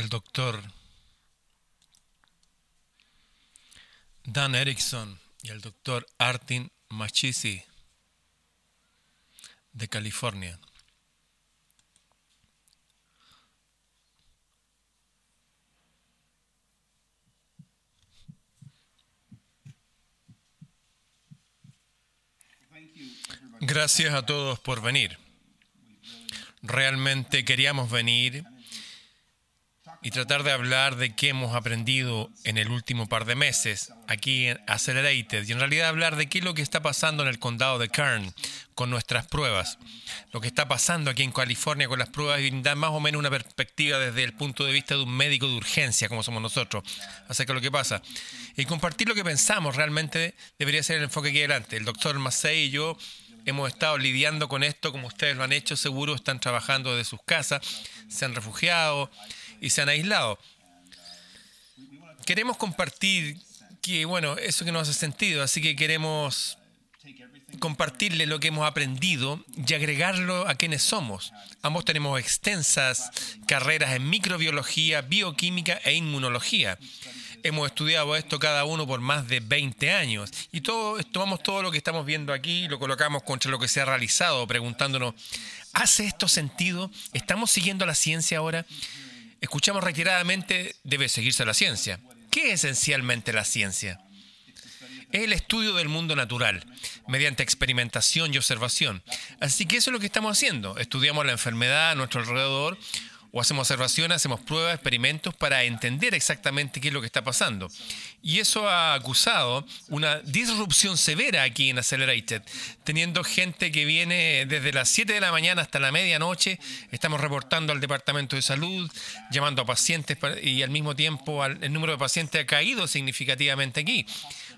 el doctor Dan Erickson y el doctor Artin Machisi de California. Gracias a todos por venir. Realmente queríamos venir y tratar de hablar de qué hemos aprendido en el último par de meses aquí en Accelerated y en realidad hablar de qué es lo que está pasando en el condado de Kern con nuestras pruebas, lo que está pasando aquí en California con las pruebas y brindar más o menos una perspectiva desde el punto de vista de un médico de urgencia como somos nosotros. Acerca de lo que pasa. Y compartir lo que pensamos realmente debería ser el enfoque aquí adelante. El doctor Macei y yo hemos estado lidiando con esto como ustedes lo han hecho, seguro están trabajando desde sus casas, se han refugiado y se han aislado. Queremos compartir que, bueno, eso que nos hace sentido, así que queremos compartirle lo que hemos aprendido y agregarlo a quienes somos. Ambos tenemos extensas carreras en microbiología, bioquímica e inmunología. Hemos estudiado esto cada uno por más de 20 años y todo, tomamos todo lo que estamos viendo aquí y lo colocamos contra lo que se ha realizado, preguntándonos, ¿hace esto sentido? ¿Estamos siguiendo la ciencia ahora? Escuchamos reiteradamente debe seguirse la ciencia. ¿Qué es esencialmente la ciencia? Es el estudio del mundo natural, mediante experimentación y observación. Así que eso es lo que estamos haciendo. Estudiamos la enfermedad a nuestro alrededor o hacemos observaciones, hacemos pruebas, experimentos para entender exactamente qué es lo que está pasando. Y eso ha acusado una disrupción severa aquí en Accelerated, teniendo gente que viene desde las 7 de la mañana hasta la medianoche, estamos reportando al Departamento de Salud, llamando a pacientes y al mismo tiempo el número de pacientes ha caído significativamente aquí.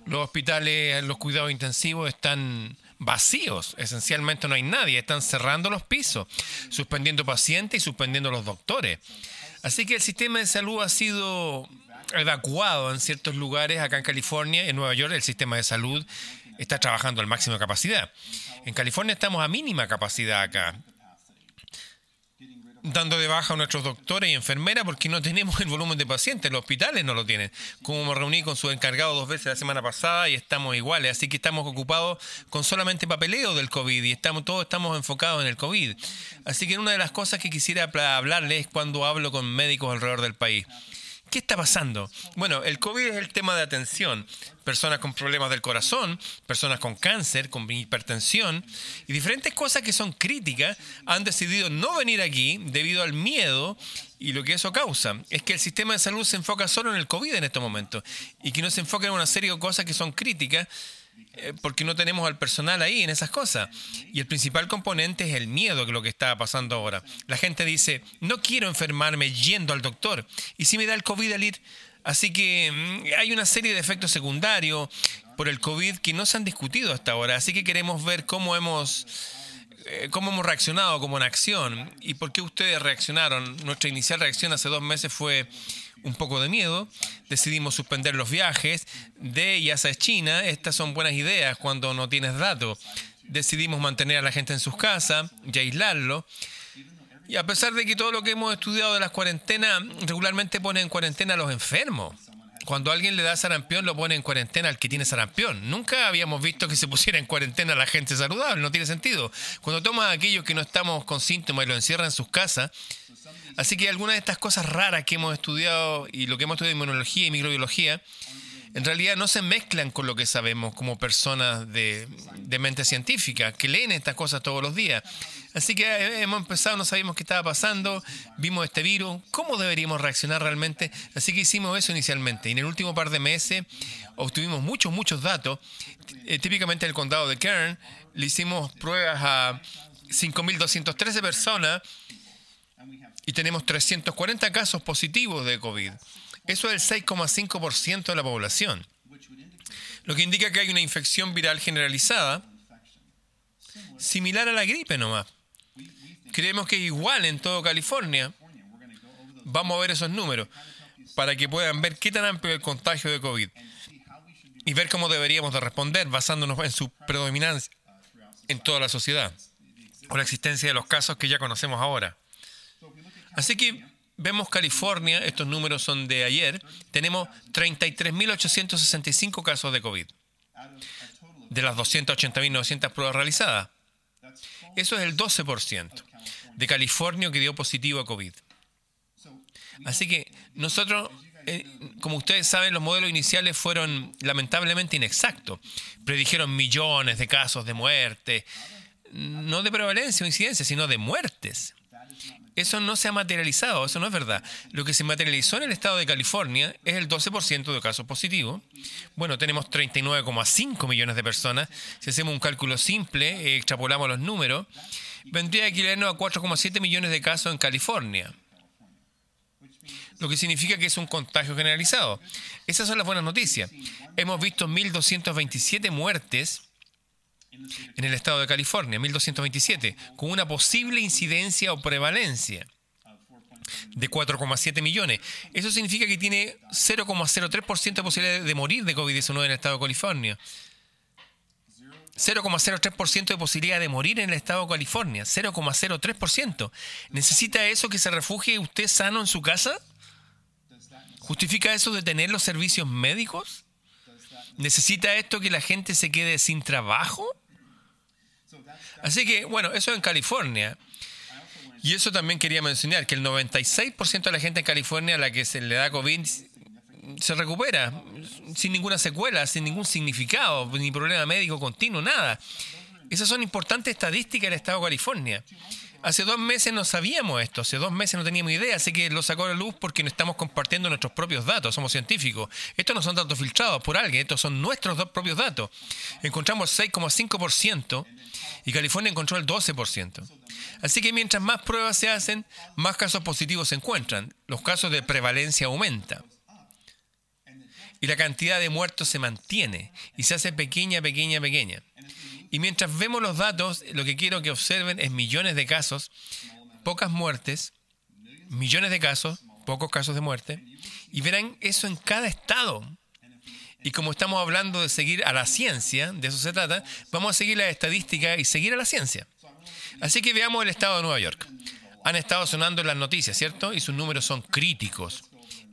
Los hospitales, los cuidados intensivos están vacíos. Esencialmente no hay nadie. Están cerrando los pisos, suspendiendo pacientes y suspendiendo los doctores. Así que el sistema de salud ha sido evacuado en ciertos lugares acá en California, en Nueva York el sistema de salud está trabajando al máximo de capacidad. En California estamos a mínima capacidad acá dando de baja a nuestros doctores y enfermeras porque no tenemos el volumen de pacientes, los hospitales no lo tienen. Como me reuní con su encargado dos veces la semana pasada y estamos iguales, así que estamos ocupados con solamente papeleo del COVID y estamos todos estamos enfocados en el COVID. Así que una de las cosas que quisiera hablarles es cuando hablo con médicos alrededor del país. ¿Qué está pasando? Bueno, el COVID es el tema de atención. Personas con problemas del corazón, personas con cáncer, con hipertensión y diferentes cosas que son críticas han decidido no venir aquí debido al miedo y lo que eso causa es que el sistema de salud se enfoca solo en el COVID en estos momentos y que no se enfoca en una serie de cosas que son críticas porque no tenemos al personal ahí en esas cosas. Y el principal componente es el miedo que lo que está pasando ahora. La gente dice, no quiero enfermarme yendo al doctor. ¿Y si me da el COVID al ir? Así que mm, hay una serie de efectos secundarios por el COVID que no se han discutido hasta ahora. Así que queremos ver cómo hemos eh, cómo hemos reaccionado como en acción y por qué ustedes reaccionaron. Nuestra inicial reacción hace dos meses fue un poco de miedo, decidimos suspender los viajes de y hacia China. Estas son buenas ideas cuando no tienes datos. Decidimos mantener a la gente en sus casas y aislarlo. Y a pesar de que todo lo que hemos estudiado de las cuarentenas regularmente pone en cuarentena a los enfermos. Cuando alguien le da sarampión, lo pone en cuarentena al que tiene sarampión. Nunca habíamos visto que se pusiera en cuarentena a la gente saludable, no tiene sentido. Cuando toma a aquellos que no estamos con síntomas y lo encierran en sus casas, Así que algunas de estas cosas raras que hemos estudiado y lo que hemos estudiado en inmunología y microbiología, en realidad no se mezclan con lo que sabemos como personas de, mente científica, que leen estas cosas todos los días. Así que eh, hemos empezado, no sabíamos qué estaba pasando, vimos este virus, cómo deberíamos reaccionar realmente. Así que hicimos eso inicialmente. Y en el último par de meses obtuvimos muchos, muchos datos. Eh, típicamente en el condado de Kern le hicimos pruebas a 5.213 personas y tenemos 340 casos positivos de COVID. Eso es el 6,5% de la población, lo que indica que hay una infección viral generalizada similar a la gripe nomás. Creemos que igual en todo California. Vamos a ver esos números para que puedan ver qué tan amplio es el contagio de COVID y ver cómo deberíamos de responder basándonos en su predominancia en toda la sociedad o la existencia de los casos que ya conocemos ahora. Así que vemos California, estos números son de ayer, tenemos 33.865 casos de COVID de las 280.900 pruebas realizadas. Eso es el 12% de California que dio positivo a COVID. Así que nosotros, eh, como ustedes saben, los modelos iniciales fueron lamentablemente inexactos. Predijeron millones de casos de muerte, no de prevalencia o incidencia, sino de muertes. Eso no se ha materializado, eso no es verdad. Lo que se materializó en el estado de California es el 12% de casos positivos. Bueno, tenemos 39,5 millones de personas. Si hacemos un cálculo simple, eh, extrapolamos los números, vendría a equivalernos a 4,7 millones de casos en California. Lo que significa que es un contagio generalizado. Esas son las buenas noticias. Hemos visto 1.227 muertes en el estado de California, 1227, con una posible incidencia o prevalencia de 4,7 millones. Eso significa que tiene 0,03% de posibilidad de morir de COVID-19 en el estado de California. 0,03% de posibilidad de morir en el estado de California. 0,03%. ¿Necesita eso que se refugie usted sano en su casa? ¿Justifica eso de tener los servicios médicos? ¿Necesita esto que la gente se quede sin trabajo? Así que, bueno, eso en California. Y eso también quería mencionar, que el 96% de la gente en California a la que se le da COVID se recupera sin ninguna secuela, sin ningún significado, ni problema médico continuo, nada. Esas son importantes estadísticas del estado de California. Hace dos meses no sabíamos esto, hace dos meses no teníamos idea, así que lo sacó a la luz porque no estamos compartiendo nuestros propios datos, somos científicos. Estos no son datos filtrados por alguien, estos son nuestros propios datos. Encontramos 6,5% y California encontró el 12%. Así que mientras más pruebas se hacen, más casos positivos se encuentran. Los casos de prevalencia aumentan. Y la cantidad de muertos se mantiene y se hace pequeña, pequeña, pequeña. Y mientras vemos los datos, lo que quiero que observen es millones de casos, pocas muertes, millones de casos, pocos casos de muerte, y verán eso en cada estado. Y como estamos hablando de seguir a la ciencia, de eso se trata, vamos a seguir la estadística y seguir a la ciencia. Así que veamos el estado de Nueva York. Han estado sonando las noticias, ¿cierto? Y sus números son críticos.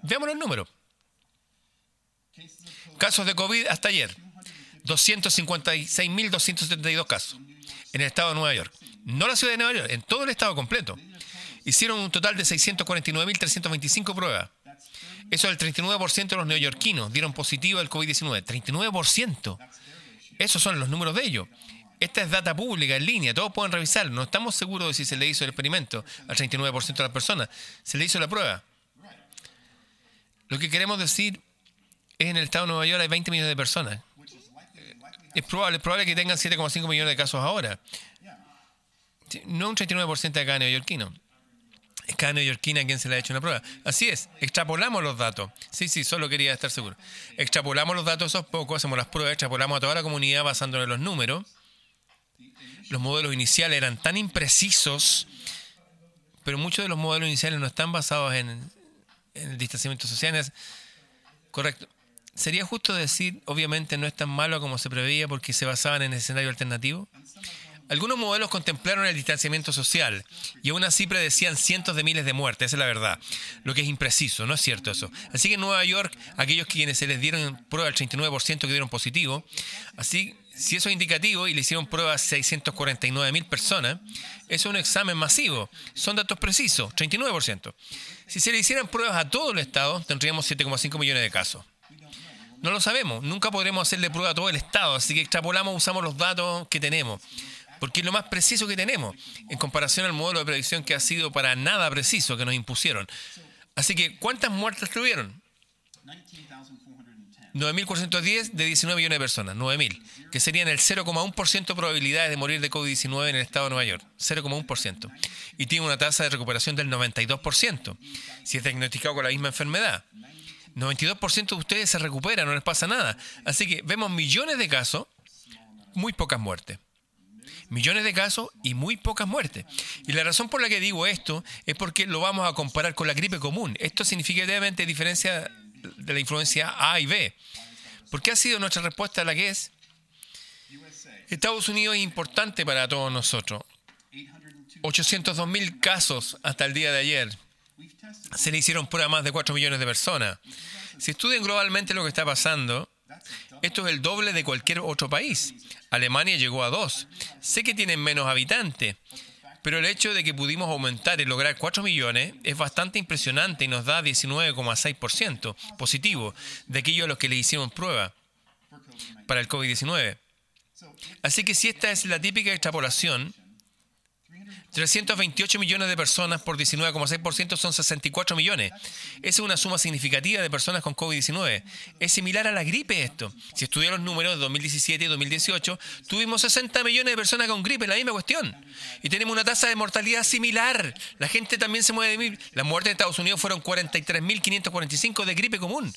Veamos los números. Casos de COVID hasta ayer. 256.272 casos en el estado de Nueva York. No la ciudad de Nueva York, en todo el estado completo. Hicieron un total de 649.325 pruebas. Eso es el 39% de los neoyorquinos dieron positivo al COVID-19. 39%. Esos son los números de ellos. Esta es data pública, en línea, todos pueden revisarlo. No estamos seguros de si se le hizo el experimento al 39% de las personas. Se le hizo la prueba. Lo que queremos decir es en el estado de Nueva York hay 20 millones de personas es probable, probable que tengan 7,5 millones de casos ahora. No un 39% de cada neoyorquino. Cada neoyorquina quien se le ha hecho una prueba. Así es, extrapolamos los datos. Sí, sí, solo quería estar seguro. Extrapolamos los datos esos pocos, hacemos las pruebas, extrapolamos a toda la comunidad basándonos en los números. Los modelos iniciales eran tan imprecisos, pero muchos de los modelos iniciales no están basados en, en el distanciamiento social. Correcto. Sería justo decir, obviamente no es tan malo como se preveía porque se basaban en escenario alternativo. Algunos modelos contemplaron el distanciamiento social y aún así predecían cientos de miles de muertes, esa es la verdad, lo que es impreciso, no es cierto eso. Así que en Nueva York, aquellos quienes se les dieron prueba, el 39% que dieron positivo, así, si eso es indicativo y le hicieron prueba a 649 mil personas, eso es un examen masivo, son datos precisos, 39%. Si se le hicieran pruebas a todo el Estado, tendríamos 7,5 millones de casos. No lo sabemos. Nunca podremos hacerle prueba a todo el Estado. Así que extrapolamos, usamos los datos que tenemos. Porque es lo más preciso que tenemos en comparación al modelo de predicción que ha sido para nada preciso que nos impusieron. Así que, ¿cuántas muertes tuvieron? 9.410 de 19 millones de personas, 9.000, que serían el 0,1% de probabilidades de morir de COVID-19 en el estado de Nueva York, 0,1%. Y tiene una tasa de recuperación del 92%, si es diagnosticado con la misma enfermedad. 92% de ustedes se recuperan, no les pasa nada. Así que vemos millones de casos, muy pocas muertes. Millones de casos y muy pocas muertes. Y la razón por la que digo esto es porque lo vamos a comparar con la gripe común. Esto significativamente diferencia de la influencia A y B. ¿Por qué ha sido nuestra respuesta la que es? Estados Unidos es importante para todos nosotros. 802 mil casos hasta el día de ayer se le hicieron pruebas a más de 4 millones de personas. Si estudian globalmente lo que está pasando, esto es el doble de cualquier otro país. Alemania llegó a 2. Sé que tienen menos habitantes, pero el hecho de que pudimos aumentar y lograr 4 millones es bastante impresionante y nos da 19,6% positivo de aquellos a los que le hicieron prueba para el COVID-19. Así que si esta es la típica extrapolación, 328 millones de personas por 19,6% son 64 millones. Esa es una suma significativa de personas con COVID-19. Es similar a la gripe esto. Si estudian los números de 2017 y 2018, tuvimos 60 millones de personas con gripe, la misma cuestión. Y tenemos una tasa de mortalidad similar. La gente también se mueve de mil. Las muertes en Estados Unidos fueron 43.545 de gripe común.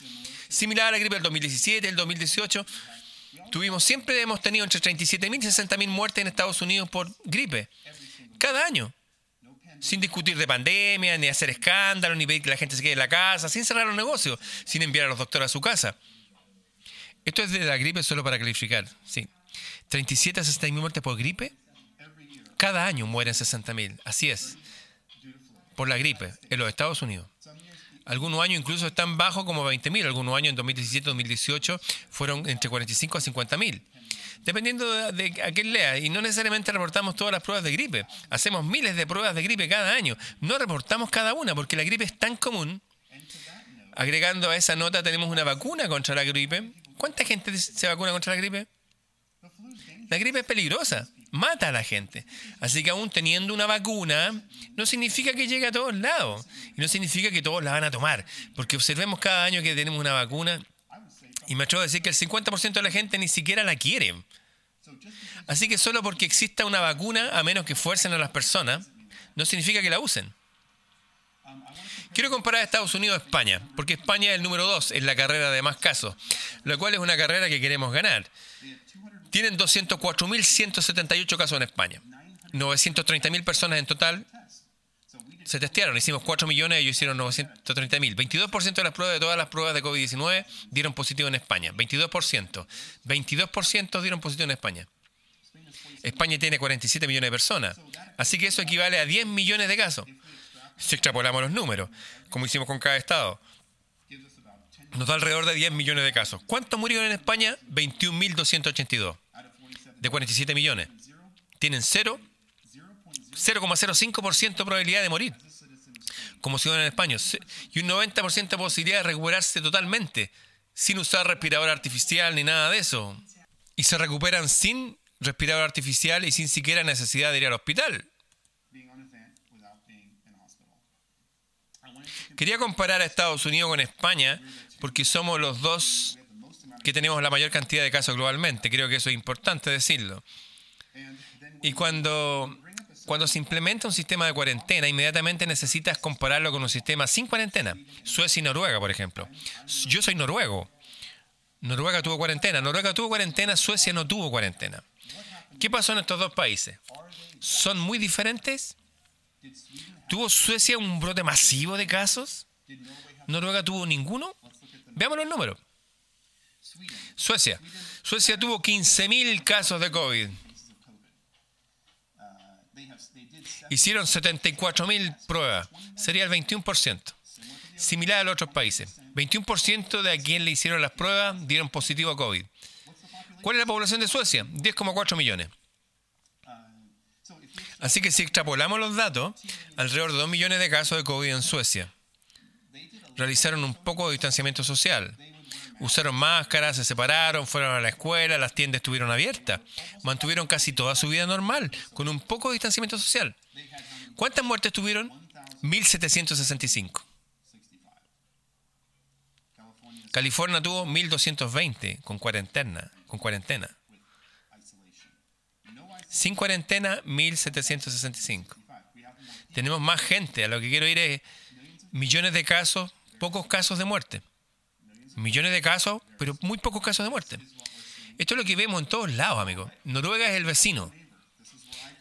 Similar a la gripe del 2017, el 2018. Tuvimos, siempre hemos tenido entre 37.000 y 60.000 muertes en Estados Unidos por gripe cada año. Sin discutir de pandemia, ni hacer escándalos, ni pedir que la gente se quede en la casa, sin cerrar los negocios, sin enviar a los doctores a su casa. Esto es de la gripe solo para clarificar. Sí. 37 a 60 mil muertes por gripe. Cada año mueren 60 mil. Así es. Por la gripe en los Estados Unidos. Algunos años incluso están bajos como 20 mil. Algunos años en 2017, 2018 fueron entre 45 a 50 mil dependiendo de, a quién lea. Y no necesariamente reportamos todas las pruebas de gripe. Hacemos miles de pruebas de gripe cada año. No reportamos cada una porque la gripe es tan común. Agregando a esa nota tenemos una vacuna contra la gripe. ¿Cuánta gente se vacuna contra la gripe? La gripe es peligrosa, mata a la gente. Así que aún teniendo una vacuna, no significa que llegue a todos lados. Y no significa que todos la van a tomar. Porque observemos cada año que tenemos una vacuna y me atrevo a decir que el 50% de la gente ni siquiera la quiere. Así que solo porque exista una vacuna, a menos que fuercen a las personas, no significa que la usen. Quiero comparar a Estados Unidos a España, porque España es el número 2 en la carrera de más casos, lo cual es una carrera que queremos ganar. Tienen 204.178 casos en España, 930.000 personas en total, se testearon, hicimos 4 millones, ellos hicieron 930 mil. 22% de las pruebas de todas las pruebas de COVID-19 dieron positivo en España. 22%. 22% dieron positivo en España. España tiene 47 millones de personas. Así que eso equivale a 10 millones de casos. Si extrapolamos los números, como hicimos con cada estado, nos da alrededor de 10 millones de casos. ¿Cuántos murieron en España? 21.282 de 47 millones. Tienen cero 0,05% de probabilidad de morir, como si en España, y un 90% de posibilidad de recuperarse totalmente, sin usar respirador artificial ni nada de eso. Y se recuperan sin respirador artificial y sin siquiera necesidad de ir al hospital. Quería comparar a Estados Unidos con España porque somos los dos que tenemos la mayor cantidad de casos globalmente. Creo que eso es importante decirlo. Y cuando cuando se implementa un sistema de cuarentena, inmediatamente necesitas compararlo con un sistema sin cuarentena. Suecia y Noruega, por ejemplo. Yo soy noruego. Noruega tuvo cuarentena. Noruega tuvo cuarentena, Suecia no tuvo cuarentena. ¿Qué pasó en estos dos países? ¿Son muy diferentes? ¿Tuvo Suecia un brote masivo de casos? ¿Noruega tuvo ninguno? Veamos los números. Suecia. Suecia tuvo 15.000 casos de COVID. Hicieron 74.000 pruebas, sería el 21%, similar a los otros países. 21% de a quien le hicieron las pruebas dieron positivo a COVID. ¿Cuál es la población de Suecia? 10,4 millones. Así que si extrapolamos los datos, alrededor de 2 millones de casos de COVID en Suecia. Realizaron un poco de distanciamiento social usaron máscaras, se separaron, fueron a la escuela, las tiendas estuvieron abiertas, mantuvieron casi toda su vida normal, con un poco de distanciamiento social. ¿Cuántas muertes tuvieron? 1765. California tuvo 1220 con cuarentena, con cuarentena. Sin cuarentena, 1765. Tenemos más gente, a lo que quiero ir es millones de casos, pocos casos de muerte. Millones de casos, pero muy pocos casos de muerte. Esto es lo que vemos en todos lados, amigos. Noruega es el vecino.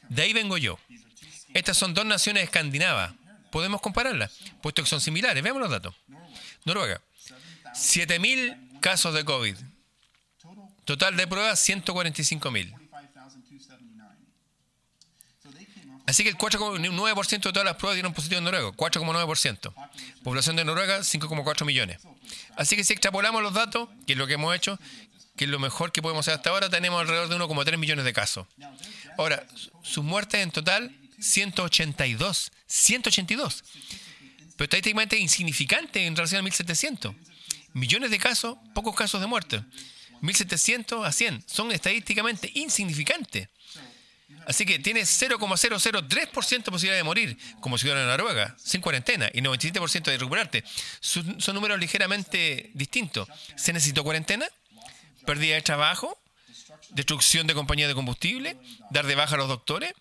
De ahí vengo yo. Estas son dos naciones escandinavas. Podemos compararlas, puesto que son similares. Veamos los datos. Noruega. 7.000 casos de COVID. Total de pruebas, 145.000. Así que el 4,9% de todas las pruebas dieron positivo en Noruega, 4,9%. Población de Noruega, 5,4 millones. Así que si extrapolamos los datos, que es lo que hemos hecho, que es lo mejor que podemos hacer hasta ahora, tenemos alrededor de 1,3 millones de casos. Ahora, sus muertes en total, 182. 182. Pero estadísticamente insignificante en relación a 1.700. Millones de casos, pocos casos de muerte. 1.700 a 100. Son estadísticamente insignificantes. Así que tiene 0,003% de posibilidad de morir como ciudadano de Noruega, sin cuarentena, y 97% de recuperarte. Son, números ligeramente distintos. ¿Se necesitó cuarentena? ¿Pérdida de trabajo? ¿Destrucción de compañías de combustible? ¿Dar de baja a los doctores?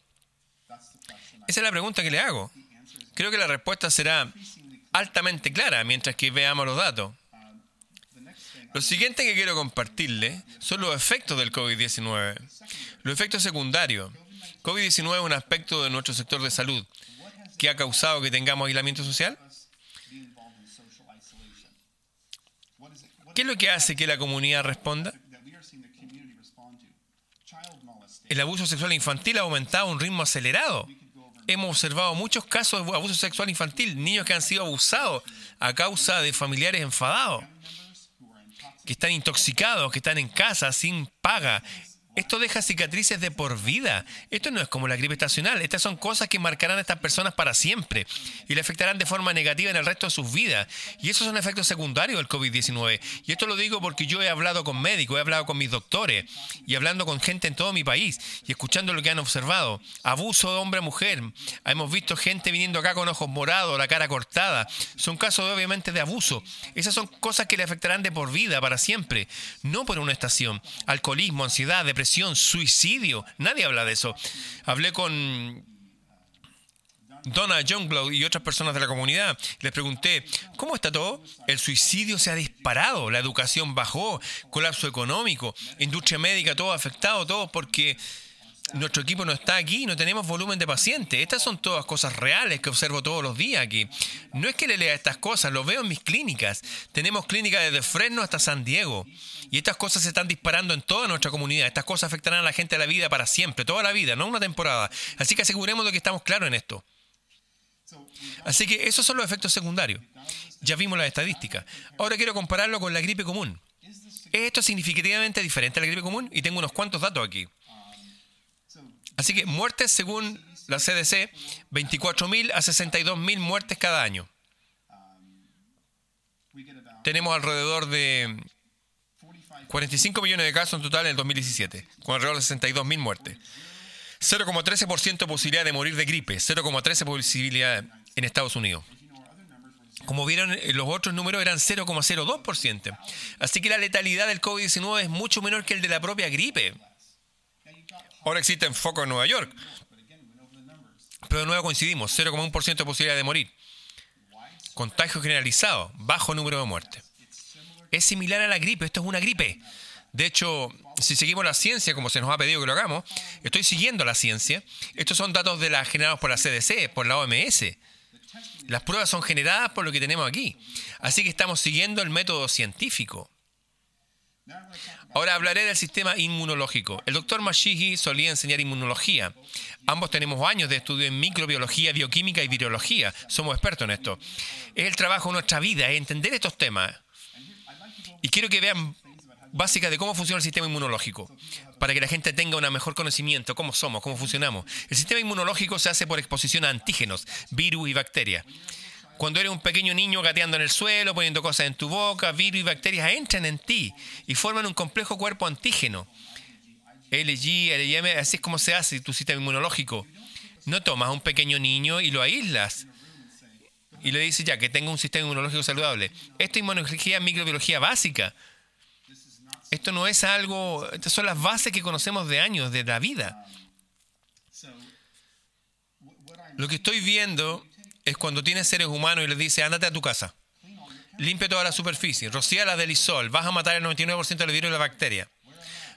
Esa es la pregunta que le hago. Creo que la respuesta será altamente clara mientras que veamos los datos. Lo siguiente que quiero compartirle son los efectos del COVID-19, los efectos secundarios. COVID-19 es un aspecto de nuestro sector de salud que ha causado que tengamos aislamiento social. ¿Qué es lo que hace que la comunidad responda? El abuso sexual infantil ha aumentado a un ritmo acelerado. Hemos observado muchos casos de abuso sexual infantil, niños que han sido abusados a causa de familiares enfadados, que están intoxicados, que están en casa sin paga, esto deja cicatrices de por vida. Esto no es como la gripe estacional. Estas son cosas que marcarán a estas personas para siempre y le afectarán de forma negativa en el resto de sus vidas. Y esos son efectos secundarios del COVID-19. Y esto lo digo porque yo he hablado con médicos, he hablado con mis doctores y hablando con gente en todo mi país y escuchando lo que han observado. Abuso de hombre a mujer. Hemos visto gente viniendo acá con ojos morados, la cara cortada. Son casos obviamente de abuso. Esas son cosas que le afectarán de por vida, para siempre. No por una estación. Alcoholismo, ansiedad, depresión suicidio. Nadie habla de eso. Hablé con Donna Youngblood y otras personas de la comunidad. Les pregunté, ¿cómo está todo? El suicidio se ha disparado, la educación bajó, colapso económico, industria médica, todo afectado, todo porque nuestro equipo no está aquí, no tenemos volumen de pacientes. Estas son todas cosas reales que observo todos los días aquí. No es que le lea estas cosas, lo veo en mis clínicas. Tenemos clínicas desde Fresno hasta San Diego. Y estas cosas se están disparando en toda nuestra comunidad. Estas cosas afectarán a la gente a la vida para siempre, toda la vida, no una temporada. Así que aseguremos de que estamos claros en esto. Así que esos son los efectos secundarios. Ya vimos las estadísticas. Ahora quiero compararlo con la gripe común. Esto es significativamente diferente a la gripe común y tengo unos cuantos datos aquí. Así que muertes según la CDC, 24.000 a 62.000 muertes cada año. Tenemos alrededor de 45 millones de casos en total en el 2017, con alrededor de 62.000 muertes. 0,13% posibilidad de morir de gripe, 0,13% posibilidad en Estados Unidos. Como vieron, eh, los otros números eran 0,02%. Así que la letalidad del COVID-19 es mucho menor que el de la propia gripe. Ahora existen focos en Nueva York. Pero de nuevo coincidimos, 0,1% de posibilidad de morir. Contagio generalizado, bajo número de muertes. Es similar a la gripe, esto es una gripe. De hecho, si seguimos la ciencia como se nos ha pedido que lo hagamos, estoy siguiendo la ciencia. Estos son datos de la, generados por la CDC, por la OMS. Las pruebas son generadas por lo que tenemos aquí. Así que estamos siguiendo el método científico. Ahora hablaré del sistema inmunológico. El doctor Mashihi solía enseñar inmunología. Ambos tenemos años de estudio en microbiología, bioquímica y virología. Somos expertos en esto. Es el trabajo de nuestra vida, es entender estos temas. Y quiero que vean básicas de cómo funciona el sistema inmunológico, para que la gente tenga un mejor conocimiento, cómo somos, cómo funcionamos. El sistema inmunológico se hace por exposición a antígenos, virus y bacterias. Cuando eres un pequeño niño gateando en el suelo, poniendo cosas en tu boca, virus y bacterias entran en ti y forman un complejo cuerpo antígeno. LG, LGM, así es como se hace tu sistema inmunológico. No tomas a un pequeño niño y lo aíslas. Y le dices ya que tenga un sistema inmunológico saludable. Esto es inmunología, microbiología básica. Esto no es algo, estas son las bases que conocemos de años, de la vida. Lo que estoy viendo es cuando tienes seres humanos y les dice, ándate a tu casa, limpia toda la superficie, rocía la del isol, vas a matar el 99% del virus y la bacteria.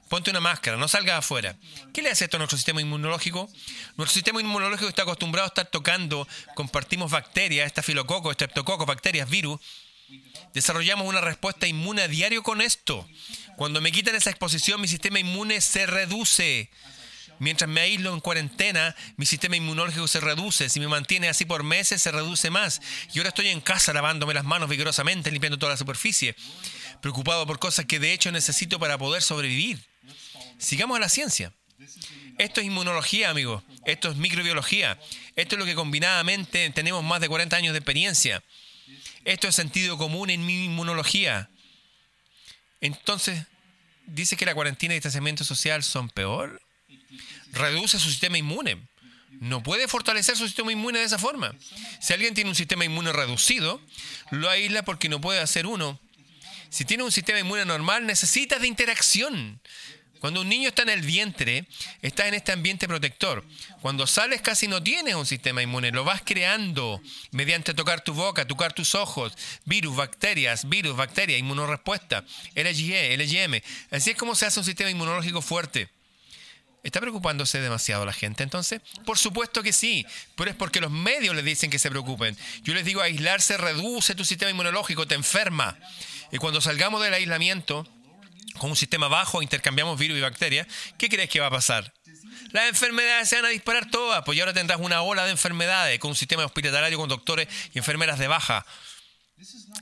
Ponte una máscara, no salgas afuera. ¿Qué le hace esto a nuestro sistema inmunológico? Nuestro sistema inmunológico está acostumbrado a estar tocando, compartimos bacterias, estafilococo, estreptococo, bacterias, virus. Desarrollamos una respuesta inmune a diario con esto. Cuando me quitan esa exposición, mi sistema inmune se reduce Mientras me aíslo en cuarentena, mi sistema inmunológico se reduce. Si me mantiene así por meses, se reduce más. Y ahora estoy en casa lavándome las manos vigorosamente, limpiando toda la superficie, preocupado por cosas que de hecho necesito para poder sobrevivir. Sigamos a la ciencia. Esto es inmunología, amigos. Esto es microbiología. Esto es lo que combinadamente tenemos más de 40 años de experiencia. Esto es sentido común en mi inmunología. Entonces, dice que la cuarentena y distanciamiento social son peor. Reduce su sistema inmune. No puede fortalecer su sistema inmune de esa forma. Si alguien tiene un sistema inmune reducido, lo aísla porque no puede hacer uno. Si tiene un sistema inmune normal, necesita de interacción. Cuando un niño está en el vientre, está en este ambiente protector. Cuando sales casi no tienes un sistema inmune, lo vas creando mediante tocar tu boca, tocar tus ojos, virus, bacterias, virus, bacteria, inmunorespuesta, LGE, LGM. Así es como se hace un sistema inmunológico fuerte. ¿Está preocupándose demasiado la gente entonces? Por supuesto que sí, pero es porque los medios les dicen que se preocupen. Yo les digo, aislarse reduce tu sistema inmunológico, te enferma. Y cuando salgamos del aislamiento, con un sistema bajo intercambiamos virus y bacterias, ¿qué crees que va a pasar? Las enfermedades se van a disparar todas, pues ya ahora tendrás una ola de enfermedades con un sistema hospitalario con doctores y enfermeras de baja.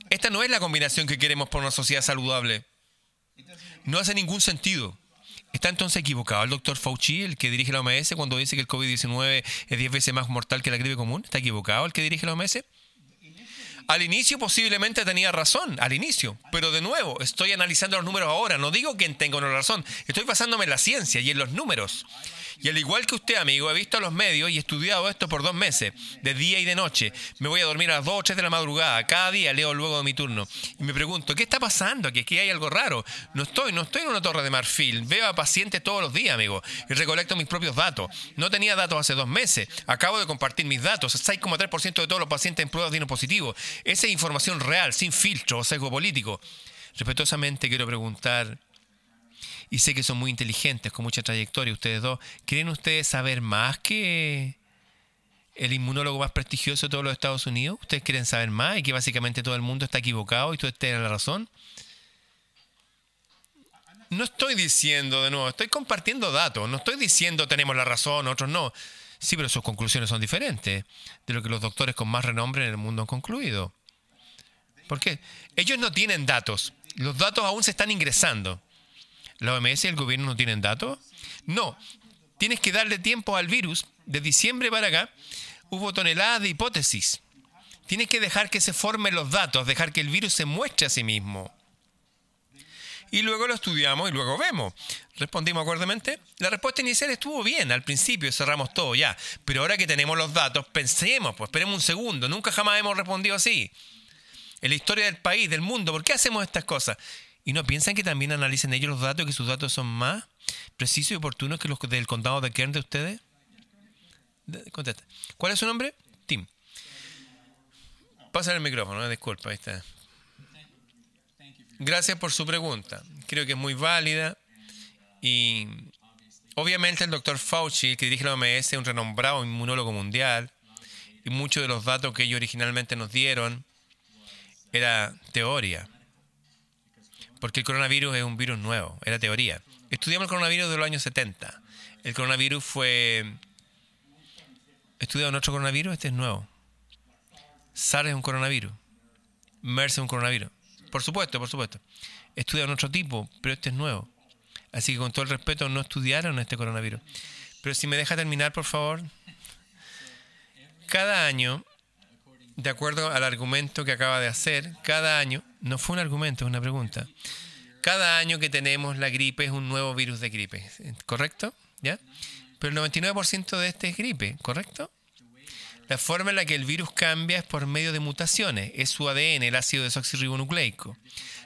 Esta no es la combinación que queremos por una sociedad saludable. No hace ningún sentido. ¿Está entonces equivocado el doctor Fauci, el que dirige la OMS, cuando dice que el COVID-19 es 10 veces más mortal que la gripe común? ¿Está equivocado el que dirige la OMS? Al inicio posiblemente tenía razón, al inicio, pero de nuevo, estoy analizando los números ahora, no digo que tenga una razón, estoy basándome en la ciencia y en los números. Y al igual que usted, amigo, he visto los medios y he estudiado esto por dos meses, de día y de noche. Me voy a dormir a las 2 o 3 de la madrugada. Cada día leo luego de mi turno. Y me pregunto, ¿qué está pasando? Aquí, aquí hay algo raro. No estoy, no estoy en una torre de marfil. Veo a pacientes todos los días, amigo. Y recolecto mis propios datos. No tenía datos hace dos meses. Acabo de compartir mis datos. 6,3% de todos los pacientes en pruebas dieron positivo. Esa es información real, sin filtro o sesgo político. Respetuosamente quiero preguntar y sé que son muy inteligentes, con mucha trayectoria, ustedes dos. ¿Quieren ustedes saber más que el inmunólogo más prestigioso de todos los Estados Unidos? ¿Ustedes quieren saber más y que básicamente todo el mundo está equivocado y tú estés la razón? No estoy diciendo, de nuevo, estoy compartiendo datos, no estoy diciendo tenemos la razón, otros no. Sí, pero sus conclusiones son diferentes de lo que los doctores con más renombre en el mundo han concluido. ¿Por qué? Ellos no tienen datos, los datos aún se están ingresando. ¿La OMS y el gobierno no tienen datos? No. Tienes que darle tiempo al virus. De diciembre para acá hubo toneladas de hipótesis. Tienes que dejar que se formen los datos, dejar que el virus se muestre a sí mismo. Y luego lo estudiamos y luego vemos. ¿Respondimos acuerdamente? La respuesta inicial estuvo bien, al principio cerramos todo ya. Pero ahora que tenemos los datos, pensemos, pues esperemos un segundo. Nunca jamás hemos respondido así. En la historia del país, del mundo, ¿por qué hacemos estas cosas? ¿Y no piensan que también analicen ellos los datos que sus datos son más precisos y oportunos que los del condado de Kern de ustedes? ¿Cuál es su nombre? Tim. Pasa el micrófono, disculpa, ahí está. Gracias por su pregunta. Creo que es muy válida y obviamente el doctor Fauci, que dirige la OMS, es un renombrado inmunólogo mundial y muchos de los datos que ellos originalmente nos dieron era teoría porque el coronavirus es un virus nuevo, era teoría. Estudiamos el coronavirus de los años 70. El coronavirus fue estudiado en otro coronavirus, este es nuevo. SARS es un coronavirus. MERS es un coronavirus. Por supuesto, por supuesto. Estudiaron otro tipo, pero este es nuevo. Así que con todo el respeto, no estudiaron este coronavirus. Pero si me deja terminar, por favor. Cada año, de acuerdo al argumento que acaba de hacer, cada año no fue un argumento, es una pregunta. Cada año que tenemos la gripe es un nuevo virus de gripe, ¿correcto? ¿Ya? Pero el 99% de este es gripe, ¿correcto? La forma en la que el virus cambia es por medio de mutaciones, es su ADN, el ácido desoxirribonucleico.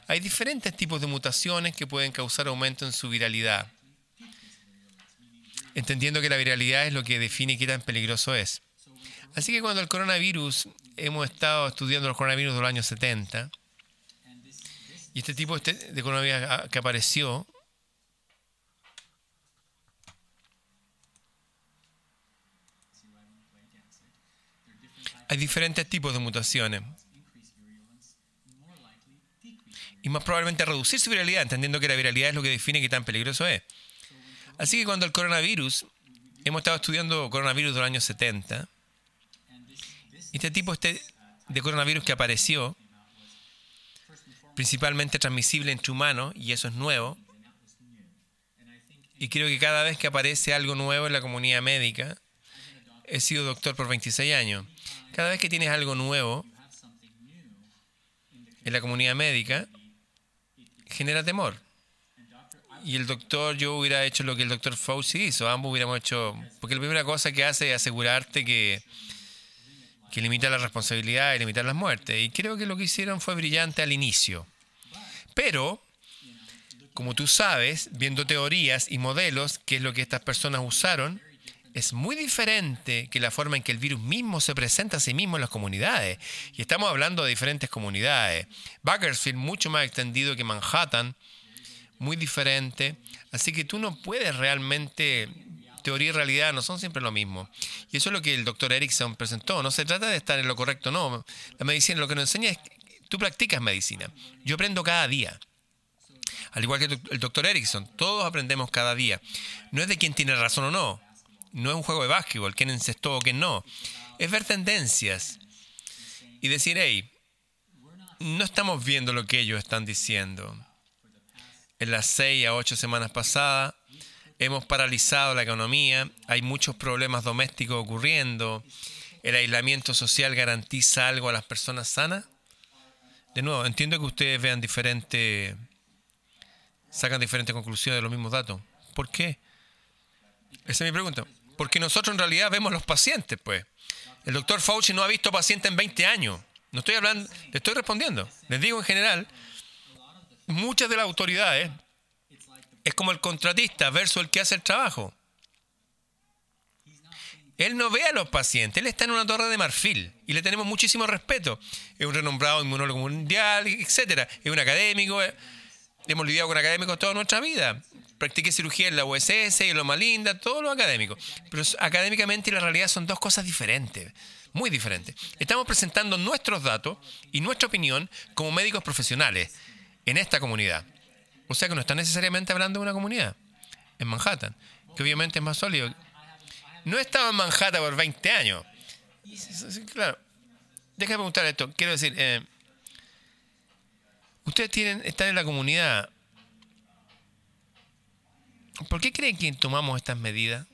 Hay diferentes tipos de mutaciones que pueden causar aumento en su viralidad. Entendiendo que la viralidad es lo que define qué tan peligroso es. Así que cuando el coronavirus, hemos estado estudiando los coronavirus de los años 70, y este tipo este, de economía que apareció hay diferentes tipos de mutaciones. Y más probablemente reducir su viralidad, entendiendo que la viralidad es lo que define qué tan peligroso es. Así que cuando el coronavirus hemos estado estudiando coronavirus del año 70. Este tipo este de coronavirus que apareció, principalmente transmisible entre humanos, y eso es nuevo. Y creo que cada vez que aparece algo nuevo en la comunidad médica, he sido doctor por 26 años, cada vez que tienes algo nuevo en la comunidad médica, genera temor. Y el doctor, yo hubiera hecho lo que el doctor Fauci hizo, ambos hubiéramos hecho, porque la primera cosa que hace es asegurarte que, que limita la responsabilidad y limitar las muertes. Y creo que lo que hicieron fue brillante al inicio. Pero, como tú sabes, viendo teorías y modelos, que es lo que estas personas usaron, es muy diferente que la forma en que el virus mismo se presenta a sí mismo en las comunidades. Y estamos hablando de diferentes comunidades. Bakersfield mucho más extendido que Manhattan, muy diferente. Así que tú no puedes realmente teoría y realidad no son siempre lo mismo. Y eso es lo que el doctor Erickson presentó. No se trata de estar en lo correcto, no. La medicina lo que nos enseña es tú practicas medicina. Yo aprendo cada día. Al igual que el doctor Erickson, todos aprendemos cada día. No es de quién tiene razón o no no es un juego de básquetbol, quién encestó o quién no. Es ver tendencias y decir, hey, no estamos viendo lo que ellos están diciendo. En las seis a ocho semanas pasadas hemos paralizado la economía, hay muchos problemas domésticos ocurriendo, el aislamiento social garantiza algo a las personas sanas. De nuevo, entiendo que ustedes vean diferentes, sacan diferentes conclusiones de los mismos datos. ¿Por qué? Esa es mi pregunta. Porque nosotros en realidad vemos los pacientes, pues. El doctor Fauci no ha visto pacientes en 20 años. No estoy hablando, le estoy respondiendo. Les digo en general, muchas de las autoridades es como el contratista versus el que hace el trabajo. Él no ve a los pacientes, él está en una torre de marfil y le tenemos muchísimo respeto. Es un renombrado inmunólogo mundial, etc. Es un académico. Eh, hemos lidiado con académicos toda nuestra vida practiqué cirugía en la USS, y en Loma Linda, todo lo académico. Pero académicamente y la realidad son dos cosas diferentes, muy diferentes. Estamos presentando nuestros datos y nuestra opinión como médicos profesionales en esta comunidad. O sea que no está necesariamente hablando de una comunidad en Manhattan, que obviamente es más sólido. No he estado en Manhattan por 20 años. Claro. Déjame preguntar esto. Quiero decir, eh, ustedes tienen, están en la comunidad ¿Por qué cree que tomamos estas medidas?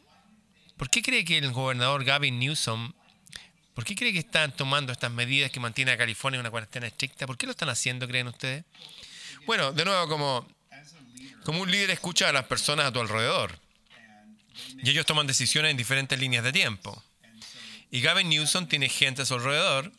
¿Por qué cree que el gobernador Gavin Newsom, por qué cree que están tomando estas medidas que mantiene a California en una cuarentena estricta? ¿Por qué lo están haciendo, creen ustedes? Bueno, de nuevo, como, como un líder escucha a las personas a tu alrededor. Y ellos toman decisiones en diferentes líneas de tiempo. Y Gavin Newsom tiene gente a su alrededor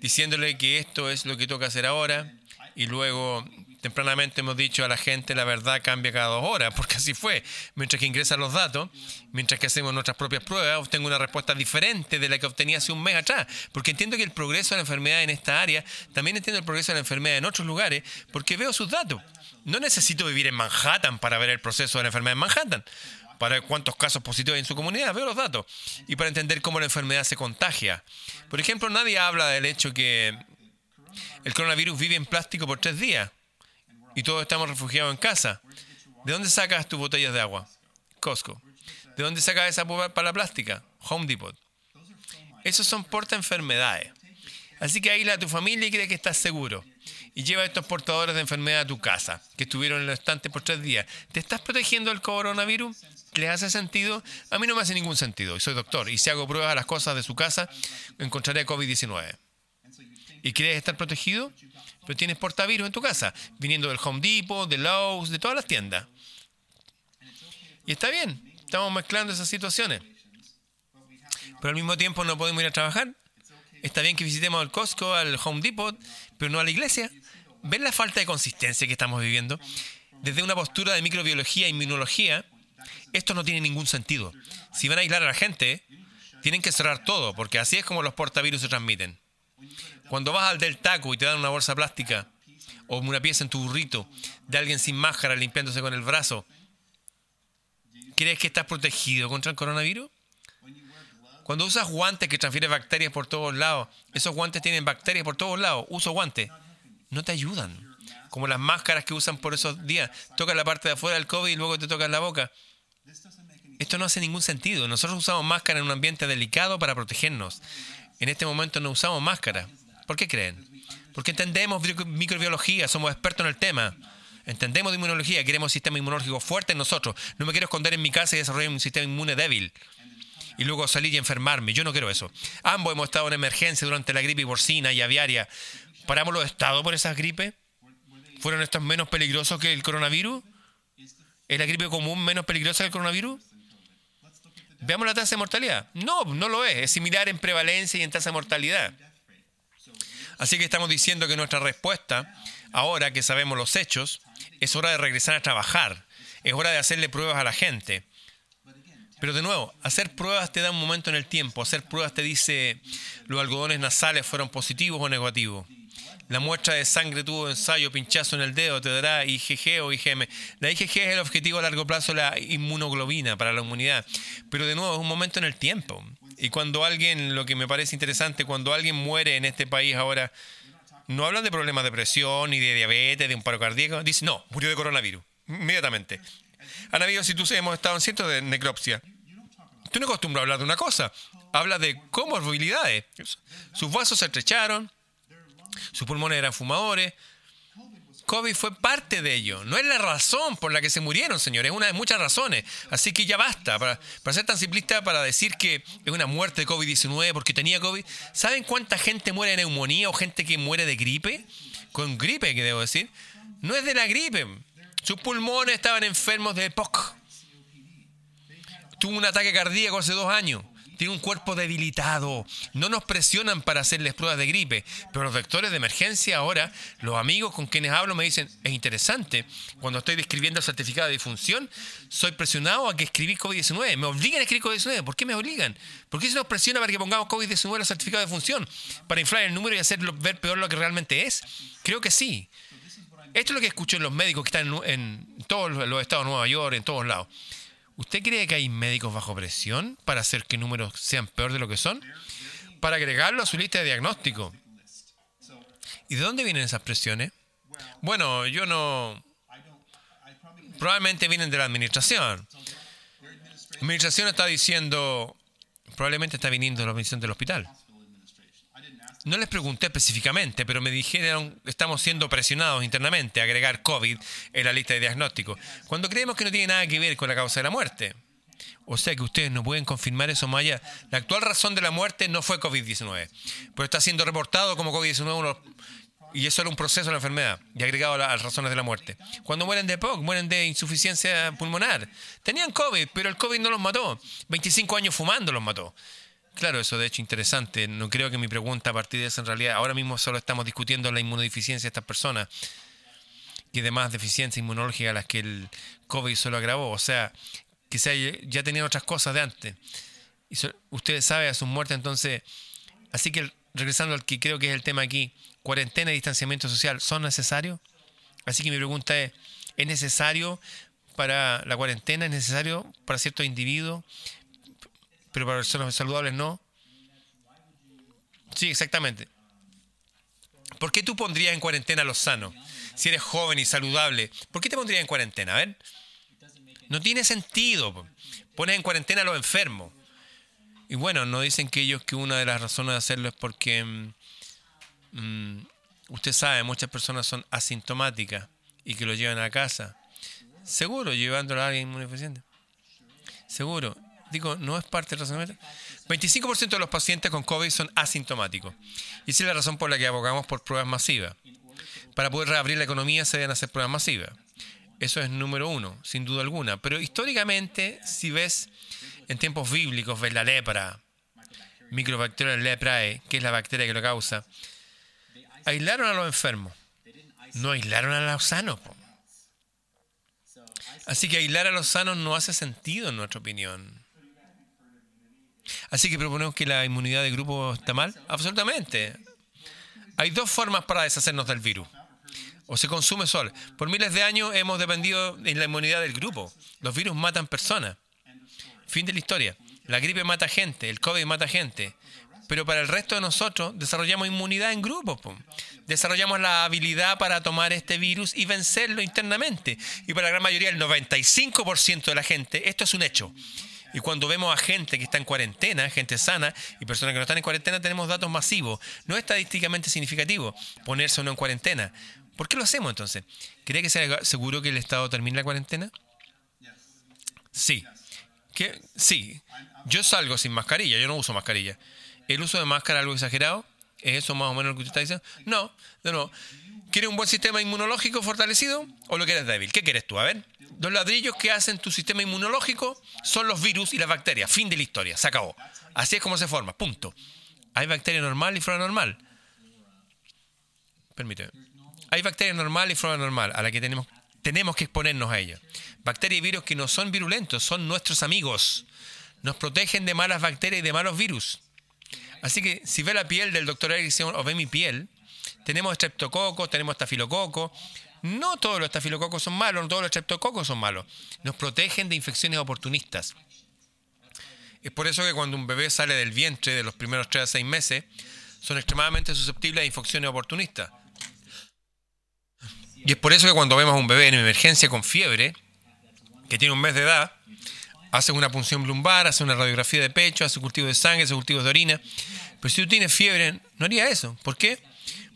diciéndole que esto es lo que toca hacer ahora y luego tempranamente hemos dicho a la gente la verdad cambia cada dos horas, porque así fue. Mientras que ingresan los datos, mientras que hacemos nuestras propias pruebas, obtengo una respuesta diferente de la que obtenía hace un mes atrás. Porque entiendo que el progreso de la enfermedad en esta área, también entiendo el progreso de la enfermedad en otros lugares, porque veo sus datos. No necesito vivir en Manhattan para ver el proceso de la enfermedad en Manhattan para ver cuántos casos positivos hay en su comunidad, veo los datos, y para entender cómo la enfermedad se contagia. Por ejemplo, nadie habla del hecho que el coronavirus vive en plástico por tres días y todos estamos refugiados en casa. ¿De dónde sacas tus botellas de agua? Costco. ¿De dónde sacas esa para plástica? Home Depot. Esos son porta enfermedades. Así que aísla a tu familia y cree que estás seguro. Y lleva a estos portadores de enfermedad a tu casa, que estuvieron en el estante por tres días. ¿Te estás protegiendo del coronavirus? ¿Les hace sentido? A mí no me hace ningún sentido. Y soy doctor. Y si hago pruebas a las cosas de su casa, encontraré COVID-19. ¿Y quieres estar protegido? Pero tienes portavirus en tu casa, viniendo del Home Depot, de Lowe's, de todas las tiendas. Y está bien, estamos mezclando esas situaciones. Pero al mismo tiempo no podemos ir a trabajar. Está bien que visitemos al Costco, al Home Depot, pero no a la iglesia. ¿Ven la falta de consistencia que estamos viviendo? Desde una postura de microbiología e inmunología, esto no tiene ningún sentido. Si van a aislar a la gente, tienen que cerrar todo, porque así es como los portavirus se transmiten. Cuando vas al del taco y te dan una bolsa plástica o una pieza en tu burrito de alguien sin máscara limpiándose con el brazo, ¿crees que estás protegido contra el coronavirus? Cuando usas guantes que transfieren bacterias por todos lados, esos guantes tienen bacterias por todos lados, uso guantes, no te ayudan. Como las máscaras que usan por esos días, tocan la parte de afuera del COVID y luego te tocan la boca. Esto no hace ningún sentido. Nosotros usamos máscara en un ambiente delicado para protegernos. En este momento no usamos máscara. ¿Por qué creen? Porque entendemos microbiología, somos expertos en el tema. Entendemos de inmunología, queremos un sistema inmunológico fuerte en nosotros. No me quiero esconder en mi casa y desarrollar un sistema inmune débil. Y luego salir y enfermarme. Yo no quiero eso. Ambos hemos estado en emergencia durante la gripe porcina y aviaria. ¿Paramos los estados por esas gripes? ¿Fueron estos menos peligrosos que el coronavirus? ¿Es la gripe común menos peligrosa que el coronavirus? Veamos la tasa de mortalidad. No, no lo es. Es similar en prevalencia y en tasa de mortalidad. Así que estamos diciendo que nuestra respuesta, ahora que sabemos los hechos, es hora de regresar a trabajar. Es hora de hacerle pruebas a la gente. Pero de nuevo, hacer pruebas te da un momento en el tiempo. Hacer pruebas te dice los algodones nasales fueron positivos o negativos. La muestra de sangre tuvo ensayo, pinchazo en el dedo, te dará IgG o IgM. La IgG es el objetivo a largo plazo, la inmunoglobina para la inmunidad. Pero de nuevo, es un momento en el tiempo. Y cuando alguien, lo que me parece interesante, cuando alguien muere en este país ahora, no hablan de problemas de presión, ni de diabetes, de un paro cardíaco. Dice, no, murió de coronavirus. Inmediatamente. Han habido tú hemos estado en cientos de necropsia. Tú no acostumbras a hablar de una cosa. Habla de comorbilidades. Sus vasos se estrecharon, sus pulmones eran fumadores. COVID fue parte de ello. No es la razón por la que se murieron, señores. Es una de muchas razones. Así que ya basta. Para, ser tan simplista, para decir que es una muerte de COVID-19 porque tenía COVID. ¿Saben cuánta gente muere de neumonía o gente que muere de gripe? Con gripe, que debo decir. No es de la gripe. Sus pulmones estaban enfermos de POC. Tuvo un ataque cardíaco hace dos años tiene un cuerpo debilitado. No nos presionan para hacerles pruebas de gripe, pero los vectores de emergencia ahora, los amigos con quienes hablo me dicen, es interesante, cuando estoy describiendo el certificado de difunción, soy presionado a que escribí COVID-19. Me obligan a escribir COVID-19. ¿Por qué me obligan? ¿Por qué se nos presiona para que pongamos COVID-19 en el certificado de función? ¿Para inflar el número y hacerlo ver peor lo que realmente es? Creo que sí. Esto es lo que escucho en los médicos que están en, en todos los estados de Nueva York, en todos lados. ¿Usted cree que hay médicos bajo presión para hacer que números sean peor de lo que son? Para agregarlo a su lista de diagnóstico. ¿Y de dónde vienen esas presiones? Bueno, yo no... Probablemente vienen de la administración. La administración está diciendo, probablemente está viniendo de la administración del hospital. No les pregunté específicamente, pero me dijeron estamos siendo presionados internamente a agregar COVID en la lista de diagnóstico, cuando creemos que no tiene nada que ver con la causa de la muerte. O sea que ustedes no pueden confirmar eso, Maya. La actual razón de la muerte no fue COVID-19, pero está siendo reportado como COVID-19 y eso era un proceso de la enfermedad y agregado a las razones de la muerte. Cuando mueren de POC, mueren de insuficiencia pulmonar. Tenían COVID, pero el COVID no los mató. 25 años fumando los mató. Claro, eso de hecho interesante. No creo que mi pregunta a partir de eso en realidad, ahora mismo solo estamos discutiendo la inmunodeficiencia de estas personas y demás deficiencias inmunológicas a las que el COVID solo agravó. O sea, que ya tenían otras cosas de antes. Y ustedes saben a sus muertes, entonces. Así que regresando al que creo que es el tema aquí, cuarentena y distanciamiento social, ¿son necesarios? Así que mi pregunta es, ¿es necesario para la cuarentena? ¿Es necesario para ciertos individuos? Pero para personas saludables no. Sí, exactamente. ¿Por qué tú pondrías en cuarentena a los sanos? Si eres joven y saludable, ¿por qué te pondrías en cuarentena? A ver. No tiene sentido. Pones en cuarentena a los enfermos. Y bueno, no dicen que ellos que una de las razones de hacerlo es porque mm, mm, usted sabe, muchas personas son asintomáticas y que lo llevan a casa. Seguro, llevándolo a alguien inmunodeficiente. Seguro digo, no es parte del razonamiento. 25% de los pacientes con COVID son asintomáticos. Y esa es la razón por la que abogamos por pruebas masivas. Para poder reabrir la economía se deben hacer pruebas masivas. Eso es número uno, sin duda alguna. Pero históricamente, si ves en tiempos bíblicos, ves la lepra, microbacteria leprae, que es la bacteria que lo causa, aislaron a los enfermos. No aislaron a los sanos. Así que aislar a los sanos no hace sentido en nuestra opinión. Así que proponemos que la inmunidad de grupo está mal. Absolutamente. Hay dos formas para deshacernos del virus. O se consume sol. Por miles de años hemos dependido de la inmunidad del grupo. Los virus matan personas. Fin de la historia. La gripe mata gente, el COVID mata gente. Pero para el resto de nosotros desarrollamos inmunidad en grupos. Desarrollamos la habilidad para tomar este virus y vencerlo internamente. Y para la gran mayoría, el 95% de la gente, esto es un hecho. Y cuando vemos a gente que está en cuarentena, gente sana, y personas que no están en cuarentena, tenemos datos masivos. No es estadísticamente significativo ponerse uno en cuarentena. ¿Por qué lo hacemos entonces? ¿Cree que sea seguro que el Estado termine la cuarentena? Sí. ¿Qué? Sí. Yo salgo sin mascarilla, yo no uso mascarilla. ¿El uso de máscara algo exagerado? ¿Es eso más o menos lo que usted está diciendo? No, no, no. ¿Quieres un buen sistema inmunológico fortalecido o lo quieres débil? ¿Qué quieres tú? A ver. Los ladrillos que hacen tu sistema inmunológico son los virus y las bacterias. Fin de la historia. Se acabó. Así es como se forma. Punto. Hay bacteria normal y flora normal. Permíteme. Hay bacteria normal y flora normal a la que tenemos, tenemos que exponernos a ella. Bacterias y virus que no son virulentos, son nuestros amigos. Nos protegen de malas bacterias y de malos virus. Así que si ve la piel del doctor Erickson o ve mi piel, tenemos estreptococos, tenemos estafilococo. No todos los estafilococos son malos, no todos los estreptococos son malos. Nos protegen de infecciones oportunistas. Es por eso que cuando un bebé sale del vientre de los primeros 3 a 6 meses, son extremadamente susceptibles a infecciones oportunistas. Y es por eso que cuando vemos a un bebé en emergencia con fiebre, que tiene un mes de edad, hace una punción lumbar, hace una radiografía de pecho, hace cultivo de sangre, hace cultivos de orina. Pero si tú tienes fiebre, no haría eso. ¿Por qué?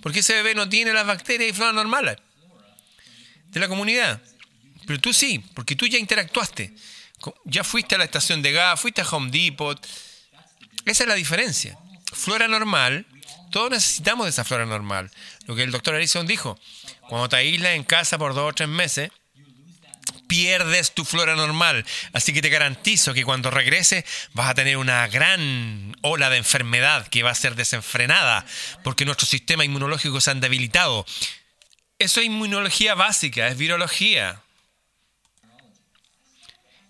Porque ese bebé no tiene las bacterias y flora normales de la comunidad. Pero tú sí, porque tú ya interactuaste. Ya fuiste a la estación de gas, fuiste a Home Depot. Esa es la diferencia. Flora normal, todos necesitamos de esa flora normal. Lo que el doctor Harrison dijo, cuando te aíslas en casa por dos o tres meses, pierdes tu flora normal. Así que te garantizo que cuando regreses vas a tener una gran ola de enfermedad que va a ser desenfrenada porque nuestro sistema inmunológico se han debilitado. Eso es inmunología básica, es virología.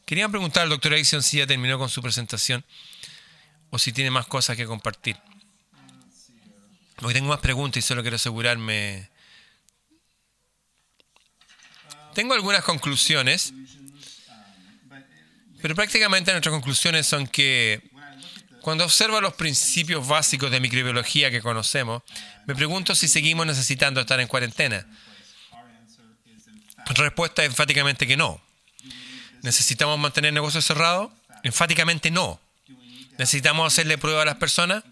Quería preguntar al doctor Erickson si ya terminó con su presentación o si tiene más cosas que compartir. Hoy tengo más preguntas y solo quiero asegurarme tengo algunas conclusiones, pero prácticamente nuestras conclusiones son que cuando observo los principios básicos de microbiología que conocemos, me pregunto si seguimos necesitando estar en cuarentena. Respuesta es enfáticamente que no. ¿Necesitamos mantener negocios cerrados? Enfáticamente no. ¿Necesitamos hacerle prueba a las personas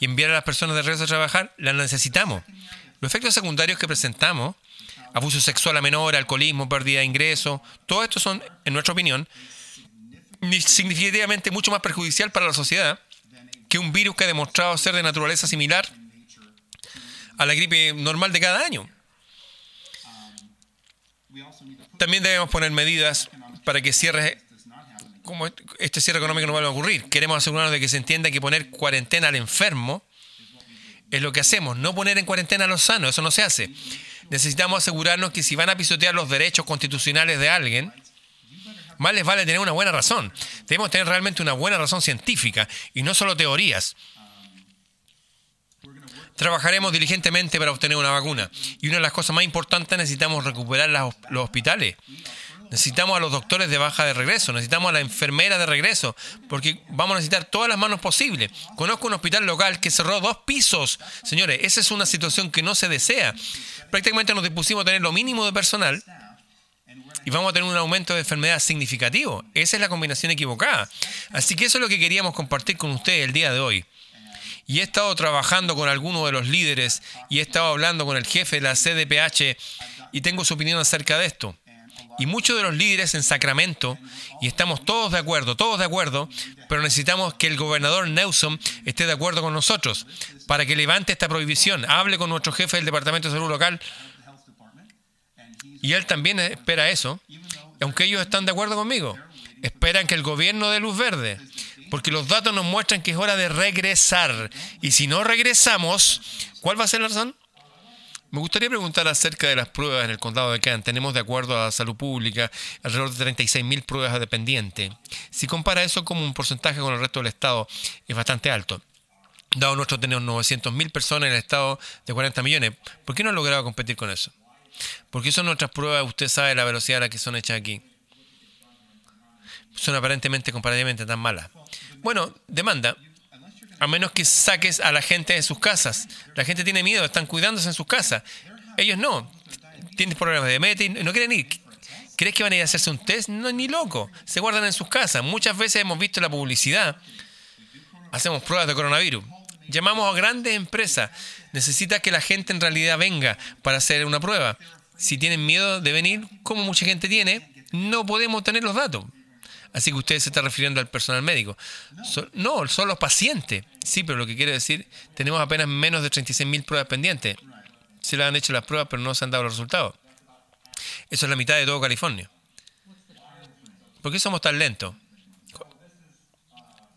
y enviar a las personas de regreso a trabajar? Las necesitamos. Los efectos secundarios que presentamos abuso sexual a menor, alcoholismo, pérdida de ingresos, todo esto son, en nuestra opinión, significativamente mucho más perjudicial para la sociedad que un virus que ha demostrado ser de naturaleza similar a la gripe normal de cada año. También debemos poner medidas para que cierre, como este cierre económico no vuelva a ocurrir. Queremos asegurarnos de que se entienda que poner cuarentena al enfermo es lo que hacemos, no poner en cuarentena a los sanos, eso no se hace necesitamos asegurarnos que si van a pisotear los derechos constitucionales de alguien, más les vale tener una buena razón. Debemos tener realmente una buena razón científica y no solo teorías. Trabajaremos diligentemente para obtener una vacuna. Y una de las cosas más importantes, necesitamos recuperar los hospitales. Necesitamos a los doctores de baja de regreso, necesitamos a la enfermera de regreso, porque vamos a necesitar todas las manos posibles. Conozco un hospital local que cerró dos pisos. Señores, esa es una situación que no se desea. Prácticamente nos dispusimos a tener lo mínimo de personal y vamos a tener un aumento de enfermedad significativo. Esa es la combinación equivocada. Así que eso es lo que queríamos compartir con ustedes el día de hoy. Y he estado trabajando con algunos de los líderes y he estado hablando con el jefe de la CDPH y tengo su opinión acerca de esto y muchos de los líderes en Sacramento, y estamos todos de acuerdo, todos de acuerdo, pero necesitamos que el gobernador Newsom esté de acuerdo con nosotros para que levante esta prohibición, hable con nuestro jefe del Departamento de Salud Local, y él también espera eso, aunque ellos están de acuerdo conmigo, esperan que el gobierno dé luz verde, porque los datos nos muestran que es hora de regresar, y si no regresamos, ¿cuál va a ser la razón? Me gustaría preguntar acerca de las pruebas en el condado de Kent. Tenemos, de acuerdo a salud pública, alrededor de 36.000 pruebas a dependiente. Si compara eso como un porcentaje con el resto del estado, es bastante alto. Dado nuestro tener 900.000 personas en el estado de 40 millones, ¿por qué no han logrado competir con eso? Porque son nuestras pruebas, usted sabe la velocidad a la que son hechas aquí. Son aparentemente comparativamente tan malas. Bueno, demanda a menos que saques a la gente de sus casas. La gente tiene miedo, están cuidándose en sus casas. Ellos no. Tienen problemas de diabetes, no quieren ir. ¿Crees que van a ir a hacerse un test? No, ni loco. Se guardan en sus casas. Muchas veces hemos visto la publicidad. Hacemos pruebas de coronavirus. Llamamos a grandes empresas. Necesita que la gente en realidad venga para hacer una prueba. Si tienen miedo de venir, como mucha gente tiene, no podemos tener los datos. Así que usted se está refiriendo al personal médico. no, son los pacientes. Sí, pero lo que quiere decir, tenemos apenas menos de 36.000 pruebas pendientes. Se le han hecho las pruebas, pero no se han dado los resultados. Eso es la mitad de todo California. ¿Por qué somos tan lentos?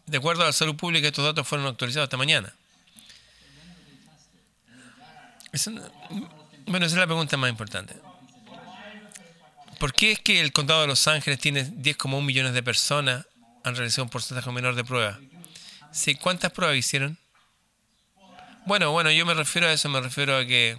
De acuerdo a la salud pública, estos datos fueron actualizados esta mañana. bueno, esa es la pregunta más importante. ¿Por qué es que el condado de Los Ángeles tiene 10,1 millones de personas han realizado un porcentaje menor de pruebas? Sí, ¿cuántas pruebas hicieron? Bueno, bueno, yo me refiero a eso, me refiero a que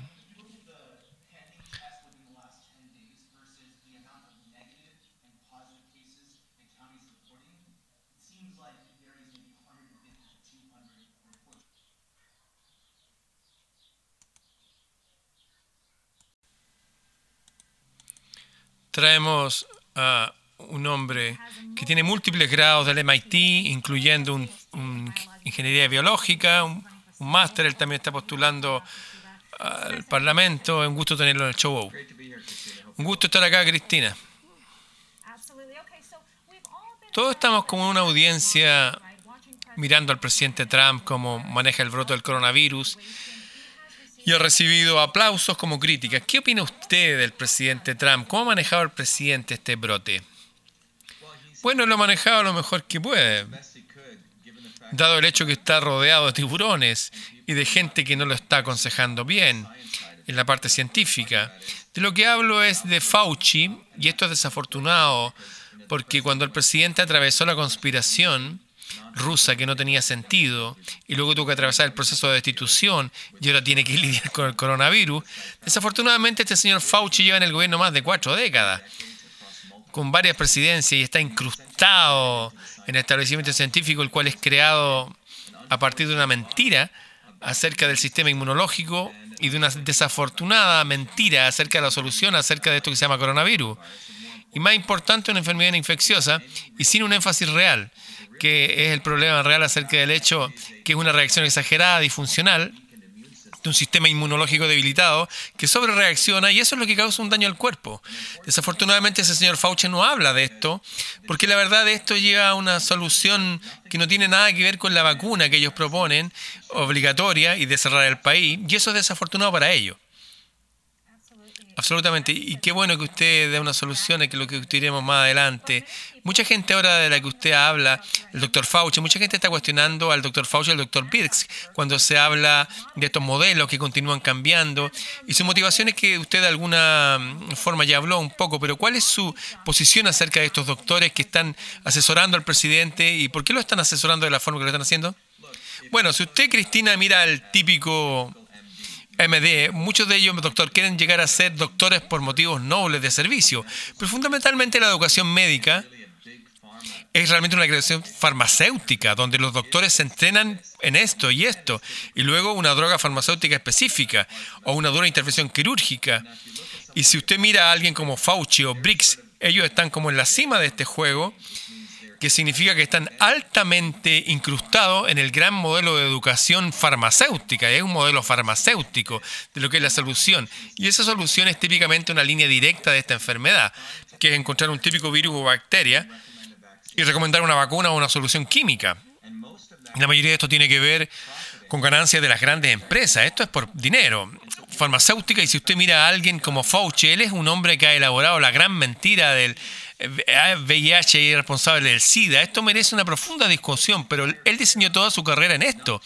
traemos a un hombre que tiene múltiples grados del MIT, incluyendo un, ingeniería biológica, un, máster, él también está postulando al Parlamento. Un gusto tenerlo en el show. Un gusto estar acá, Cristina. Todos estamos como una audiencia mirando al presidente Trump cómo maneja el brote del coronavirus y ha recibido aplausos como críticas. ¿Qué opina usted del presidente Trump? ¿Cómo ha manejado el presidente este brote? Bueno, lo ha manejado lo mejor que puede, dado el hecho que está rodeado de tiburones y de gente que no lo está aconsejando bien en la parte científica. De lo que hablo es de Fauci, y esto es desafortunado, porque cuando el presidente atravesó la conspiración, rusa que no tenía sentido y luego tuvo que atravesar el proceso de destitución y ahora tiene que lidiar con el coronavirus. Desafortunadamente este señor Fauci lleva en el gobierno más de cuatro décadas, con varias presidencias y está incrustado en el establecimiento científico, el cual es creado a partir de una mentira acerca del sistema inmunológico y de una desafortunada mentira acerca de la solución acerca de esto que se llama coronavirus. Y más importante, una enfermedad infecciosa y sin un énfasis real que es el problema real acerca del hecho que es una reacción exagerada, disfuncional, de un sistema inmunológico debilitado que sobre reacciona y eso es lo que causa un daño al cuerpo. Desafortunadamente ese señor Fauci no habla de esto porque la verdad esto lleva a una solución que no tiene nada que ver con la vacuna que ellos proponen, obligatoria y de cerrar el país y eso es desafortunado para ellos. Absolutamente. Y qué bueno que usted dé una solución, que lo que diremos más adelante. Mucha gente ahora de la que usted habla, el doctor Fauci, mucha gente está cuestionando al doctor Fauci y al doctor Birx cuando se habla de estos modelos que continúan cambiando. Y su motivación es que usted de alguna forma ya habló un poco, pero ¿cuál es su posición acerca de estos doctores que están asesorando al presidente y por qué lo están asesorando de la forma que lo están haciendo? Bueno, si usted, Cristina, mira el típico MD, muchos de ellos, doctor, quieren llegar a ser doctores por motivos nobles de servicio, pero fundamentalmente la educación médica es realmente una creación farmacéutica, donde los doctores se entrenan en esto y esto, y luego una droga farmacéutica específica o una dura intervención quirúrgica. Y si usted mira a alguien como Fauci o Briggs, ellos están como en la cima de este juego que significa que están altamente incrustados en el gran modelo de educación farmacéutica. Es un modelo farmacéutico de lo que es la solución. Y esa solución es típicamente una línea directa de esta enfermedad, que es encontrar un típico virus o bacteria y recomendar una vacuna o una solución química. La mayoría de esto tiene que ver con ganancias de las grandes empresas. Esto es por dinero. Farmacéutica, y si usted mira a alguien como Fauci, él es un hombre que ha elaborado la gran mentira del VIH y responsable del SIDA. Esto merece una profunda discusión, pero él diseñó toda su carrera en esto,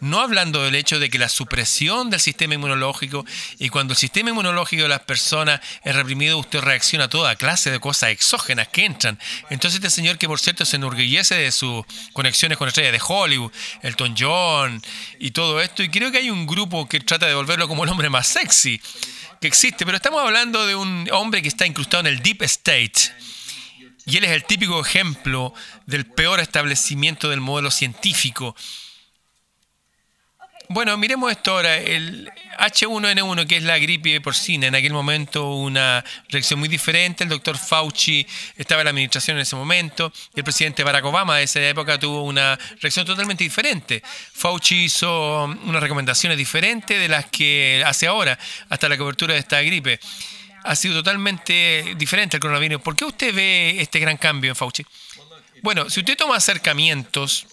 no hablando del hecho de que la supresión del sistema inmunológico y cuando el sistema inmunológico de las personas es reprimido, usted reacciona a toda clase de cosas exógenas que entran. Entonces este señor que por cierto se enorgullece de sus conexiones con estrellas de Hollywood, Elton John y todo esto, y creo que hay un grupo que trata de volverlo como el hombre más sexy que existe, pero estamos hablando de un hombre que está incrustado en el Deep State y él es el típico ejemplo del peor establecimiento del modelo científico. Bueno, miremos esto ahora. El H1N1, que es la gripe porcina, en aquel momento una reacción muy diferente. El doctor Fauci estaba en la administración en ese momento. Y el presidente Barack Obama de esa época tuvo una reacción totalmente diferente. Fauci hizo unas recomendaciones diferentes de las que hace ahora, hasta la cobertura de esta gripe. Ha sido totalmente diferente el coronavirus. ¿Por qué usted ve este gran cambio en Fauci? Bueno, si usted toma acercamientos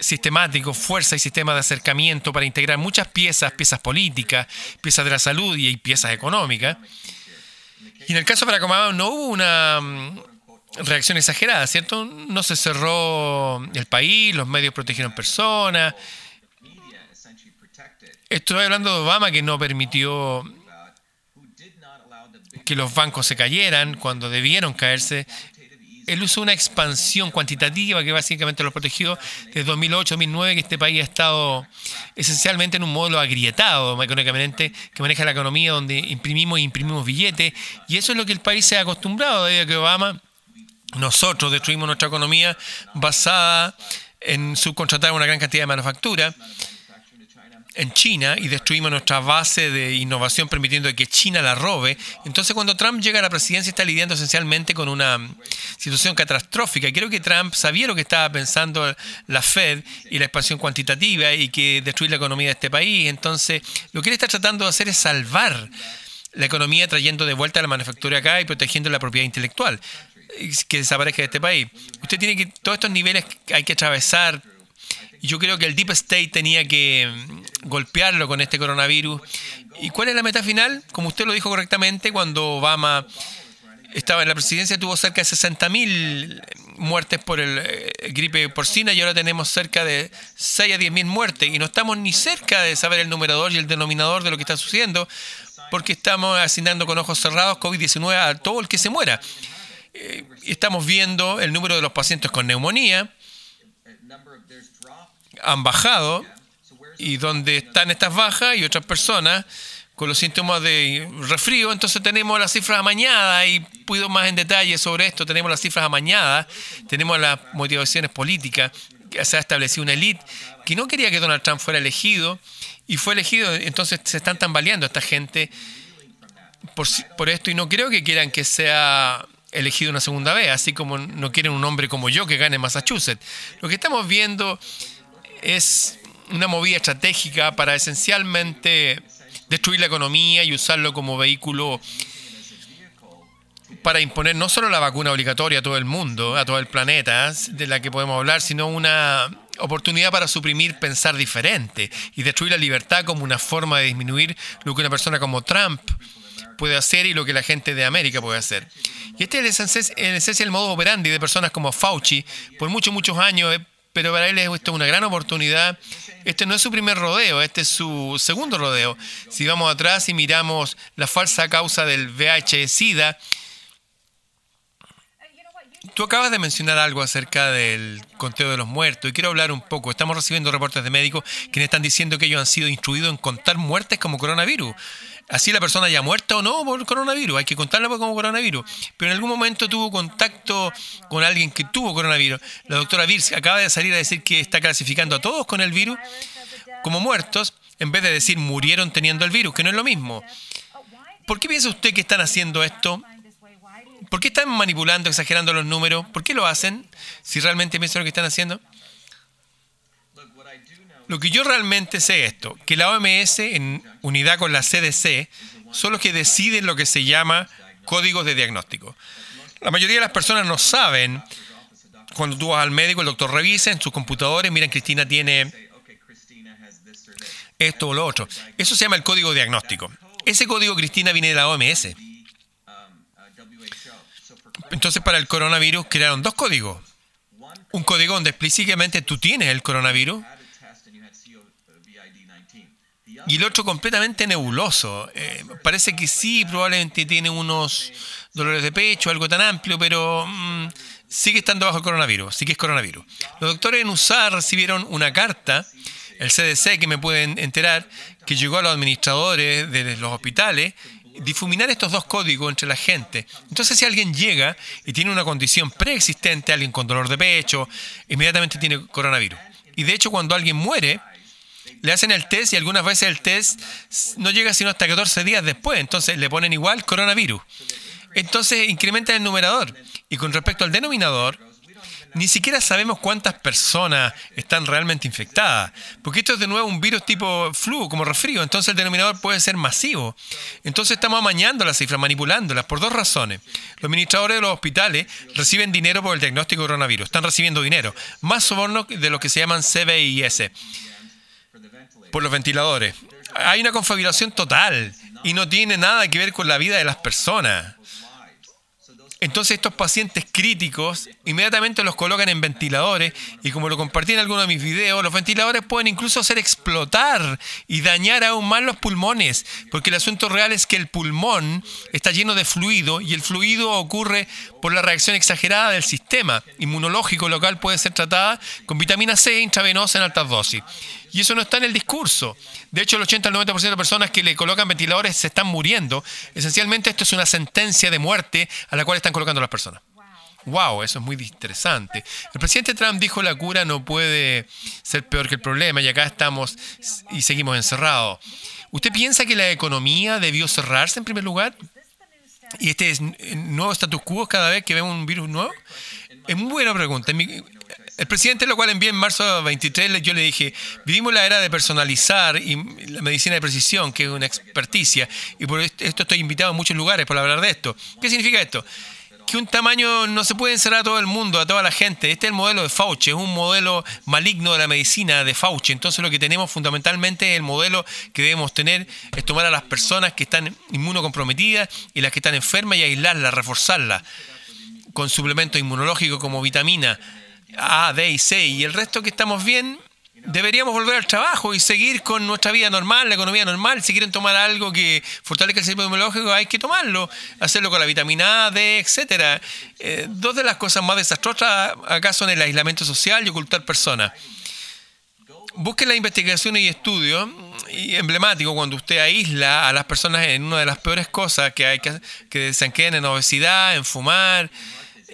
sistemático, fuerza y sistema de acercamiento para integrar muchas piezas, piezas políticas, piezas de la salud y piezas económicas. Y en el caso de Barack no hubo una mm, reacción exagerada, ¿cierto? No se cerró el país, los medios protegieron personas. Estoy hablando de Obama que no permitió que los bancos se cayeran cuando debieron caerse él usó una expansión cuantitativa que básicamente lo protegió desde 2008-2009, que este país ha estado esencialmente en un modelo agrietado económicamente, que maneja la economía donde imprimimos e imprimimos billetes, y eso es lo que el país se ha acostumbrado, a que Obama, nosotros destruimos nuestra economía basada en subcontratar una gran cantidad de manufactura en China y destruimos nuestra base de innovación permitiendo que China la robe. Entonces cuando Trump llega a la presidencia está lidiando esencialmente con una situación catastrófica. Creo que Trump sabía lo que estaba pensando la Fed y la expansión cuantitativa y que destruir la economía de este país. Entonces lo que él está tratando de hacer es salvar la economía trayendo de vuelta la manufactura acá y protegiendo la propiedad intelectual que desaparezca de este país. Usted tiene que, todos estos niveles hay que atravesar yo creo que el Deep State tenía que mm, golpearlo con este coronavirus. ¿Y cuál es la meta final? Como usted lo dijo correctamente, cuando Obama estaba en la presidencia tuvo cerca de 60.000 muertes por el eh, gripe porcina y ahora tenemos cerca de 6 a 10.000 muertes y no estamos ni cerca de saber el numerador y el denominador de lo que está sucediendo porque estamos asignando con ojos cerrados COVID-19 a todo el que se muera. Eh, estamos viendo el número de los pacientes con neumonía, han bajado y donde están estas bajas y otras personas con los síntomas de resfrío, entonces tenemos las cifras amañadas y puedo más en detalle sobre esto, tenemos las cifras amañadas, tenemos las motivaciones políticas, se ha establecido una élite que no quería que Donald Trump fuera elegido y fue elegido, entonces se están tambaleando esta gente por, por esto y no creo que quieran que sea elegido una segunda vez, así como no quieren un hombre como yo que gane Massachusetts. Lo que estamos viendo es una movida estratégica para esencialmente destruir la economía y usarlo como vehículo para imponer no solo la vacuna obligatoria a todo el mundo, a todo el planeta, de la que podemos hablar, sino una oportunidad para suprimir pensar diferente y destruir la libertad como una forma de disminuir lo que una persona como Trump puede hacer y lo que la gente de América puede hacer. Y este es en esencia el modo operandi de personas como Fauci. Por muchos, muchos años pero para él esto es una gran oportunidad. Este no es su primer rodeo, este es su segundo rodeo. Si vamos atrás y miramos la falsa causa del VIH-Sida, Tú acabas de mencionar algo acerca del conteo de los muertos y quiero hablar un poco. Estamos recibiendo reportes de médicos que están diciendo que ellos han sido instruidos en contar muertes como coronavirus así la persona haya muerto o no por coronavirus, hay que contarla como coronavirus. Pero en algún momento tuvo contacto con alguien que tuvo coronavirus. La doctora Virs acaba de salir a decir que está clasificando a todos con el virus como muertos, en vez de decir murieron teniendo el virus, que no es lo mismo. ¿Por qué piensa usted que están haciendo esto? ¿Por qué están manipulando, exagerando los números? ¿Por qué lo hacen? Si realmente piensan lo que están haciendo. Lo que yo realmente sé es esto, que la OMS, en unidad con la CDC, son los que deciden lo que se llama códigos de diagnóstico. La mayoría de las personas no saben, cuando tú vas al médico, el doctor revisa en sus computadores, miren, Cristina tiene esto o lo otro. Eso se llama el código diagnóstico. Ese código, Cristina, viene de la OMS. Entonces, para el coronavirus crearon dos códigos. Un código donde explícitamente tú tienes el coronavirus y el otro completamente nebuloso. Eh, parece que sí, probablemente tiene unos dolores de pecho, algo tan amplio, pero mm, sigue estando bajo el coronavirus, sí que es coronavirus. Los doctores en USA recibieron una carta, el CDC, que me pueden enterar, que llegó a los administradores de los hospitales, difuminar estos dos códigos entre la gente. Entonces, si alguien llega y tiene una condición preexistente, alguien con dolor de pecho, inmediatamente tiene coronavirus. Y de hecho, cuando alguien muere, le hacen el test y algunas veces el test no llega sino hasta 14 días después. Entonces le ponen igual coronavirus. Entonces incrementan el numerador. Y con respecto al denominador, ni siquiera sabemos cuántas personas están realmente infectadas, porque esto es de nuevo un virus tipo flu, como resfrío, entonces el denominador puede ser masivo. Entonces estamos amañando las cifras, manipulándolas, por dos razones. Los administradores de los hospitales reciben dinero por el diagnóstico de coronavirus, están recibiendo dinero, más sobornos de lo que se llaman CBIS, por los ventiladores. Hay una confabulación total y no tiene nada que ver con la vida de las personas. Entonces estos pacientes críticos inmediatamente los colocan en ventiladores y como lo compartí en alguno de mis videos, los ventiladores pueden incluso hacer explotar y dañar aún más los pulmones, porque el asunto real es que el pulmón está lleno de fluido y el fluido ocurre por la reacción exagerada del sistema inmunológico local puede ser tratada con vitamina C intravenosa en altas dosis. Y eso no está en el discurso. De hecho, el 80 al 90% de personas que le colocan ventiladores se están muriendo. Esencialmente esto es una sentencia de muerte a la cual están colocando las personas. Wow, eso es muy interesante. El presidente Trump dijo la cura no puede ser peor que el problema y acá estamos y seguimos encerrados. ¿Usted piensa que la economía debió cerrarse en primer lugar? ¿Y este es nuevo status quo cada vez que vemos un virus nuevo? Es muy buena pregunta. El presidente, lo cual envié en marzo 23, yo le dije, vivimos la era de personalizar y la medicina de precisión, que es una experticia, y por esto estoy invitado a muchos lugares para hablar de esto. ¿Qué significa esto? que un tamaño no se puede encerrar a todo el mundo, a toda la gente. Este es el modelo de Fauci, es un modelo maligno de la medicina de Fauci. Entonces lo que tenemos fundamentalmente, el modelo que debemos tener es tomar a las personas que están inmunocomprometidas y las que están enfermas y aislarlas, reforzarlas con suplementos inmunológicos como vitamina a, D y C y el resto que estamos bien, deberíamos volver al trabajo y seguir con nuestra vida normal, la economía normal. Si quieren tomar algo que fortalezca el sistema inmunológico, hay que tomarlo. Hacerlo con la vitamina A, D, etc. Eh, dos de las cosas más desastrosas acá son el aislamiento social y ocultar personas. Busquen las investigaciones y estudios y emblemático cuando usted aísla a las personas en una de las peores cosas que hay que, que se queden en obesidad, en fumar,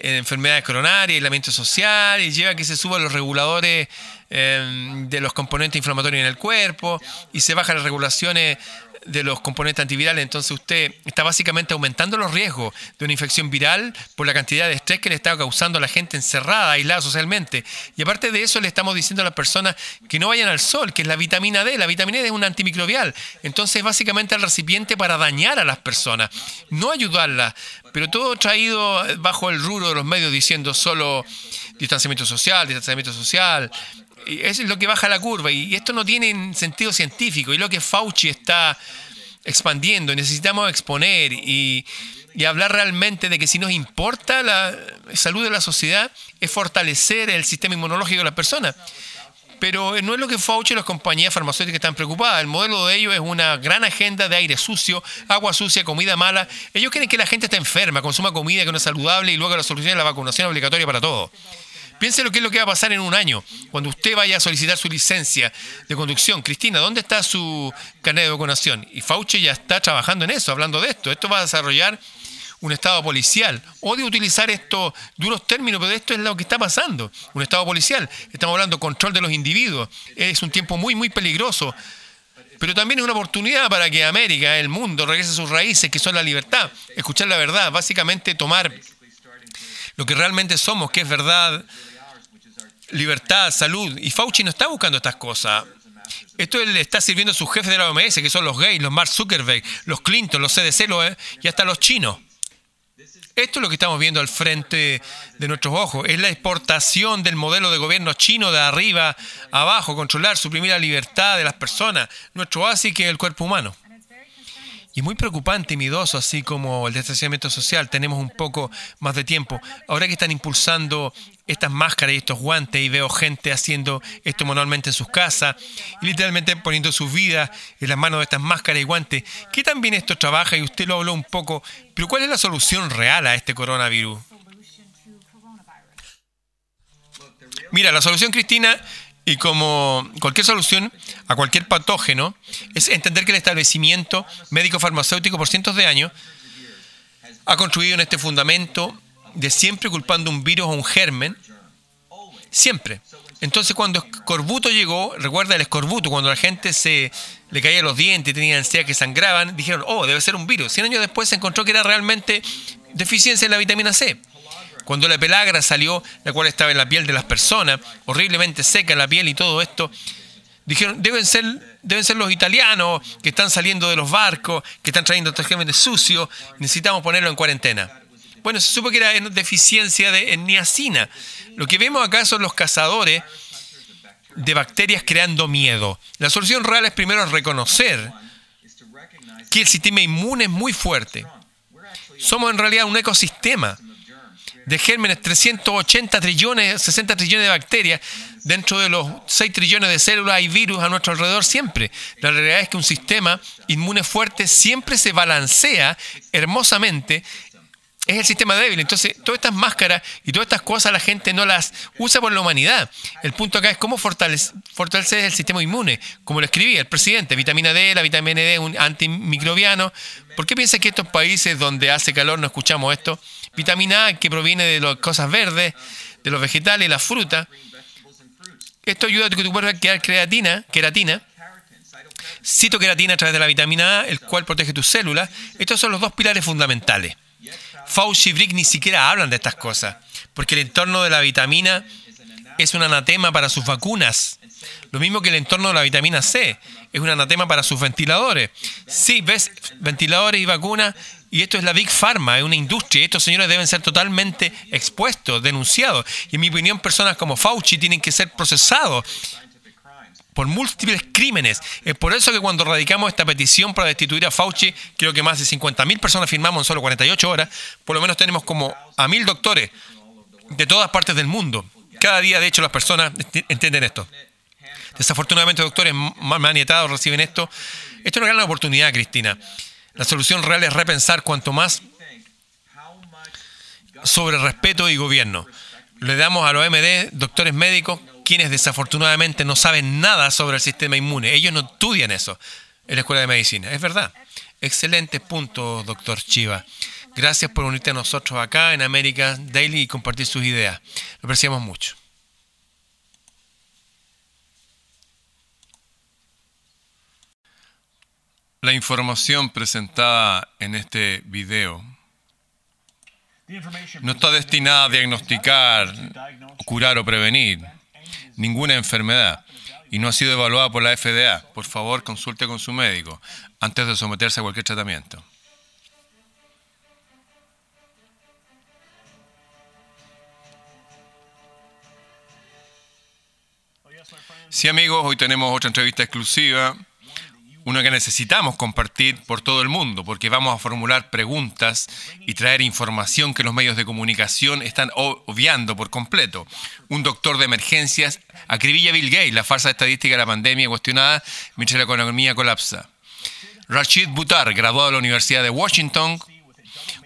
enfermedades coronarias, aislamiento social, y lleva a que se suban los reguladores em, de los componentes inflamatorios en el cuerpo, y se bajan las regulaciones de los componentes antivirales, entonces usted está básicamente aumentando los riesgos de una infección viral por la cantidad de estrés que le está causando a la gente encerrada, aislada socialmente. Y aparte de eso, le estamos diciendo a las personas que no vayan al sol, que es la vitamina D. La vitamina D es un antimicrobial. Entonces, básicamente el recipiente para dañar a las personas, no ayudarlas. Pero todo traído bajo el ruro de los medios diciendo solo distanciamiento social, distanciamiento social. Eso es lo que baja la curva. Y esto no tiene sentido científico. Y lo que Fauci está expandiendo. Necesitamos exponer y, y hablar realmente de que si nos importa la salud de la sociedad, es fortalecer el sistema inmunológico de las personas. Pero no es lo que Fauci y las compañías farmacéuticas están preocupadas. El modelo de ellos es una gran agenda de aire sucio, agua sucia, comida mala. Ellos quieren que la gente esté enferma, consuma comida que no es saludable y luego la solución es la vacunación obligatoria para todo. Piense lo que es lo que va a pasar en un año, cuando usted vaya a solicitar su licencia de conducción. Cristina, ¿dónde está su carnet de vacunación? Y Fauci ya está trabajando en eso, hablando de esto. Esto va a desarrollar un Estado policial. Odio utilizar estos duros términos, pero esto es lo que está pasando. Un Estado policial. Estamos hablando de control de los individuos. Es un tiempo muy, muy peligroso. Pero también es una oportunidad para que América, el mundo, regrese a sus raíces, que son la libertad. Escuchar la verdad, básicamente tomar lo que realmente somos, que es verdad, libertad, salud. Y Fauci no está buscando estas cosas. Esto le está sirviendo a sus jefes de la OMS, que son los gays, los Mark Zuckerberg, los Clinton, los CDC los, eh, y hasta los chinos. Esto es lo que estamos viendo al frente de nuestros ojos. Es la exportación del modelo de gobierno chino de arriba a abajo, controlar, suprimir la libertad de las personas, nuestro oasis que el cuerpo humano. Y es muy preocupante y miedoso, así como el distanciamiento social. Tenemos un poco más de tiempo. Ahora que están impulsando estas máscaras y estos guantes y veo gente haciendo esto manualmente en sus casas y literalmente poniendo sus vidas en las manos de estas máscaras y guantes. ¿Qué tan bien esto trabaja? Y usted lo habló un poco, pero ¿cuál es la solución real a este coronavirus? Mira, la solución, Cristina, y como cualquier solución a cualquier patógeno, es entender que el establecimiento médico-farmacéutico por cientos de años ha construido en este fundamento de siempre culpando un virus o un germen Siempre. Entonces cuando Escorbuto llegó, recuerda el escorbuto, cuando la gente se le caía los dientes y tenía ansiedad que sangraban, dijeron, oh, debe ser un virus. Cien años después se encontró que era realmente deficiencia en la vitamina C. Cuando la pelagra salió, la cual estaba en la piel de las personas, horriblemente seca la piel y todo esto, dijeron, deben ser, deben ser los italianos que están saliendo de los barcos, que están trayendo de sucio, necesitamos ponerlo en cuarentena. Bueno, se supo que era deficiencia de niacina. Lo que vemos acá son los cazadores de bacterias creando miedo. La solución real es primero reconocer que el sistema inmune es muy fuerte. Somos en realidad un ecosistema de gérmenes, 380 trillones, 60 trillones de bacterias, dentro de los 6 trillones de células y virus a nuestro alrededor siempre. La realidad es que un sistema inmune fuerte siempre se balancea hermosamente es el sistema débil. Entonces, todas estas máscaras y todas estas cosas la gente no las usa por la humanidad. El punto acá es cómo fortalecer, el sistema inmune, como lo escribía el presidente. Vitamina D, la vitamina D, un antimicrobiano. ¿Por qué piensa que estos países donde hace calor no escuchamos esto? Vitamina A, que proviene de las cosas verdes, de los vegetales, la fruta. Esto ayuda a que tu cuerpo crear creatina, queratina, citoqueratina a través de la vitamina A, el cual protege tus células. Estos son los dos pilares fundamentales. Fauci y Brick ni siquiera hablan de estas cosas, porque el entorno de la vitamina es un anatema para sus vacunas. Lo mismo que el entorno de la vitamina C es un anatema para sus ventiladores. Sí, ves, ventiladores y vacunas, y esto es la Big Pharma, es una industria, estos señores deben ser totalmente expuestos, denunciados. Y en mi opinión, personas como Fauci tienen que ser procesados por múltiples crímenes. Es por eso que cuando radicamos esta petición para destituir a Fauci, creo que más de 50.000 personas firmamos en solo 48 horas, por lo menos tenemos como a mil doctores de todas partes del mundo. Cada día, de hecho, las personas entienden esto. Desafortunadamente, doctores manietados reciben esto. Esto es una gran oportunidad, Cristina. La solución real es repensar cuanto más sobre respeto y gobierno. Le damos a los MD, doctores médicos, quienes desafortunadamente no saben nada sobre el sistema inmune. Ellos no estudian eso en la escuela de medicina. Es verdad. Excelente punto, doctor Chiva. Gracias por unirte a nosotros acá en América Daily y compartir sus ideas. Lo apreciamos mucho. La información presentada en este video no está destinada a diagnosticar, curar o prevenir ninguna enfermedad y no ha sido evaluada por la FDA, por favor consulte con su médico antes de someterse a cualquier tratamiento. Sí amigos, hoy tenemos otra entrevista exclusiva uno que necesitamos compartir por todo el mundo, porque vamos a formular preguntas y traer información que los medios de comunicación están obviando por completo. Un doctor de emergencias acribilla Bill Gates, la falsa estadística de la pandemia cuestionada mientras la economía colapsa. Rashid Butar, graduado de la Universidad de Washington,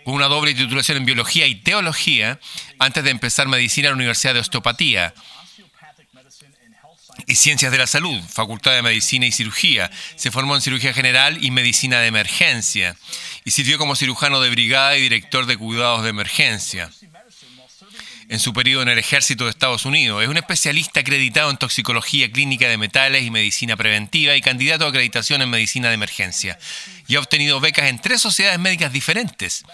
con una doble titulación en biología y teología, antes de empezar medicina en la Universidad de Osteopatía y Ciencias de la Salud, Facultad de Medicina y Cirugía. Se formó en Cirugía General y Medicina de Emergencia y sirvió como cirujano de brigada y director de cuidados de emergencia en su periodo en el ejército de Estados Unidos. Es un especialista acreditado en toxicología clínica de metales y medicina preventiva y candidato a acreditación en medicina de emergencia. Y ha obtenido becas en tres sociedades médicas diferentes.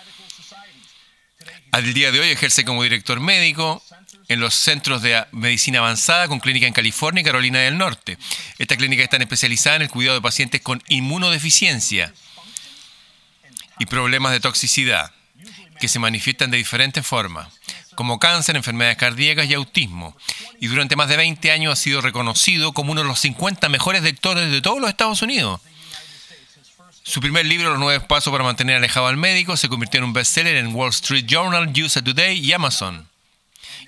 Al día de hoy ejerce como director médico en los centros de medicina avanzada con clínica en California y Carolina del Norte. Esta clínica está especializada en el cuidado de pacientes con inmunodeficiencia y problemas de toxicidad que se manifiestan de diferentes formas, como cáncer, enfermedades cardíacas y autismo. Y durante más de 20 años ha sido reconocido como uno de los 50 mejores doctores de todos los Estados Unidos. Su primer libro, Los nueve pasos para mantener alejado al médico, se convirtió en un bestseller en Wall Street Journal, USA Today y Amazon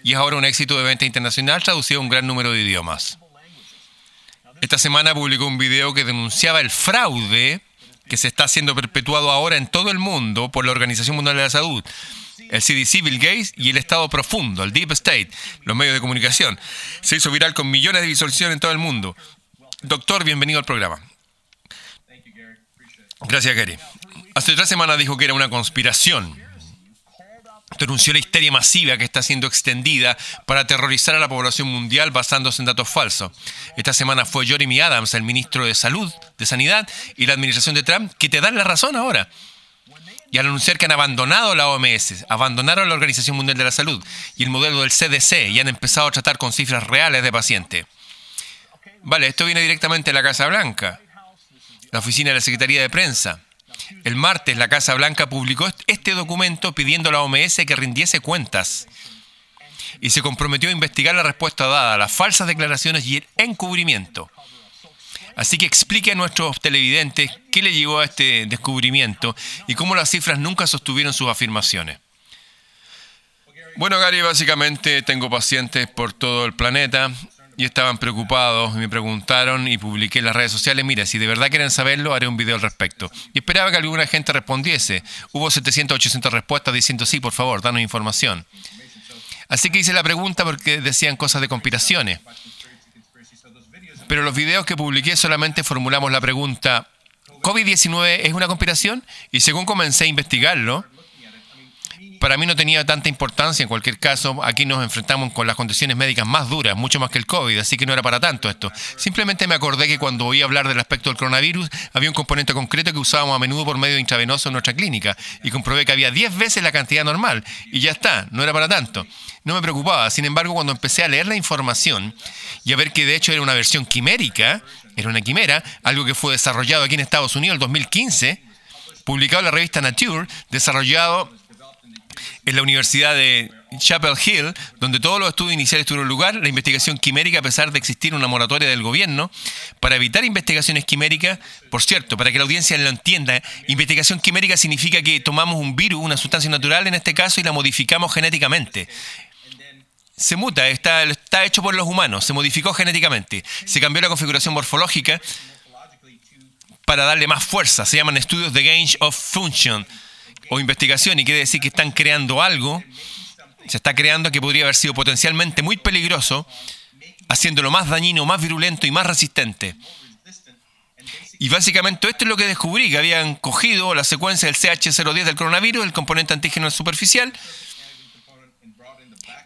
y es ahora un éxito de venta internacional traducido a un gran número de idiomas. Esta semana publicó un video que denunciaba el fraude que se está siendo perpetuado ahora en todo el mundo por la Organización Mundial de la Salud, el CDC, Bill Gates y el Estado Profundo, el Deep State, los medios de comunicación. Se hizo viral con millones de visualizaciones en todo el mundo. Doctor, bienvenido al programa. Gracias, Gary. Hace tres semanas dijo que era una conspiración denunció la histeria masiva que está siendo extendida para aterrorizar a la población mundial basándose en datos falsos. Esta semana fue Jeremy Adams, el ministro de Salud, de Sanidad y la administración de Trump, que te dan la razón ahora. Y al anunciar que han abandonado la OMS, abandonaron la Organización Mundial de la Salud y el modelo del CDC y han empezado a tratar con cifras reales de pacientes. Vale, esto viene directamente de la Casa Blanca, la oficina de la Secretaría de Prensa. El martes la Casa Blanca publicó este documento pidiendo a la OMS que rindiese cuentas y se comprometió a investigar la respuesta dada, las falsas declaraciones y el encubrimiento. Así que explique a nuestros televidentes qué le llegó a este descubrimiento y cómo las cifras nunca sostuvieron sus afirmaciones. Bueno, Gary, básicamente tengo pacientes por todo el planeta y estaban preocupados, me preguntaron y publiqué en las redes sociales, mira, si de verdad quieren saberlo, haré un video al respecto. Y esperaba que alguna gente respondiese. Hubo 700, 800 respuestas diciendo, sí, por favor, danos información. Así que hice la pregunta porque decían cosas de conspiraciones. Pero los videos que publiqué solamente formulamos la pregunta, ¿COVID-19 es una conspiración? Y según comencé a investigarlo, para mí no tenía tanta importancia en cualquier caso. Aquí nos enfrentamos con las condiciones médicas más duras, mucho más que el COVID, así que no era para tanto esto. Simplemente me acordé que cuando oí hablar del aspecto del coronavirus, había un componente concreto que usábamos a menudo por medio intravenoso en nuestra clínica y comprobé que había 10 veces la cantidad normal y ya está, no era para tanto. No me preocupaba. Sin embargo, cuando empecé a leer la información y a ver que de hecho era una versión quimérica, era una quimera, algo que fue desarrollado aquí en Estados Unidos en el 2015, publicado en la revista Nature, desarrollado en la Universidad de Chapel Hill, donde todos los estudios iniciales tuvieron lugar, la investigación quimérica, a pesar de existir una moratoria del gobierno, para evitar investigaciones quiméricas, por cierto, para que la audiencia lo entienda, investigación quimérica significa que tomamos un virus, una sustancia natural en este caso, y la modificamos genéticamente. Se muta, está, está hecho por los humanos, se modificó genéticamente, se cambió la configuración morfológica para darle más fuerza, se llaman estudios de gain of function o investigación y quiere decir que están creando algo, se está creando que podría haber sido potencialmente muy peligroso, haciéndolo más dañino, más virulento y más resistente. Y básicamente esto es lo que descubrí, que habían cogido la secuencia del CH010 del coronavirus, el componente antígeno superficial,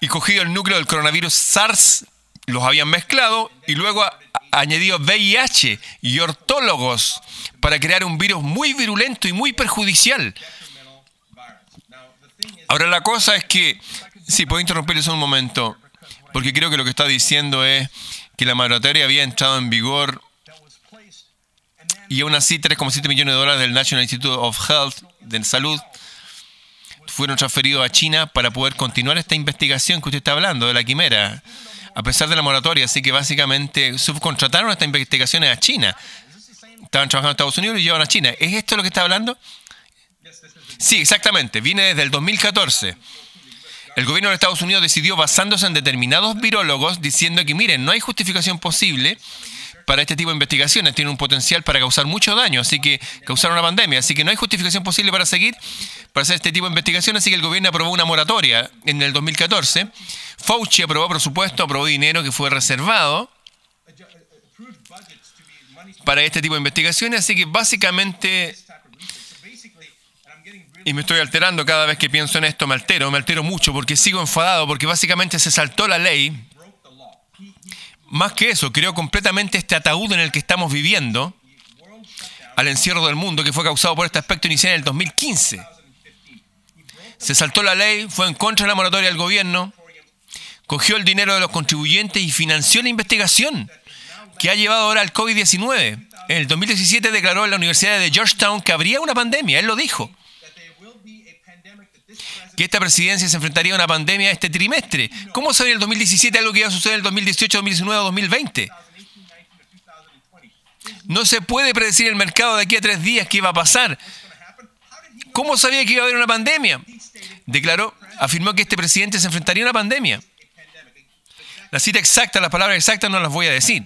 y cogido el núcleo del coronavirus SARS, los habían mezclado y luego añadido VIH y ortólogos para crear un virus muy virulento y muy perjudicial. Ahora la cosa es que, sí, puedo interrumpirles un momento, porque creo que lo que está diciendo es que la moratoria había entrado en vigor y aún así 3,7 millones de dólares del National Institute of Health, de salud, fueron transferidos a China para poder continuar esta investigación que usted está hablando, de la quimera, a pesar de la moratoria. Así que básicamente subcontrataron estas investigaciones a China. Estaban trabajando en Estados Unidos y llevan a China. ¿Es esto lo que está hablando? Sí, exactamente. Viene desde el 2014. El gobierno de Estados Unidos decidió, basándose en determinados virólogos, diciendo que, miren, no hay justificación posible para este tipo de investigaciones. Tiene un potencial para causar mucho daño, así que causar una pandemia. Así que no hay justificación posible para seguir, para hacer este tipo de investigación. Así que el gobierno aprobó una moratoria en el 2014. Fauci aprobó, por supuesto, aprobó dinero que fue reservado para este tipo de investigaciones. Así que básicamente y me estoy alterando cada vez que pienso en esto, me altero, me altero mucho porque sigo enfadado, porque básicamente se saltó la ley. Más que eso, creó completamente este ataúd en el que estamos viviendo, al encierro del mundo que fue causado por este aspecto inicial en el 2015. Se saltó la ley, fue en contra de la moratoria del gobierno, cogió el dinero de los contribuyentes y financió la investigación que ha llevado ahora al COVID-19. En el 2017 declaró en la Universidad de Georgetown que habría una pandemia, él lo dijo que esta presidencia se enfrentaría a una pandemia este trimestre. ¿Cómo sabía el 2017 algo que iba a suceder en el 2018, 2019 o 2020? No se puede predecir el mercado de aquí a tres días qué iba a pasar. ¿Cómo sabía que iba a haber una pandemia? Declaró, afirmó que este presidente se enfrentaría a una pandemia. La cita exacta, las palabras exactas no las voy a decir.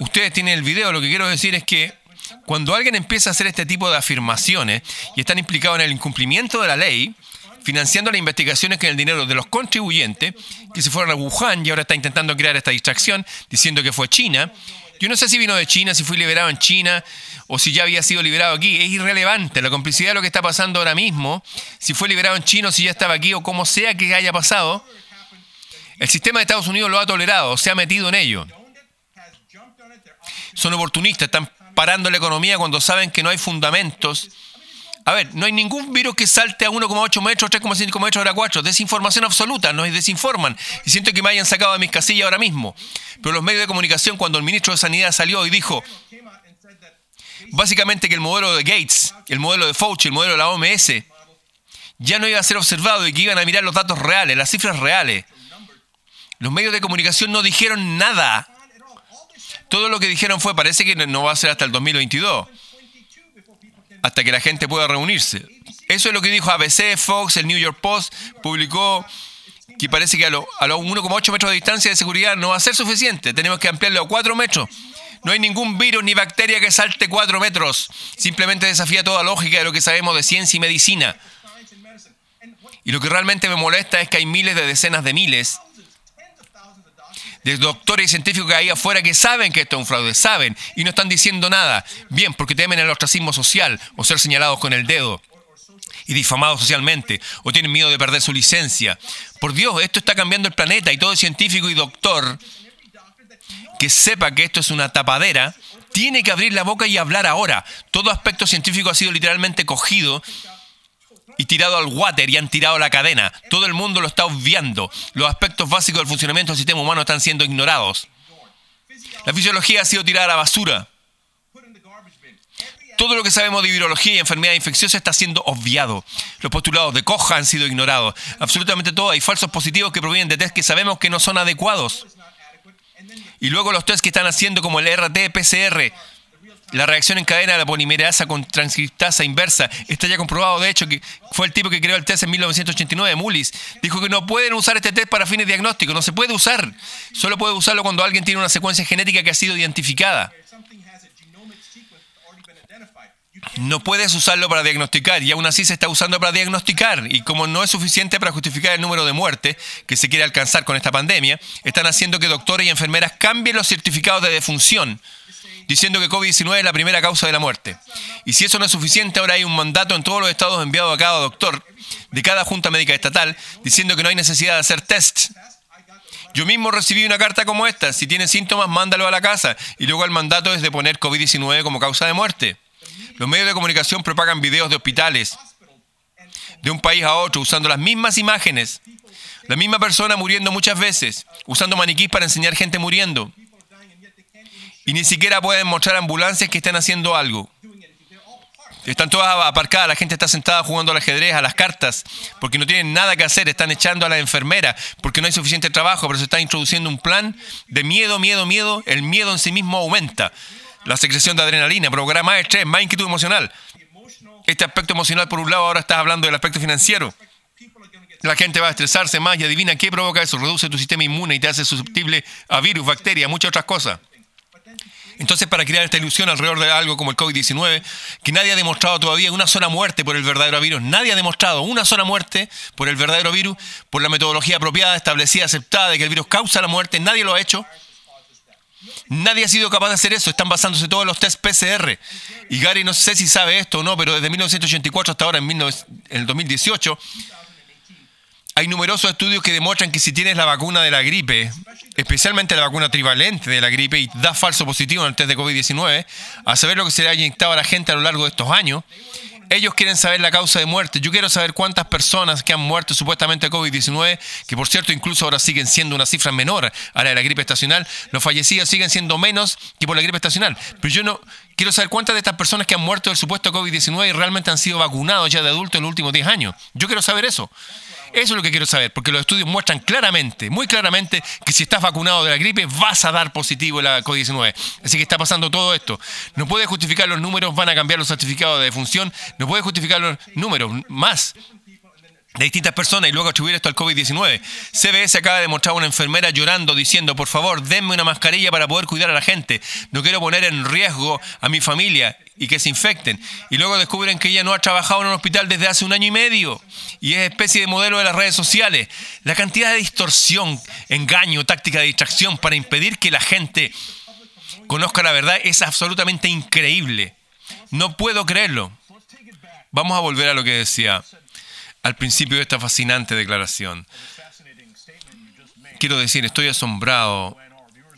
Ustedes tienen el video, lo que quiero decir es que cuando alguien empieza a hacer este tipo de afirmaciones y están implicados en el incumplimiento de la ley, financiando las investigaciones con el dinero de los contribuyentes, que se fueron a Wuhan y ahora está intentando crear esta distracción, diciendo que fue China, Yo no sé si vino de China, si fue liberado en China o si ya había sido liberado aquí. Es irrelevante la complicidad de lo que está pasando ahora mismo, si fue liberado en China si ya estaba aquí o como sea que haya pasado. El sistema de Estados Unidos lo ha tolerado, se ha metido en ello. Son oportunistas, están parando la economía cuando saben que no hay fundamentos. A ver, no hay ningún virus que salte a 1,8 metros, 3,5 metros, ahora 4. Desinformación absoluta, nos desinforman. Y siento que me hayan sacado de mis casillas ahora mismo. Pero los medios de comunicación, cuando el ministro de Sanidad salió y dijo, básicamente que el modelo de Gates, el modelo de Fauci, el modelo de la OMS, ya no iba a ser observado y que iban a mirar los datos reales, las cifras reales. Los medios de comunicación no dijeron nada. Todo lo que dijeron fue, parece que no va a ser hasta el 2022, hasta que la gente pueda reunirse. Eso es lo que dijo ABC, Fox, el New York Post, publicó que parece que a los 1,8 metros de distancia de seguridad no va a ser suficiente. Tenemos que ampliarlo a 4 metros. No hay ningún virus ni bacteria que salte 4 metros. Simplemente desafía toda lógica de lo que sabemos de ciencia y medicina. Y lo que realmente me molesta es que hay miles de decenas de miles de doctores y científicos que hay afuera que saben que esto es un fraude, saben, y no están diciendo nada. Bien, porque temen el ostracismo social o ser señalados con el dedo y difamados socialmente, o tienen miedo de perder su licencia. Por Dios, esto está cambiando el planeta y todo científico y doctor que sepa que esto es una tapadera, tiene que abrir la boca y hablar ahora. Todo aspecto científico ha sido literalmente cogido y tirado al water y han tirado la cadena. Todo el mundo lo está obviando. Los aspectos básicos del funcionamiento del sistema humano están siendo ignorados. La fisiología ha sido tirada a la basura. Todo lo que sabemos de virología y enfermedad infecciosa está siendo obviado. Los postulados de Koch han sido ignorados. Absolutamente todo. Hay falsos positivos que provienen de test que sabemos que no son adecuados. Y luego los test que están haciendo como el RT-PCR la reacción en cadena de la polimerasa con transcriptasa inversa está ya comprobado. De hecho, que fue el tipo que creó el test en 1989, Mullis. Dijo que no pueden usar este test para fines diagnósticos. No se puede usar. Solo puede usarlo cuando alguien tiene una secuencia genética que ha sido identificada. No puedes usarlo para diagnosticar y aún así se está usando para diagnosticar. Y como no es suficiente para justificar el número de muertes que se quiere alcanzar con esta pandemia, están haciendo que doctores y enfermeras cambien los certificados de defunción diciendo que COVID-19 es la primera causa de la muerte. Y si eso no es suficiente, ahora hay un mandato en todos los estados enviado a cada doctor de cada junta médica estatal diciendo que no hay necesidad de hacer tests. Yo mismo recibí una carta como esta. Si tiene síntomas, mándalo a la casa. Y luego el mandato es de poner COVID-19 como causa de muerte. Los medios de comunicación propagan videos de hospitales de un país a otro usando las mismas imágenes. La misma persona muriendo muchas veces, usando maniquís para enseñar gente muriendo y ni siquiera pueden mostrar ambulancias que estén haciendo algo. Están todas aparcadas, la gente está sentada jugando al ajedrez, a las cartas, porque no tienen nada que hacer, están echando a la enfermera, porque no hay suficiente trabajo, pero se está introduciendo un plan de miedo, miedo, miedo, el miedo en sí mismo aumenta. La secreción de adrenalina provocará más estrés, más inquietud emocional. Este aspecto emocional, por un lado, ahora estás hablando del aspecto financiero. La gente va a estresarse más y adivina qué provoca eso. Reduce tu sistema inmune y te hace susceptible a virus, bacterias, muchas otras cosas. Entonces, para crear esta ilusión alrededor de algo como el COVID-19, que nadie ha demostrado todavía una sola muerte por el verdadero virus, nadie ha demostrado una sola muerte por el verdadero virus, por la metodología apropiada, establecida, aceptada de que el virus causa la muerte, nadie lo ha hecho. Nadie ha sido capaz de hacer eso, están basándose todos los test PCR. Y Gary no sé si sabe esto o no, pero desde 1984 hasta ahora, en, el 2018, hay numerosos estudios que demuestran que si tienes la vacuna de la gripe, especialmente la vacuna trivalente de la gripe, y da falso positivo en el test de COVID-19, a saber lo que se le ha inyectado a la gente a lo largo de estos años, ellos quieren saber la causa de muerte. Yo quiero saber cuántas personas que han muerto supuestamente de COVID-19, que por cierto incluso ahora siguen siendo una cifra menor a la de la gripe estacional, los fallecidos siguen siendo menos que por la gripe estacional. Pero yo no quiero saber cuántas de estas personas que han muerto del supuesto COVID-19 realmente han sido vacunados ya de adultos en los últimos 10 años. Yo quiero saber eso. Eso es lo que quiero saber, porque los estudios muestran claramente, muy claramente, que si estás vacunado de la gripe vas a dar positivo la COVID-19. Así que está pasando todo esto. No puede justificar los números, van a cambiar los certificados de defunción, no puede justificar los números más de distintas personas y luego atribuir esto al COVID-19. CBS acaba de mostrar a una enfermera llorando diciendo, por favor, denme una mascarilla para poder cuidar a la gente. No quiero poner en riesgo a mi familia y que se infecten. Y luego descubren que ella no ha trabajado en un hospital desde hace un año y medio y es especie de modelo de las redes sociales. La cantidad de distorsión, engaño, táctica de distracción para impedir que la gente conozca la verdad es absolutamente increíble. No puedo creerlo. Vamos a volver a lo que decía al principio de esta fascinante declaración. Quiero decir, estoy asombrado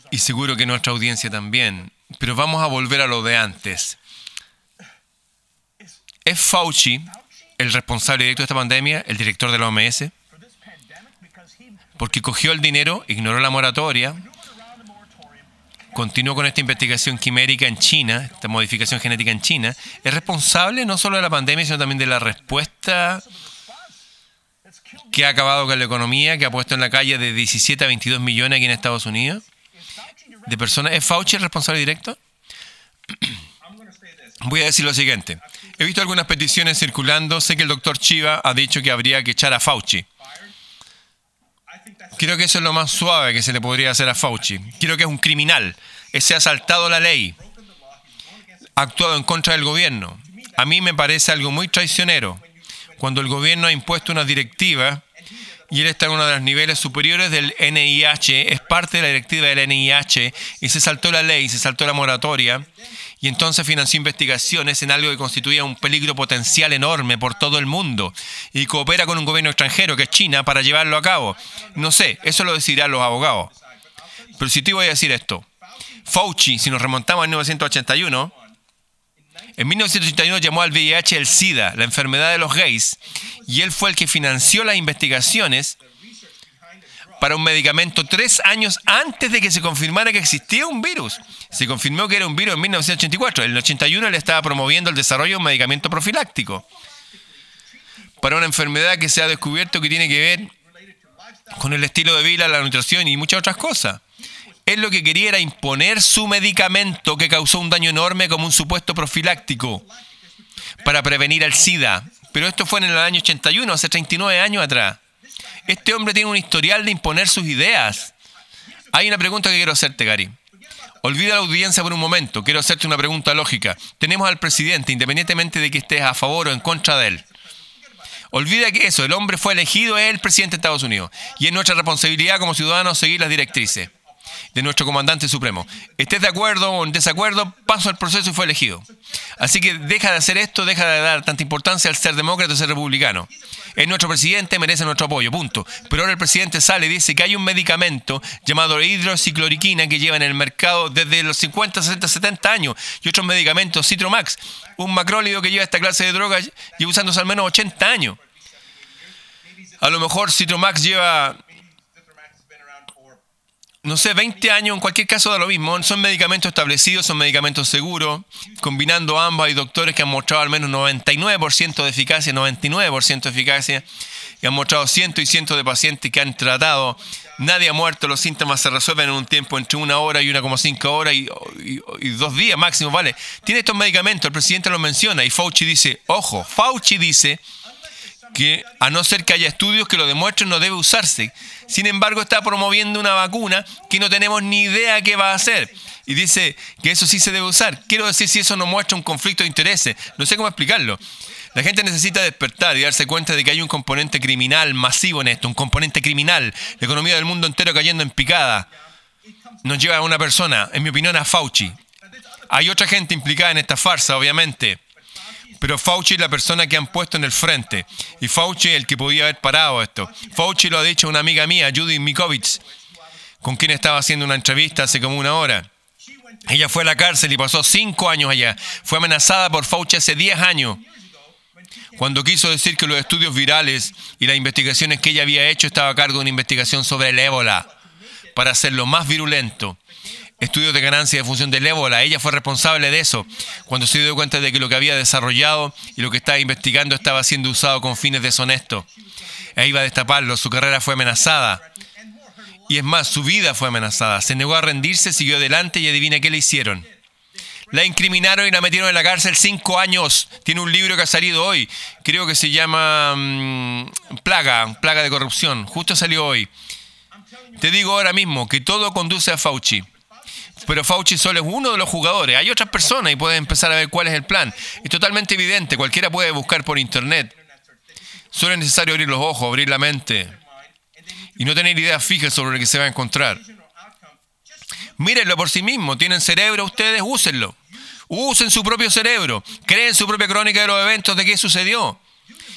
y seguro que nuestra audiencia también, pero vamos a volver a lo de antes. ¿Es Fauci el responsable directo de esta pandemia, el director de la OMS? Porque cogió el dinero, ignoró la moratoria, continuó con esta investigación quimérica en China, esta modificación genética en China, es responsable no solo de la pandemia, sino también de la respuesta que ha acabado con la economía, que ha puesto en la calle de 17 a 22 millones aquí en Estados Unidos de personas. ¿Es Fauci el responsable directo? Voy a decir lo siguiente. He visto algunas peticiones circulando. Sé que el doctor Chiva ha dicho que habría que echar a Fauci. Creo que eso es lo más suave que se le podría hacer a Fauci. Creo que es un criminal. Ese ha saltado la ley. Ha actuado en contra del gobierno. A mí me parece algo muy traicionero. Cuando el gobierno ha impuesto una directiva y él está en uno de los niveles superiores del NIH, es parte de la directiva del NIH y se saltó la ley, se saltó la moratoria y entonces financió investigaciones en algo que constituía un peligro potencial enorme por todo el mundo y coopera con un gobierno extranjero que es China para llevarlo a cabo. No sé, eso lo decidirán los abogados. Pero si te voy a decir esto, Fauci, si nos remontamos a 1981, en 1981 llamó al VIH el SIDA, la enfermedad de los gays, y él fue el que financió las investigaciones para un medicamento tres años antes de que se confirmara que existía un virus. Se confirmó que era un virus en 1984. En el 81 él estaba promoviendo el desarrollo de un medicamento profiláctico para una enfermedad que se ha descubierto que tiene que ver con el estilo de vida, la nutrición y muchas otras cosas. Él lo que quería era imponer su medicamento que causó un daño enorme como un supuesto profiláctico para prevenir el SIDA. Pero esto fue en el año 81, hace 39 años atrás. Este hombre tiene un historial de imponer sus ideas. Hay una pregunta que quiero hacerte, Gary. Olvida la audiencia por un momento. Quiero hacerte una pregunta lógica. Tenemos al presidente, independientemente de que estés a favor o en contra de él. Olvida que eso, el hombre fue elegido, es el presidente de Estados Unidos. Y es nuestra responsabilidad como ciudadanos seguir las directrices de nuestro comandante supremo. Estés de acuerdo o en desacuerdo, paso al proceso y fue elegido. Así que deja de hacer esto, deja de dar tanta importancia al ser demócrata o ser republicano. Es nuestro presidente, merece nuestro apoyo, punto. Pero ahora el presidente sale y dice que hay un medicamento llamado hidroxicloroquina que lleva en el mercado desde los 50, 60, 70 años y otros medicamentos, Citromax, un macrólido que lleva esta clase de drogas, lleva usándose al menos 80 años. A lo mejor Citromax lleva no sé, 20 años, en cualquier caso da lo mismo. Son medicamentos establecidos, son medicamentos seguros. Combinando ambos hay doctores que han mostrado al menos 99% de eficacia, 99% de eficacia. Y han mostrado cientos y cientos de pacientes que han tratado. Nadie ha muerto, los síntomas se resuelven en un tiempo entre una hora y una como cinco horas y, y dos días máximo, ¿vale? Tiene estos medicamentos, el presidente lo menciona y Fauci dice, ojo, Fauci dice que a no ser que haya estudios que lo demuestren no debe usarse. Sin embargo, está promoviendo una vacuna que no tenemos ni idea qué va a hacer. Y dice que eso sí se debe usar. Quiero decir si eso no muestra un conflicto de intereses. No sé cómo explicarlo. La gente necesita despertar y darse cuenta de que hay un componente criminal masivo en esto, un componente criminal. La economía del mundo entero cayendo en picada. Nos lleva a una persona, en mi opinión, a Fauci. Hay otra gente implicada en esta farsa, obviamente. Pero Fauci es la persona que han puesto en el frente. Y Fauci es el que podía haber parado esto. Fauci lo ha dicho una amiga mía, Judy Mikovits, con quien estaba haciendo una entrevista hace como una hora. Ella fue a la cárcel y pasó cinco años allá. Fue amenazada por Fauci hace diez años. Cuando quiso decir que los estudios virales y las investigaciones que ella había hecho estaba a cargo de una investigación sobre el ébola para hacerlo más virulento estudios de ganancia de función del ébola. Ella fue responsable de eso cuando se dio cuenta de que lo que había desarrollado y lo que estaba investigando estaba siendo usado con fines deshonestos. E iba a destaparlo, su carrera fue amenazada. Y es más, su vida fue amenazada. Se negó a rendirse, siguió adelante y adivina qué le hicieron. La incriminaron y la metieron en la cárcel cinco años. Tiene un libro que ha salido hoy. Creo que se llama mm, Plaga, Plaga de Corrupción. Justo salió hoy. Te digo ahora mismo que todo conduce a Fauci. Pero Fauci solo es uno de los jugadores. Hay otras personas y puedes empezar a ver cuál es el plan. Es totalmente evidente. Cualquiera puede buscar por internet. Solo es necesario abrir los ojos, abrir la mente y no tener ideas fijas sobre lo que se va a encontrar. Mírenlo por sí mismo. Tienen cerebro ustedes, úsenlo. Usen su propio cerebro. Creen su propia crónica de los eventos de qué sucedió.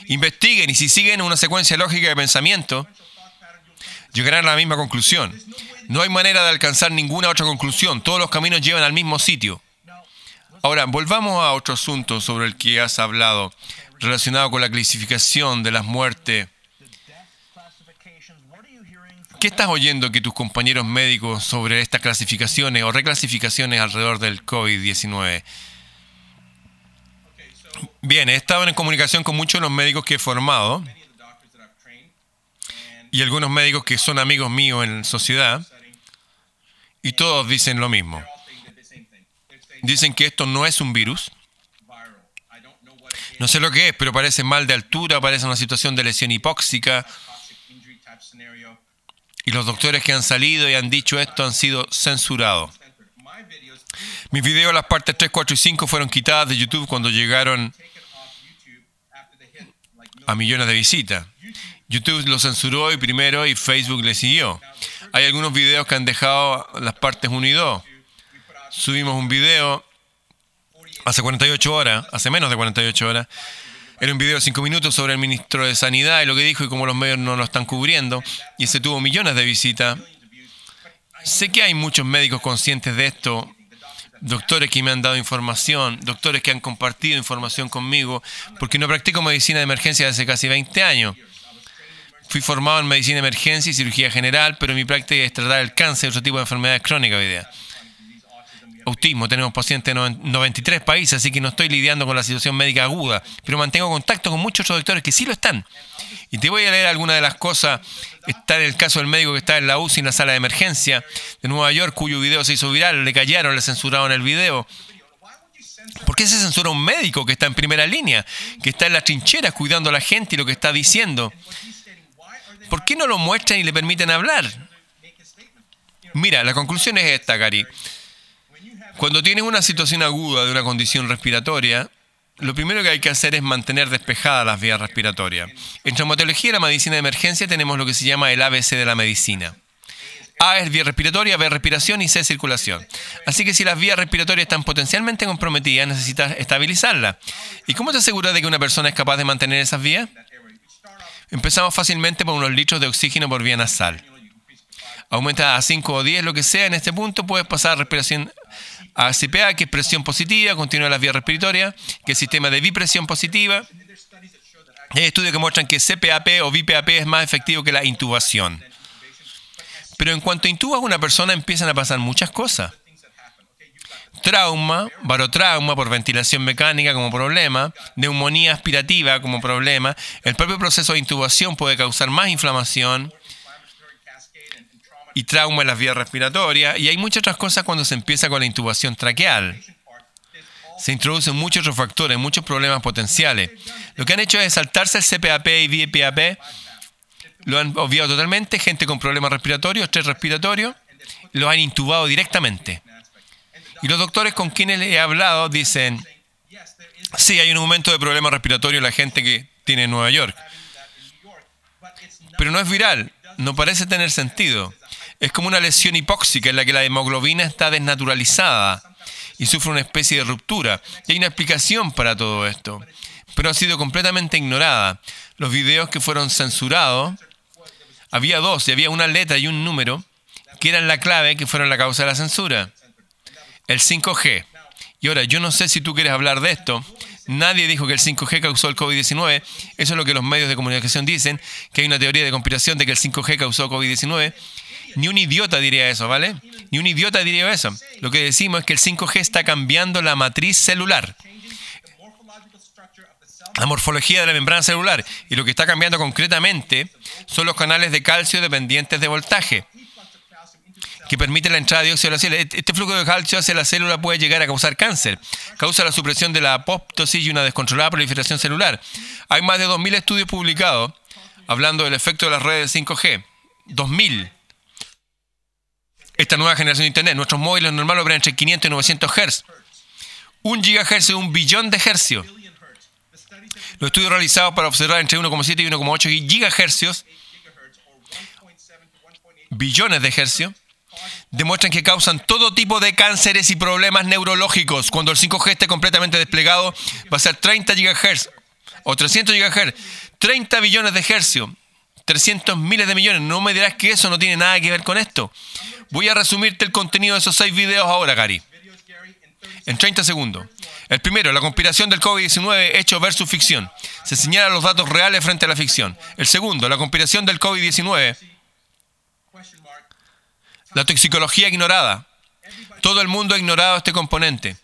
Investiguen y si siguen una secuencia lógica de pensamiento, llegarán a la misma conclusión. No hay manera de alcanzar ninguna otra conclusión. Todos los caminos llevan al mismo sitio. Ahora, volvamos a otro asunto sobre el que has hablado, relacionado con la clasificación de las muertes. ¿Qué estás oyendo que tus compañeros médicos sobre estas clasificaciones o reclasificaciones alrededor del COVID-19? Bien, he estado en comunicación con muchos de los médicos que he formado y algunos médicos que son amigos míos en sociedad y todos dicen lo mismo. Dicen que esto no es un virus. No sé lo que es, pero parece mal de altura, parece una situación de lesión hipóxica. Y los doctores que han salido y han dicho esto han sido censurados. Mis videos, las partes 3, 4 y 5, fueron quitadas de YouTube cuando llegaron a millones de visitas. YouTube lo censuró y primero y Facebook le siguió. Hay algunos videos que han dejado las partes 1 y 2. Subimos un video hace 48 horas, hace menos de 48 horas. Era un video de 5 minutos sobre el ministro de Sanidad y lo que dijo y cómo los medios no lo están cubriendo. Y ese tuvo millones de visitas. Sé que hay muchos médicos conscientes de esto, doctores que me han dado información, doctores que han compartido información conmigo, porque no practico medicina de emergencia desde casi 20 años. Fui formado en medicina de emergencia y cirugía general, pero mi práctica es tratar el cáncer y otro tipo de enfermedades crónicas hoy día. Autismo, tenemos pacientes en 93 países, así que no estoy lidiando con la situación médica aguda, pero mantengo contacto con muchos otros doctores que sí lo están. Y te voy a leer algunas de las cosas. Está en el caso del médico que está en la UCI en la sala de emergencia de Nueva York, cuyo video se hizo viral, le callaron, le censuraron el video. ¿Por qué se censura un médico que está en primera línea, que está en las trincheras cuidando a la gente y lo que está diciendo? ¿Por qué no lo muestran y le permiten hablar? Mira, la conclusión es esta, Gary. Cuando tienes una situación aguda de una condición respiratoria, lo primero que hay que hacer es mantener despejadas las vías respiratorias. En traumatología y la medicina de emergencia tenemos lo que se llama el ABC de la medicina. A es vía respiratoria, B respiración y C circulación. Así que si las vías respiratorias están potencialmente comprometidas, necesitas estabilizarlas. ¿Y cómo te aseguras de que una persona es capaz de mantener esas vías? Empezamos fácilmente por unos litros de oxígeno por vía nasal. Aumenta a 5 o 10, lo que sea, en este punto puedes pasar a respiración a CPA, que es presión positiva, continúa las vías respiratorias, que es sistema de bipresión positiva. Hay estudios que muestran que CPAP o BPAP es más efectivo que la intubación. Pero en cuanto intubas una persona empiezan a pasar muchas cosas trauma, barotrauma por ventilación mecánica como problema, neumonía aspirativa como problema, el propio proceso de intubación puede causar más inflamación y trauma en las vías respiratorias, y hay muchas otras cosas cuando se empieza con la intubación traqueal. Se introducen muchos otros factores, muchos problemas potenciales. Lo que han hecho es saltarse el CPAP y VPAP, lo han obviado totalmente, gente con problemas respiratorios, estrés respiratorio, lo han intubado directamente. Y los doctores con quienes he hablado dicen, sí, hay un aumento de problemas respiratorios en la gente que tiene en Nueva York. Pero no es viral, no parece tener sentido. Es como una lesión hipóxica en la que la hemoglobina está desnaturalizada y sufre una especie de ruptura. Y hay una explicación para todo esto, pero ha sido completamente ignorada. Los videos que fueron censurados, había dos, y había una letra y un número, que eran la clave, que fueron la causa de la censura el 5G. Y ahora, yo no sé si tú quieres hablar de esto. Nadie dijo que el 5G causó el COVID-19. Eso es lo que los medios de comunicación dicen, que hay una teoría de conspiración de que el 5G causó COVID-19. Ni un idiota diría eso, ¿vale? Ni un idiota diría eso. Lo que decimos es que el 5G está cambiando la matriz celular, la morfología de la membrana celular. Y lo que está cambiando concretamente son los canales de calcio dependientes de voltaje que permite la entrada de dióxido de la célula. Este flujo de calcio hacia la célula puede llegar a causar cáncer. Causa la supresión de la apoptosis y una descontrolada proliferación celular. Hay más de 2.000 estudios publicados hablando del efecto de las redes 5G. 2.000. Esta nueva generación de Internet, nuestros móviles normales operan entre 500 y 900 Hz. Un gigahertz es un billón de hercios. Los estudios realizados para observar entre 1,7 y 1,8 gigahercios, billones de hercios, demuestran que causan todo tipo de cánceres y problemas neurológicos. Cuando el 5G esté completamente desplegado, va a ser 30 GHz o 300 GHz, 30 billones de hercios, 300 miles de millones. No me dirás que eso no tiene nada que ver con esto. Voy a resumirte el contenido de esos seis videos ahora, Gary. En 30 segundos. El primero, la conspiración del COVID-19 hecho versus ficción. Se señalan los datos reales frente a la ficción. El segundo, la conspiración del COVID-19 la toxicología ignorada. Todo el mundo ha ignorado este componente.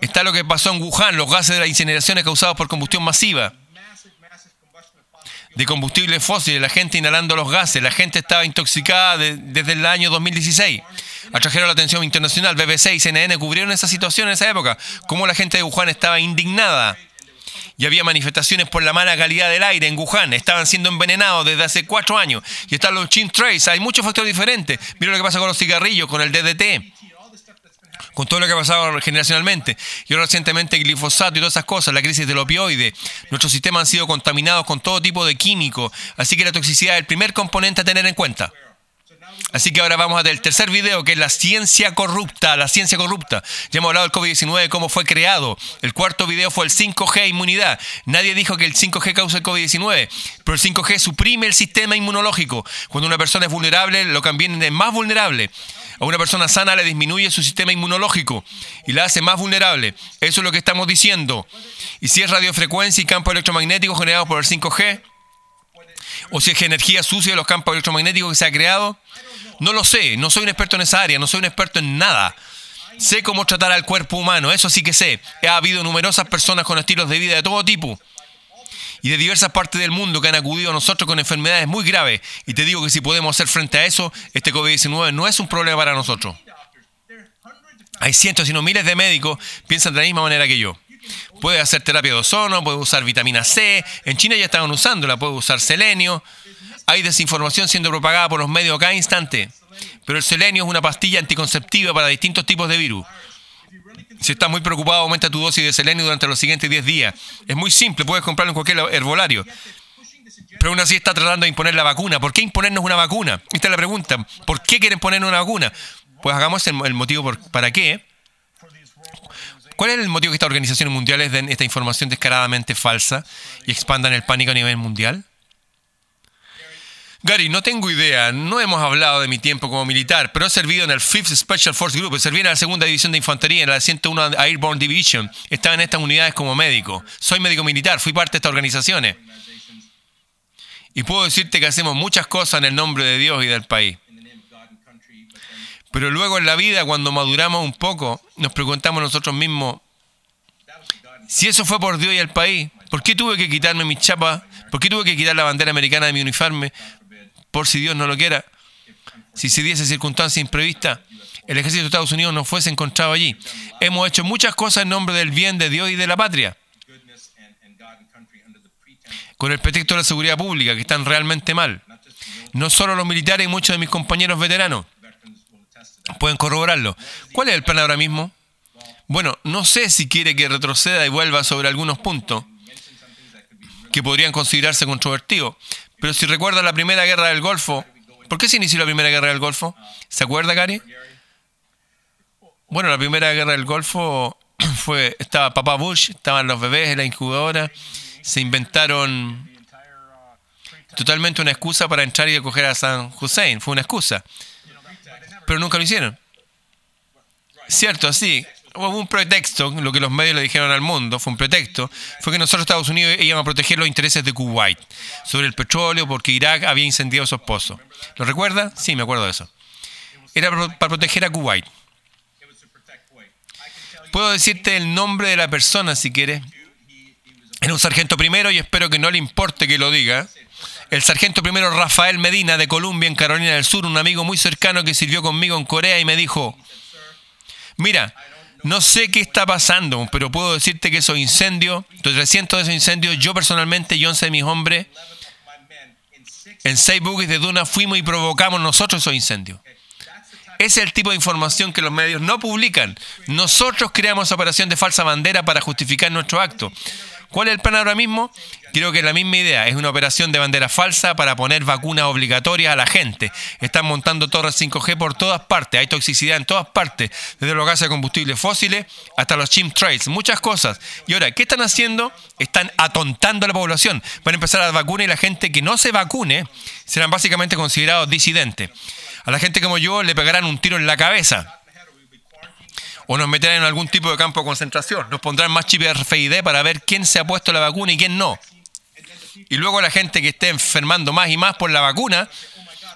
Está lo que pasó en Wuhan, los gases de las incineraciones causados por combustión masiva de combustibles fósiles, la gente inhalando los gases, la gente estaba intoxicada desde el año 2016. Atrajeron la atención internacional, BBC y CNN cubrieron esa situación en esa época, cómo la gente de Wuhan estaba indignada y había manifestaciones por la mala calidad del aire en Wuhan. Estaban siendo envenenados desde hace cuatro años. Y están los chin trace. Hay muchos factores diferentes. Mira lo que pasa con los cigarrillos, con el DDT con todo lo que ha pasado generacionalmente. Y ahora recientemente glifosato y todas esas cosas, la crisis del opioide. Nuestros sistemas han sido contaminados con todo tipo de químicos. Así que la toxicidad es el primer componente a tener en cuenta. Así que ahora vamos a el tercer video, que es la ciencia corrupta, la ciencia corrupta. Ya hemos hablado del COVID-19, cómo fue creado. El cuarto video fue el 5G, inmunidad. Nadie dijo que el 5G causa el COVID-19, pero el 5G suprime el sistema inmunológico. Cuando una persona es vulnerable, lo cambian en más vulnerable. A una persona sana le disminuye su sistema inmunológico y la hace más vulnerable. Eso es lo que estamos diciendo. Y si es radiofrecuencia y campo electromagnético generado por el 5G, o si es energía sucia de los campos electromagnéticos que se ha creado, no lo sé, no soy un experto en esa área, no soy un experto en nada. Sé cómo tratar al cuerpo humano, eso sí que sé. Ha habido numerosas personas con estilos de vida de todo tipo y de diversas partes del mundo que han acudido a nosotros con enfermedades muy graves. Y te digo que si podemos hacer frente a eso, este COVID-19 no es un problema para nosotros. Hay cientos, y no miles de médicos piensan de la misma manera que yo. Puede hacer terapia de ozono, puede usar vitamina C. En China ya estaban usándola, puede usar selenio. Hay desinformación siendo propagada por los medios cada instante. Pero el selenio es una pastilla anticonceptiva para distintos tipos de virus. Si estás muy preocupado, aumenta tu dosis de selenio durante los siguientes 10 días. Es muy simple, puedes comprarlo en cualquier herbolario. Pero aún así está tratando de imponer la vacuna. ¿Por qué imponernos una vacuna? Esta es la pregunta. ¿Por qué quieren ponernos una vacuna? Pues hagamos el, motivo por, para qué. ¿Cuál es el motivo que estas organizaciones mundiales den esta información descaradamente falsa y expandan el pánico a nivel mundial? Gary, no tengo idea, no hemos hablado de mi tiempo como militar, pero he servido en el 5th Special Force Group, serví en la segunda división de infantería, en la 101 Airborne Division, estaba en estas unidades como médico. Soy médico militar, fui parte de estas organizaciones. Y puedo decirte que hacemos muchas cosas en el nombre de Dios y del país. Pero luego en la vida, cuando maduramos un poco, nos preguntamos nosotros mismos, si eso fue por Dios y el país, ¿por qué tuve que quitarme mi chapa? ¿Por qué tuve que quitar la bandera americana de mi uniforme? Por si Dios no lo quiera, si se diese circunstancia imprevista, el ejército de Estados Unidos no fuese encontrado allí. Hemos hecho muchas cosas en nombre del bien de Dios y de la patria, con el pretexto de la seguridad pública, que están realmente mal. No solo los militares y muchos de mis compañeros veteranos pueden corroborarlo. ¿Cuál es el plan ahora mismo? Bueno, no sé si quiere que retroceda y vuelva sobre algunos puntos que podrían considerarse controvertidos, pero si recuerda la primera guerra del Golfo, ¿por qué se inició la primera guerra del Golfo? ¿Se acuerda, Gary? Bueno, la primera guerra del Golfo fue, estaba papá Bush, estaban los bebés en la incubadora, se inventaron totalmente una excusa para entrar y acoger a San Hussein, fue una excusa, pero nunca lo hicieron. Cierto, así, hubo un pretexto, lo que los medios le dijeron al mundo, fue un pretexto, fue que nosotros Estados Unidos íbamos a proteger los intereses de Kuwait sobre el petróleo porque Irak había incendiado esos pozos. ¿Lo recuerda? Sí, me acuerdo de eso. Era para proteger a Kuwait. Puedo decirte el nombre de la persona si quieres. Era un sargento primero y espero que no le importe que lo diga. El sargento primero Rafael Medina de Columbia en Carolina del Sur, un amigo muy cercano que sirvió conmigo en Corea y me dijo, mira, no sé qué está pasando, pero puedo decirte que esos incendios, los 300 de esos incendios, yo personalmente y 11 de mis hombres, en seis buques de Duna fuimos y provocamos nosotros esos incendios. Ese es el tipo de información que los medios no publican. Nosotros creamos operación de falsa bandera para justificar nuestro acto. ¿Cuál es el plan ahora mismo? Creo que es la misma idea. Es una operación de bandera falsa para poner vacunas obligatorias a la gente. Están montando torres 5G por todas partes. Hay toxicidad en todas partes. Desde los gases de combustibles fósiles hasta los chemtrails. Muchas cosas. Y ahora, ¿qué están haciendo? Están atontando a la población. Van a empezar a dar vacunas y la gente que no se vacune serán básicamente considerados disidentes. A la gente como yo le pegarán un tiro en la cabeza o nos meterán en algún tipo de campo de concentración. Nos pondrán más chip RFID para ver quién se ha puesto la vacuna y quién no. Y luego la gente que esté enfermando más y más por la vacuna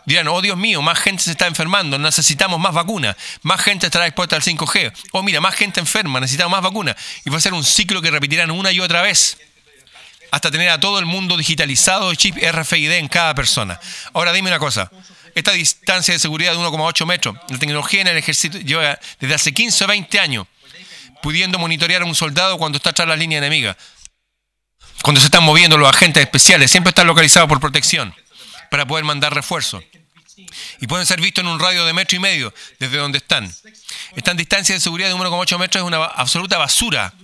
dirán, oh Dios mío, más gente se está enfermando, necesitamos más vacunas, más gente estará expuesta al 5G. Oh mira, más gente enferma, necesitamos más vacunas. Y va a ser un ciclo que repetirán una y otra vez hasta tener a todo el mundo digitalizado, chip RFID en cada persona. Ahora dime una cosa, esta distancia de seguridad de 1,8 metros. La tecnología en el ejército lleva desde hace 15 o 20 años pudiendo monitorear a un soldado cuando está tras la línea enemiga. Cuando se están moviendo los agentes especiales, siempre están localizados por protección para poder mandar refuerzos. Y pueden ser vistos en un radio de metro y medio desde donde están. Esta distancia de seguridad de 1,8 metros es una absoluta basura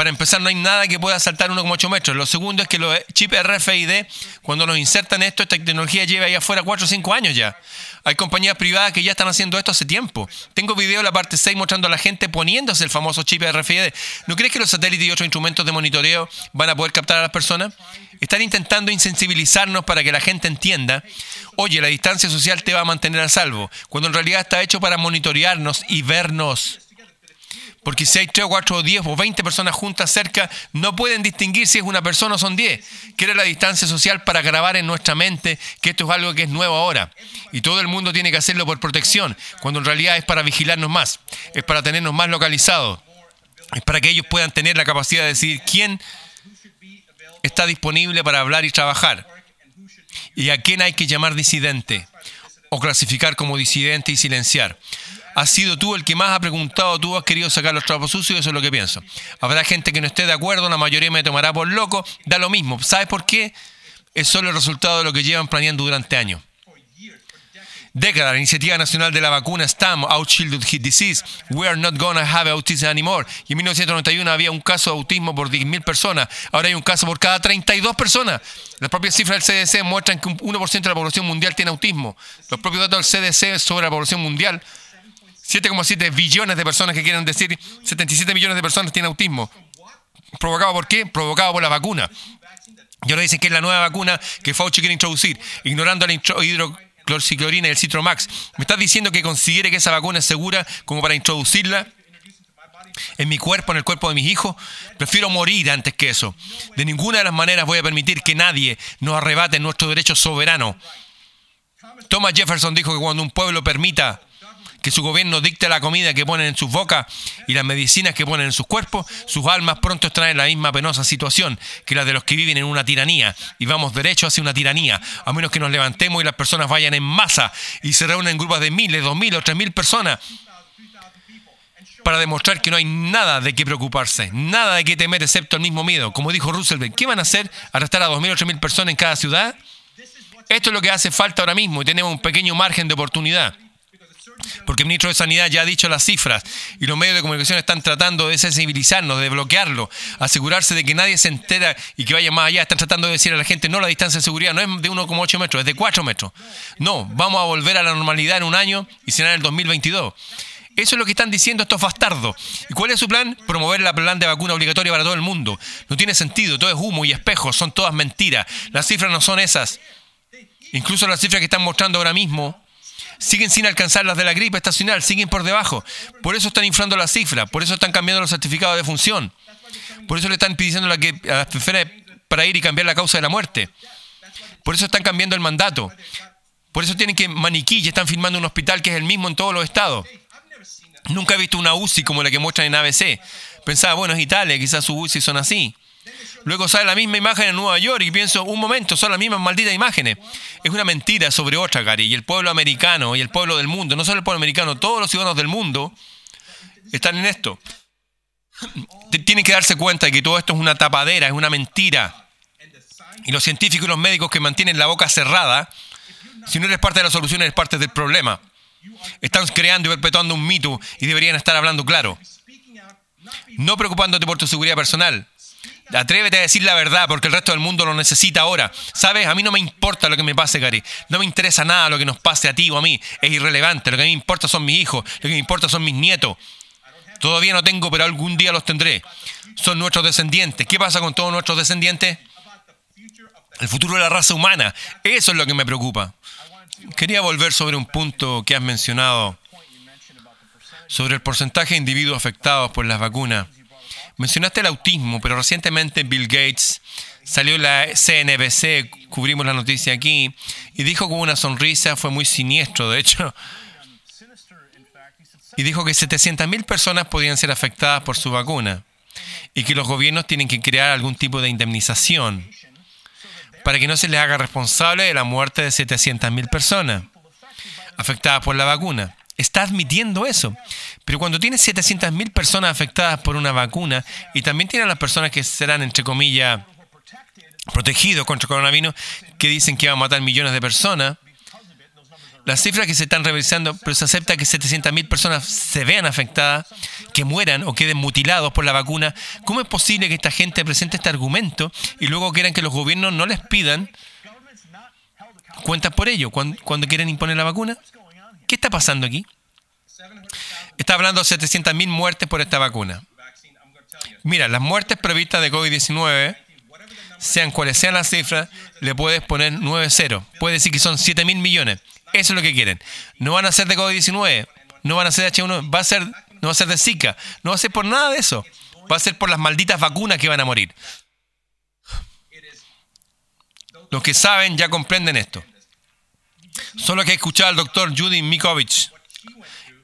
para empezar, no hay nada que pueda saltar 1,8 metros. Lo segundo es que los chips RFID, cuando los insertan esto, esta tecnología lleva ahí afuera 4 o 5 años ya. Hay compañías privadas que ya están haciendo esto hace tiempo. Tengo video en la parte 6 mostrando a la gente poniéndose el famoso chip RFID. ¿No crees que los satélites y otros instrumentos de monitoreo van a poder captar a las personas? Están intentando insensibilizarnos para que la gente entienda, oye, la distancia social te va a mantener a salvo, cuando en realidad está hecho para monitorearnos y vernos. Porque si hay 3 o 4 o 10 o 20 personas juntas cerca, no pueden distinguir si es una persona o son 10. Quiere la distancia social para grabar en nuestra mente que esto es algo que es nuevo ahora. Y todo el mundo tiene que hacerlo por protección, cuando en realidad es para vigilarnos más, es para tenernos más localizados, es para que ellos puedan tener la capacidad de decidir quién está disponible para hablar y trabajar y a quién hay que llamar disidente o clasificar como disidente y silenciar has sido tú el que más ha preguntado, tú has querido sacar los trapos sucios, eso es lo que pienso. Habrá gente que no esté de acuerdo, la mayoría me tomará por loco, da lo mismo. ¿Sabes por qué? Es solo el resultado de lo que llevan planeando durante años. Década, la Iniciativa Nacional de la Vacuna STAM, Out Childhood Heat Disease, We are not gonna have autism anymore. Y en 1991 había un caso de autismo por 10.000 personas, ahora hay un caso por cada 32 personas. Las propias cifras del CDC muestran que un 1% de la población mundial tiene autismo. Los propios datos del CDC sobre la población mundial 7,7 billones de personas que quieren decir 77 millones de personas tienen autismo. ¿Provocado por qué? Provocado por la vacuna. Y ahora dicen que es la nueva vacuna que Fauci quiere introducir, ignorando la hidrocloriciclorina y el Citromax. ¿Me estás diciendo que considere que esa vacuna es segura como para introducirla en mi cuerpo, en el cuerpo de mis hijos? Prefiero morir antes que eso. De ninguna de las maneras voy a permitir que nadie nos arrebate nuestro derecho soberano. Thomas Jefferson dijo que cuando un pueblo permita que su gobierno dicte la comida que ponen en sus bocas y las medicinas que ponen en sus cuerpos, sus almas pronto estarán en la misma penosa situación que la de los que viven en una tiranía. Y vamos derecho hacia una tiranía, a menos que nos levantemos y las personas vayan en masa y se reúnen en grupos de miles, dos mil o tres mil personas para demostrar que no hay nada de qué preocuparse, nada de qué temer excepto el mismo miedo. Como dijo Roosevelt, ¿qué van a hacer? ¿Arrestar a dos mil o tres mil personas en cada ciudad? Esto es lo que hace falta ahora mismo y tenemos un pequeño margen de oportunidad. Porque el ministro de Sanidad ya ha dicho las cifras y los medios de comunicación están tratando de sensibilizarnos, de bloquearlo, asegurarse de que nadie se entera y que vaya más allá. Están tratando de decir a la gente, no, la distancia de seguridad no es de 1,8 metros, es de 4 metros. No, vamos a volver a la normalidad en un año y será en el 2022. Eso es lo que están diciendo estos bastardos. ¿Y cuál es su plan? Promover la plan de vacuna obligatoria para todo el mundo. No tiene sentido, todo es humo y espejos, son todas mentiras. Las cifras no son esas. Incluso las cifras que están mostrando ahora mismo siguen sin alcanzar las de la gripe estacional, siguen por debajo. Por eso están inflando la cifra, por eso están cambiando los certificados de función. Por eso le están pidiendo a, que, a las para ir y cambiar la causa de la muerte. Por eso están cambiando el mandato. Por eso tienen que maniquí y están firmando un hospital que es el mismo en todos los estados. Nunca he visto una UCI como la que muestran en ABC. Pensaba, bueno, es Italia, quizás sus UCI son así. Luego sale la misma imagen en Nueva York y pienso, un momento, son las mismas malditas imágenes. Es una mentira sobre otra, Gary. Y el pueblo americano y el pueblo del mundo, no solo el pueblo americano, todos los ciudadanos del mundo están en esto. Tienen que darse cuenta de que todo esto es una tapadera, es una mentira. Y los científicos y los médicos que mantienen la boca cerrada, si no eres parte de la solución, eres parte del problema. Están creando y perpetuando un mito y deberían estar hablando claro. No preocupándote por tu seguridad personal, Atrévete a decir la verdad porque el resto del mundo lo necesita ahora. ¿Sabes? A mí no me importa lo que me pase, Gary. No me interesa nada lo que nos pase a ti o a mí. Es irrelevante. Lo que a mí me importa son mis hijos. Lo que me importa son mis nietos. Todavía no tengo, pero algún día los tendré. Son nuestros descendientes. ¿Qué pasa con todos nuestros descendientes? El futuro de la raza humana. Eso es lo que me preocupa. Quería volver sobre un punto que has mencionado, sobre el porcentaje de individuos afectados por las vacunas. Mencionaste el autismo, pero recientemente Bill Gates salió la CNBC, cubrimos la noticia aquí, y dijo con una sonrisa, fue muy siniestro, de hecho, y dijo que 700.000 personas podían ser afectadas por su vacuna y que los gobiernos tienen que crear algún tipo de indemnización para que no se les haga responsable de la muerte de 700.000 personas afectadas por la vacuna. Está admitiendo eso. Pero cuando tienes 700.000 personas afectadas por una vacuna y también tienes las personas que serán, entre comillas, protegidos contra el coronavirus, que dicen que van a matar millones de personas, las cifras que se están revisando, pero se acepta que 700.000 personas se vean afectadas, que mueran o queden mutilados por la vacuna. ¿Cómo es posible que esta gente presente este argumento y luego quieran que los gobiernos no les pidan cuentas por ello cuando, quieren imponer la vacuna? ¿Qué está pasando aquí? Está hablando de 700.000 muertes por esta vacuna. Mira, las muertes previstas de COVID-19, sean cuales sean las cifras, le puedes poner 9-0. Puede decir que son 7.000 millones. Eso es lo que quieren. No van a ser de COVID-19, no van a ser de H1, va a ser, no va a ser de Zika, no va a ser por nada de eso. Va a ser por las malditas vacunas que van a morir. Los que saben ya comprenden esto. Solo que escuchar al doctor Judy Mikovic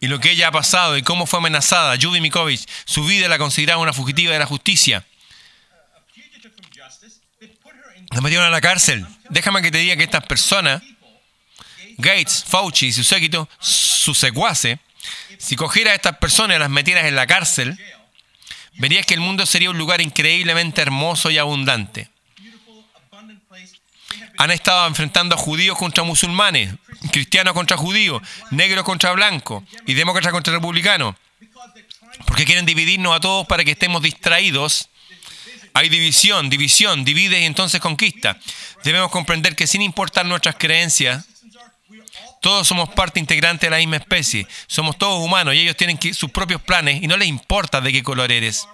y lo que ella ha pasado y cómo fue amenazada. Judy Mikovic, su vida la consideraba una fugitiva de la justicia. La metieron a la cárcel. Déjame que te diga que estas personas Gates, Fauci y su séquito, su secuace, si cogieras a estas personas y las metieras en la cárcel, verías que el mundo sería un lugar increíblemente hermoso y abundante. Han estado enfrentando a judíos contra musulmanes, cristianos contra judíos, negros contra blancos y demócratas contra republicanos. Porque quieren dividirnos a todos para que estemos distraídos. Hay división, división, divide y entonces conquista. Debemos comprender que sin importar nuestras creencias, todos somos parte integrante de la misma especie. Somos todos humanos y ellos tienen sus propios planes y no les importa de qué color eres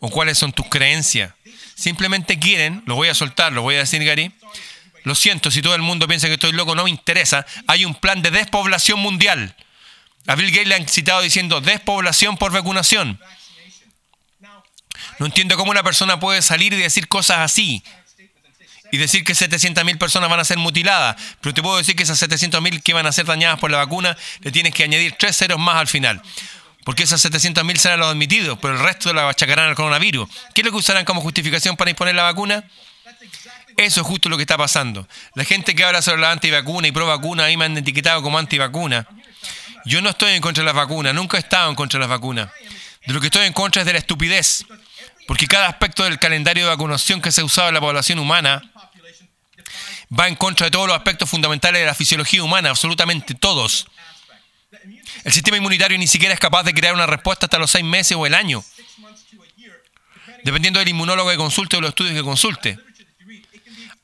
o cuáles son tus creencias. Simplemente quieren, lo voy a soltar, lo voy a decir Gary. Lo siento, si todo el mundo piensa que estoy loco, no me interesa. Hay un plan de despoblación mundial. A Bill Gates le han citado diciendo despoblación por vacunación. No entiendo cómo una persona puede salir y decir cosas así y decir que 700.000 personas van a ser mutiladas, pero te puedo decir que esas 700.000 que van a ser dañadas por la vacuna, le tienes que añadir tres ceros más al final. Porque esas 700.000 serán los admitidos, pero el resto la achacarán al coronavirus. ¿Qué es lo que usarán como justificación para imponer la vacuna? Eso es justo lo que está pasando. La gente que habla sobre la antivacuna y pro vacuna, ahí me han etiquetado como antivacuna. Yo no estoy en contra de las vacunas, nunca he estado en contra de las vacunas. De lo que estoy en contra es de la estupidez. Porque cada aspecto del calendario de vacunación que se ha usado en la población humana va en contra de todos los aspectos fundamentales de la fisiología humana, absolutamente todos. El sistema inmunitario ni siquiera es capaz de crear una respuesta hasta los seis meses o el año, dependiendo del inmunólogo que consulte o los estudios que consulte.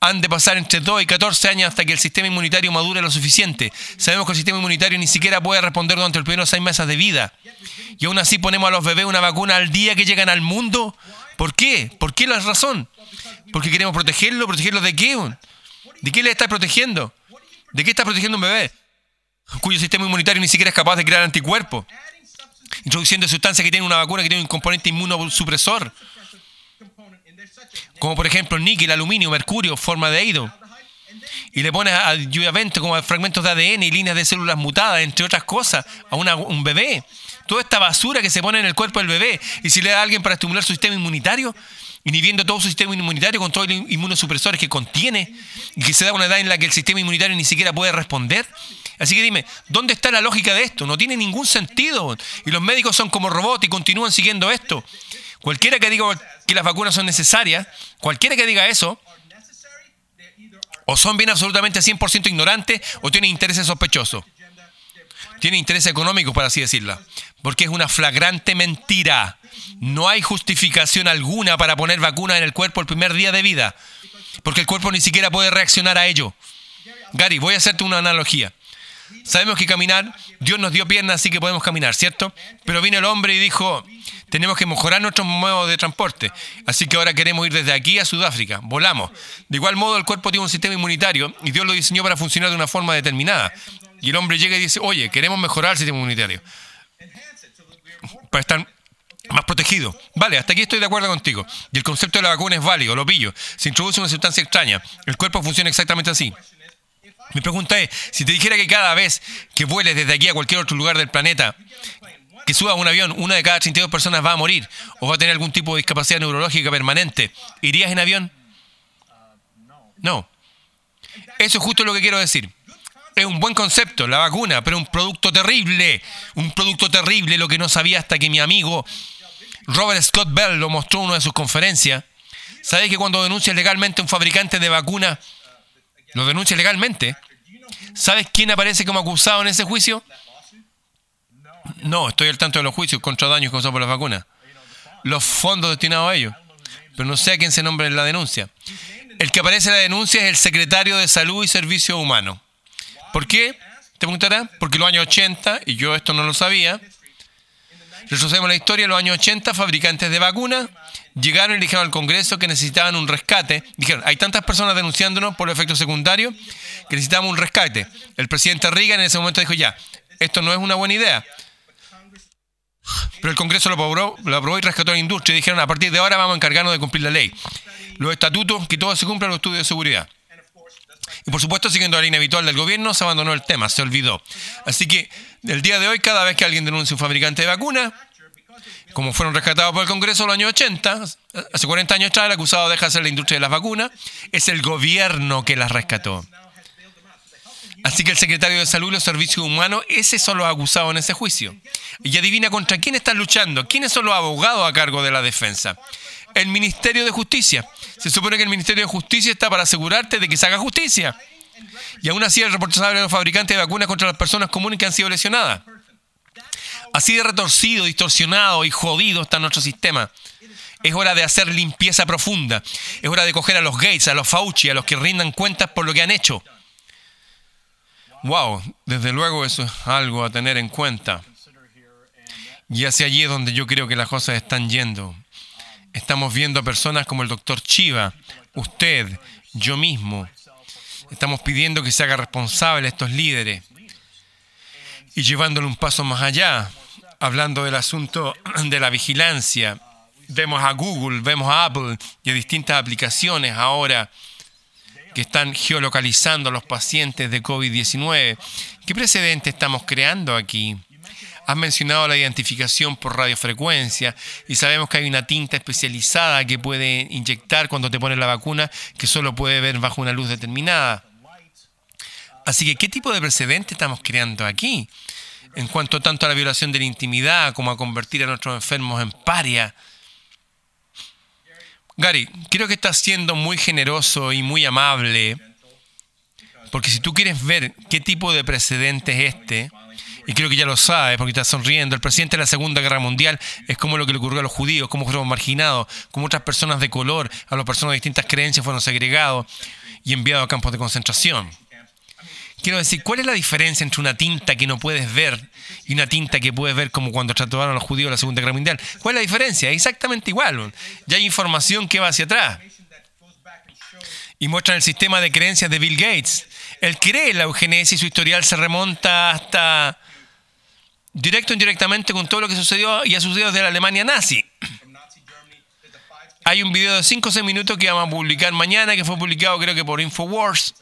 Han de pasar entre 2 y 14 años hasta que el sistema inmunitario madure lo suficiente. Sabemos que el sistema inmunitario ni siquiera puede responder durante los primeros seis meses de vida. Y aún así ponemos a los bebés una vacuna al día que llegan al mundo. ¿Por qué? ¿Por qué la razón? ¿Porque queremos protegerlo? ¿Protegerlo de qué? ¿De qué le estás protegiendo? ¿De qué estás protegiendo un bebé? Cuyo sistema inmunitario ni siquiera es capaz de crear anticuerpos. Introduciendo sustancias que tienen una vacuna que tiene un componente inmunosupresor. Como por ejemplo níquel, aluminio, mercurio, forma de aido. Y le pones adjuvante como fragmentos de ADN y líneas de células mutadas, entre otras cosas, a un bebé. Toda esta basura que se pone en el cuerpo del bebé. Y si le da a alguien para estimular su sistema inmunitario, inhibiendo todo su sistema inmunitario con todos los inmunosupresores que contiene y que se da una edad en la que el sistema inmunitario ni siquiera puede responder. Así que dime, ¿dónde está la lógica de esto? No tiene ningún sentido. Y los médicos son como robots y continúan siguiendo esto. Cualquiera que diga que las vacunas son necesarias, cualquiera que diga eso, o son bien absolutamente 100% ignorantes o tienen intereses sospechosos. tiene interés económico, por así decirlo, porque es una flagrante mentira. No hay justificación alguna para poner vacunas en el cuerpo el primer día de vida, porque el cuerpo ni siquiera puede reaccionar a ello. Gary, voy a hacerte una analogía. Sabemos que caminar, Dios nos dio piernas, así que podemos caminar, ¿cierto? Pero vino el hombre y dijo, tenemos que mejorar nuestros modos de transporte, así que ahora queremos ir desde aquí a Sudáfrica, volamos. De igual modo, el cuerpo tiene un sistema inmunitario y Dios lo diseñó para funcionar de una forma determinada. Y el hombre llega y dice, oye, queremos mejorar el sistema inmunitario para estar más protegido. Vale, hasta aquí estoy de acuerdo contigo. Y el concepto de la vacuna es válido, lo pillo. Se introduce una sustancia extraña. El cuerpo funciona exactamente así. Mi pregunta es, si te dijera que cada vez que vueles desde aquí a cualquier otro lugar del planeta, que subas un avión, una de cada 32 personas va a morir o va a tener algún tipo de discapacidad neurológica permanente, ¿irías en avión? No. Eso es justo lo que quiero decir. Es un buen concepto, la vacuna, pero un producto terrible. Un producto terrible, lo que no sabía hasta que mi amigo Robert Scott Bell lo mostró en una de sus conferencias. ¿Sabes que cuando denuncias legalmente un fabricante de vacuna lo denuncia legalmente. ¿Sabes quién aparece como acusado en ese juicio? No, estoy al tanto de los juicios contra daños causados por las vacunas. Los fondos destinados a ellos. Pero no sé a quién se nombra en la denuncia. El que aparece en la denuncia es el secretario de Salud y Servicios Humanos. ¿Por qué? Te preguntará. Porque en los años 80, y yo esto no lo sabía, retrocedemos la historia, en los años 80, fabricantes de vacunas llegaron y dijeron al Congreso que necesitaban un rescate. Dijeron, hay tantas personas denunciándonos por efectos secundarios que necesitamos un rescate. El presidente Reagan en ese momento dijo, ya, esto no es una buena idea. Pero el Congreso lo aprobó, lo aprobó y rescató a la industria y dijeron, a partir de ahora vamos a encargarnos de cumplir la ley. Los estatutos, que todo se cumpla, los estudios de seguridad. Y por supuesto, siguiendo la línea habitual del gobierno, se abandonó el tema, se olvidó. Así que el día de hoy, cada vez que alguien denuncia un fabricante de vacuna, como fueron rescatados por el Congreso en los años 80, hace 40 años atrás, el acusado deja de ser la industria de las vacunas, es el gobierno que las rescató. Así que el secretario de Salud y los Servicios Humanos, ese son los acusados en ese juicio. Y adivina contra quién están luchando, quiénes son los abogados a cargo de la defensa. El Ministerio de Justicia. Se supone que el Ministerio de Justicia está para asegurarte de que se haga justicia. Y aún así el responsable de los fabricantes de vacunas contra las personas comunes que han sido lesionadas. Así de retorcido, distorsionado y jodido está nuestro sistema. Es hora de hacer limpieza profunda. Es hora de coger a los Gates, a los Fauci, a los que rindan cuentas por lo que han hecho. Wow, desde luego eso es algo a tener en cuenta. Y hacia allí es donde yo creo que las cosas están yendo. Estamos viendo a personas como el doctor Chiva, usted, yo mismo. Estamos pidiendo que se haga responsable a estos líderes y llevándolo un paso más allá hablando del asunto de la vigilancia. Vemos a Google, vemos a Apple y a distintas aplicaciones ahora que están geolocalizando a los pacientes de COVID-19. ¿Qué precedente estamos creando aquí? Has mencionado la identificación por radiofrecuencia y sabemos que hay una tinta especializada que puede inyectar cuando te pones la vacuna que solo puede ver bajo una luz determinada. Así que, ¿qué tipo de precedente estamos creando aquí? en cuanto tanto a la violación de la intimidad como a convertir a nuestros enfermos en paria. Gary, creo que estás siendo muy generoso y muy amable, porque si tú quieres ver qué tipo de precedente es este, y creo que ya lo sabes porque estás sonriendo, el presidente de la Segunda Guerra Mundial es como lo que le ocurrió a los judíos, como fueron marginados, como otras personas de color, a las personas de distintas creencias fueron segregados y enviados a campos de concentración. Quiero decir, ¿cuál es la diferencia entre una tinta que no puedes ver y una tinta que puedes ver como cuando trataron a los judíos en la Segunda Guerra Mundial? ¿Cuál es la diferencia? Exactamente igual. Ya hay información que va hacia atrás. Y muestran el sistema de creencias de Bill Gates. Él cree en la eugenesia y su historial se remonta hasta directo o indirectamente con todo lo que sucedió y ha sucedido desde la Alemania nazi. Hay un video de 5 o 6 minutos que vamos a publicar mañana, que fue publicado creo que por Infowars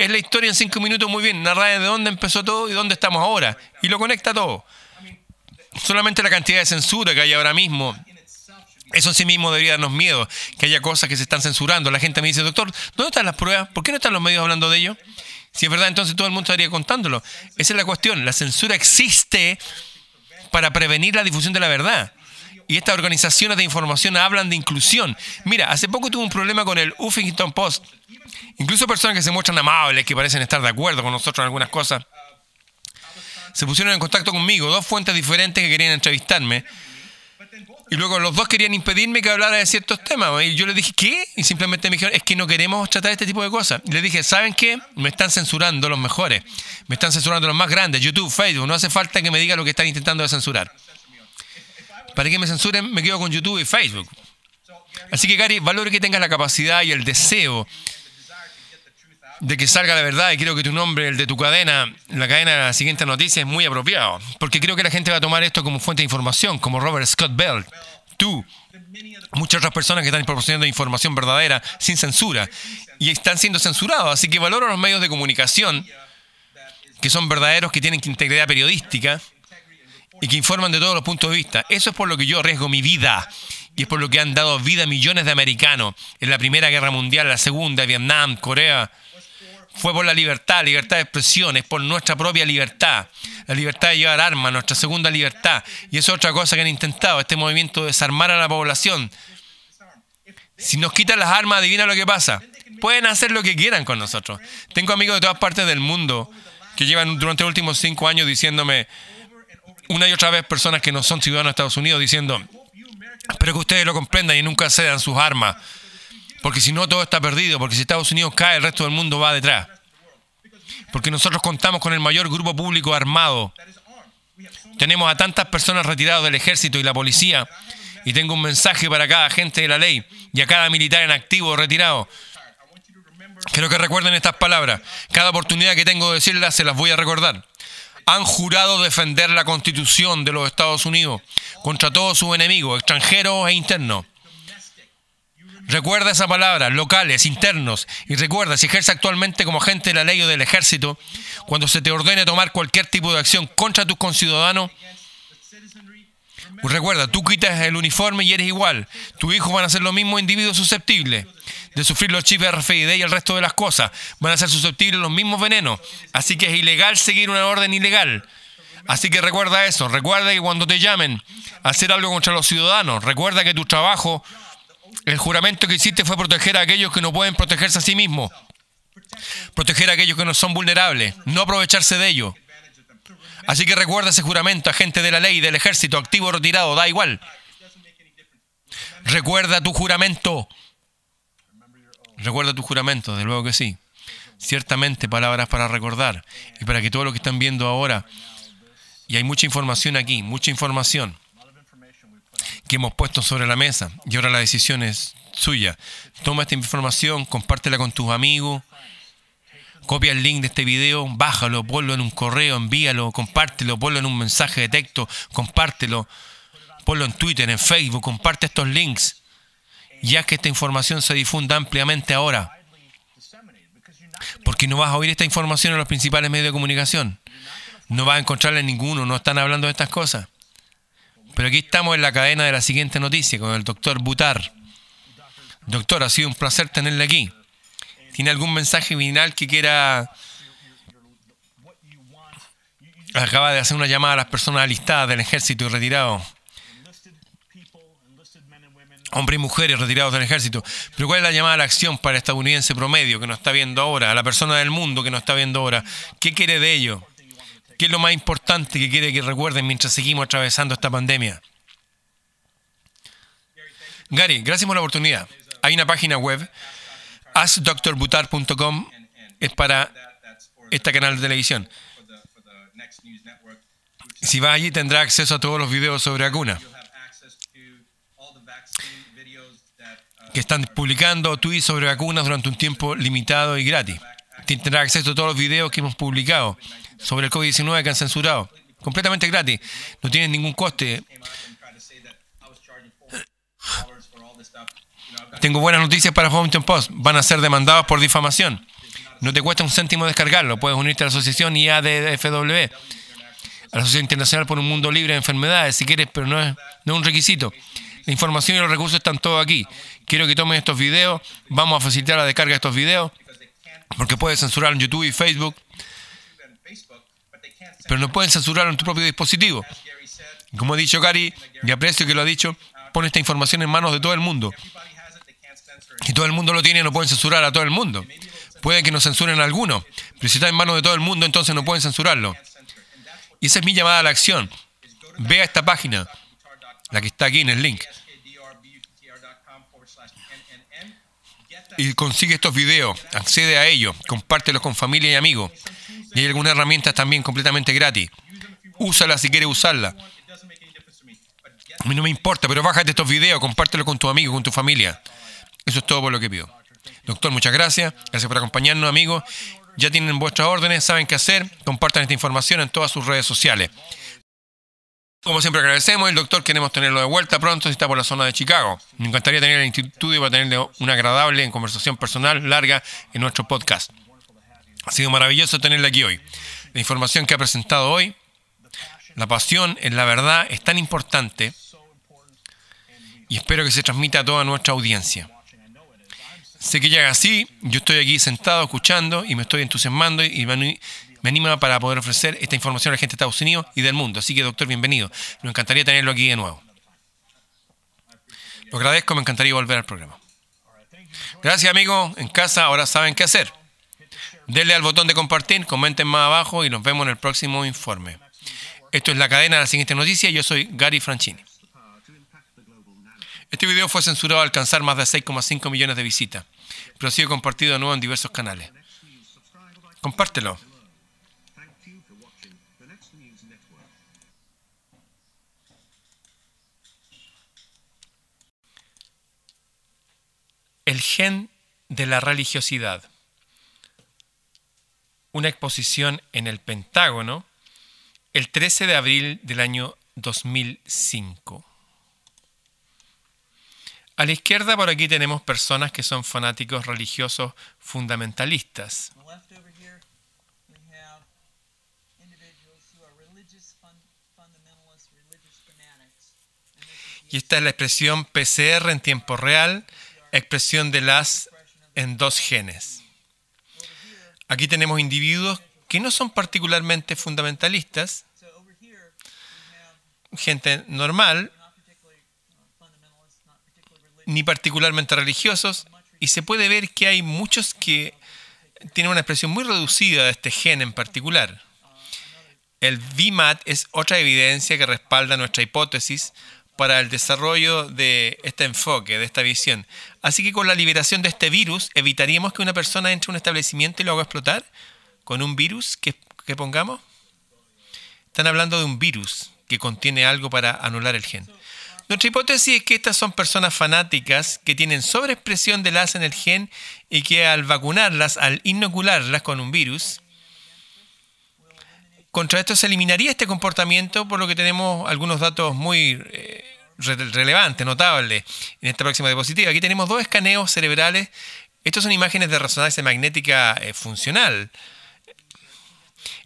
es la historia en cinco minutos muy bien, narra de dónde empezó todo y dónde estamos ahora. Y lo conecta todo. Solamente la cantidad de censura que hay ahora mismo. Eso en sí mismo debería darnos miedo, que haya cosas que se están censurando. La gente me dice, doctor, ¿dónde están las pruebas? ¿Por qué no están los medios hablando de ello? Si es verdad, entonces todo el mundo estaría contándolo. Esa es la cuestión. La censura existe para prevenir la difusión de la verdad. Y estas organizaciones de información hablan de inclusión. Mira, hace poco tuve un problema con el Huffington Post Incluso personas que se muestran amables, que parecen estar de acuerdo con nosotros en algunas cosas. se pusieron en contacto conmigo, dos fuentes diferentes que querían entrevistarme. Y luego los dos querían impedirme que hablara de ciertos temas. Y yo les dije, ¿qué? Y simplemente me dijeron, es que no queremos tratar este tipo de cosas. Y les dije, ¿saben qué? Me están censurando los mejores. Me están censurando los más grandes. YouTube, Facebook. No hace falta que me digan lo que están intentando de censurar. Para que me censuren, me quedo con YouTube y Facebook. Así que, Gary, valoro que tengas la capacidad y el deseo de que salga la verdad y creo que tu nombre, el de tu cadena, la cadena de la siguiente noticia es muy apropiado, porque creo que la gente va a tomar esto como fuente de información, como Robert Scott Bell, tú, muchas otras personas que están proporcionando información verdadera sin censura y están siendo censurados, así que valoro los medios de comunicación que son verdaderos, que tienen integridad periodística y que informan de todos los puntos de vista. Eso es por lo que yo arriesgo mi vida y es por lo que han dado vida a millones de americanos en la Primera Guerra Mundial, la Segunda, Vietnam, Corea, fue por la libertad, libertad de expresión, es por nuestra propia libertad, la libertad de llevar armas, nuestra segunda libertad. Y eso es otra cosa que han intentado, este movimiento de desarmar a la población. Si nos quitan las armas, adivina lo que pasa. Pueden hacer lo que quieran con nosotros. Tengo amigos de todas partes del mundo que llevan durante los últimos cinco años diciéndome una y otra vez personas que no son ciudadanos de Estados Unidos diciendo, espero que ustedes lo comprendan y nunca cedan sus armas. Porque si no, todo está perdido. Porque si Estados Unidos cae, el resto del mundo va detrás. Porque nosotros contamos con el mayor grupo público armado. Tenemos a tantas personas retiradas del ejército y la policía. Y tengo un mensaje para cada agente de la ley y a cada militar en activo o retirado. Quiero que recuerden estas palabras. Cada oportunidad que tengo de decirlas se las voy a recordar. Han jurado defender la constitución de los Estados Unidos contra todos sus enemigos, extranjeros e internos. Recuerda esa palabra, locales, internos. Y recuerda, si ejerce actualmente como agente de la ley o del ejército, cuando se te ordene tomar cualquier tipo de acción contra tus conciudadanos, pues recuerda, tú quitas el uniforme y eres igual. Tus hijos van a ser los mismos individuos susceptibles de sufrir los chips RFID y el resto de las cosas. Van a ser susceptibles a los mismos venenos. Así que es ilegal seguir una orden ilegal. Así que recuerda eso. Recuerda que cuando te llamen a hacer algo contra los ciudadanos, recuerda que tu trabajo el juramento que hiciste fue proteger a aquellos que no pueden protegerse a sí mismos. Proteger a aquellos que no son vulnerables, no aprovecharse de ellos. Así que recuerda ese juramento, agente de la ley, del ejército, activo o retirado, da igual. Recuerda tu juramento. Recuerda tu juramento, de luego que sí. Ciertamente palabras para recordar y para que todo lo que están viendo ahora, y hay mucha información aquí, mucha información que hemos puesto sobre la mesa y ahora la decisión es suya. Toma esta información, compártela con tus amigos, copia el link de este video, bájalo, ponlo en un correo, envíalo, compártelo, ponlo en un mensaje de texto, compártelo, ponlo en Twitter, en Facebook, comparte estos links, ya que esta información se difunda ampliamente ahora. Porque no vas a oír esta información en los principales medios de comunicación. No vas a encontrarla en ninguno, no están hablando de estas cosas. Pero aquí estamos en la cadena de la siguiente noticia con el doctor Butar. Doctor, ha sido un placer tenerle aquí. ¿Tiene algún mensaje final que quiera... Acaba de hacer una llamada a las personas alistadas del ejército y retirados. Hombres y mujeres retirados del ejército. Pero ¿cuál es la llamada a la acción para el estadounidense promedio que nos está viendo ahora? A la persona del mundo que nos está viendo ahora. ¿Qué quiere de ello? ¿Qué es lo más importante que quiere que recuerden mientras seguimos atravesando esta pandemia? Gary, gracias por la oportunidad. Hay una página web, askdrbutar.com, es para este canal de televisión. Si va allí tendrá acceso a todos los videos sobre vacuna que están publicando tweets sobre vacunas durante un tiempo limitado y gratis. Tendrá acceso a todos los videos que hemos publicado sobre el COVID-19 que han censurado. Completamente gratis. No tienen ningún coste. Tengo buenas noticias para Huffington Post. Van a ser demandados por difamación. No te cuesta un céntimo descargarlo. Puedes unirte a la asociación IADFW, a la Asociación Internacional por un Mundo Libre de Enfermedades, si quieres, pero no es, no es un requisito. La información y los recursos están todos aquí. Quiero que tomen estos videos. Vamos a facilitar la descarga de estos videos, porque puedes censurar en YouTube y Facebook pero no pueden censurarlo en tu propio dispositivo. Como ha dicho Gary, y aprecio que lo ha dicho, pone esta información en manos de todo el mundo. Y todo el mundo lo tiene, no pueden censurar a todo el mundo. Pueden que nos censuren a algunos, pero si está en manos de todo el mundo, entonces no pueden censurarlo. Y esa es mi llamada a la acción. Vea esta página, la que está aquí en el link. Y consigue estos videos, accede a ellos, compártelos con familia y amigos. Y hay algunas herramientas también completamente gratis. Úsala si quieres usarla. A mí no me importa, pero bájate estos videos, compártelos con tus amigos, con tu familia. Eso es todo por lo que pido. Doctor, muchas gracias. Gracias por acompañarnos, amigos. Ya tienen vuestras órdenes, saben qué hacer. Compartan esta información en todas sus redes sociales. Como siempre agradecemos, el doctor queremos tenerlo de vuelta pronto si está por la zona de Chicago. Me encantaría tener el instituto y para tenerle una agradable conversación personal larga en nuestro podcast. Ha sido maravilloso tenerle aquí hoy. La información que ha presentado hoy, la pasión en la verdad es tan importante y espero que se transmita a toda nuestra audiencia. Sé que llega así, yo estoy aquí sentado escuchando y me estoy entusiasmando y me, anima para poder ofrecer esta información a la gente de Estados Unidos y del mundo. Así que, doctor, bienvenido. Me encantaría tenerlo aquí de nuevo. Lo agradezco, me encantaría volver al programa. Gracias, amigos. En casa ahora saben qué hacer. Denle al botón de compartir, comenten más abajo y nos vemos en el próximo informe. Esto es la cadena de la siguiente noticia. Yo soy Gary Franchini. Este video fue censurado al alcanzar más de 6,5 millones de visitas, pero ha sido compartido de nuevo en diversos canales. Compártelo. El gen de la religiosidad. Una exposición en el Pentágono el 13 de abril del año 2005. A la izquierda por aquí tenemos personas que son fanáticos religiosos fundamentalistas. Y esta es la expresión PCR en tiempo real, expresión de las en dos genes. Aquí tenemos individuos que no son particularmente fundamentalistas, gente normal, ni particularmente religiosos, y se puede ver que hay muchos que tienen una expresión muy reducida de este gen en particular. El VMAT es otra evidencia que respalda nuestra hipótesis para el desarrollo de este enfoque, de esta visión. Así que con la liberación de este virus, ¿evitaríamos que una persona entre a un establecimiento y lo haga explotar? ¿Con un virus que, que pongamos? Están hablando de un virus que contiene algo para anular el gen. Nuestra hipótesis es que estas son personas fanáticas que tienen sobreexpresión de las en el gen y que al vacunarlas, al inocularlas con un virus, contra esto se eliminaría este comportamiento, por lo que tenemos algunos datos muy eh, relevantes, notables en esta próxima diapositiva. Aquí tenemos dos escaneos cerebrales. Estos son imágenes de resonancia magnética eh, funcional.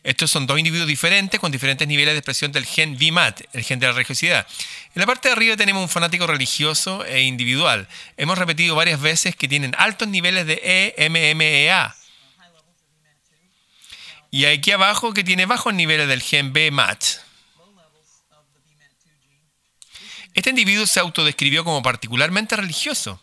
Estos son dos individuos diferentes con diferentes niveles de expresión del gen VMAT, el gen de la religiosidad. En la parte de arriba tenemos un fanático religioso e individual. Hemos repetido varias veces que tienen altos niveles de EMMEA. Y aquí abajo que tiene bajos niveles del gen BMAT. Este individuo se autodescribió como particularmente religioso.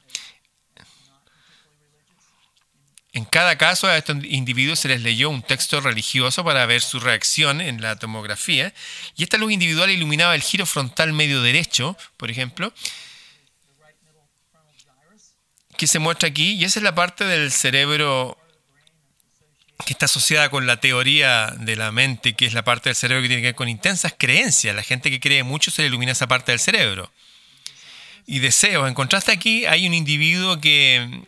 En cada caso a estos individuos se les leyó un texto religioso para ver su reacción en la tomografía y esta luz individual iluminaba el giro frontal medio derecho, por ejemplo, que se muestra aquí y esa es la parte del cerebro que está asociada con la teoría de la mente, que es la parte del cerebro que tiene que ver con intensas creencias. La gente que cree mucho se le ilumina esa parte del cerebro. Y deseos. En contraste aquí hay un individuo que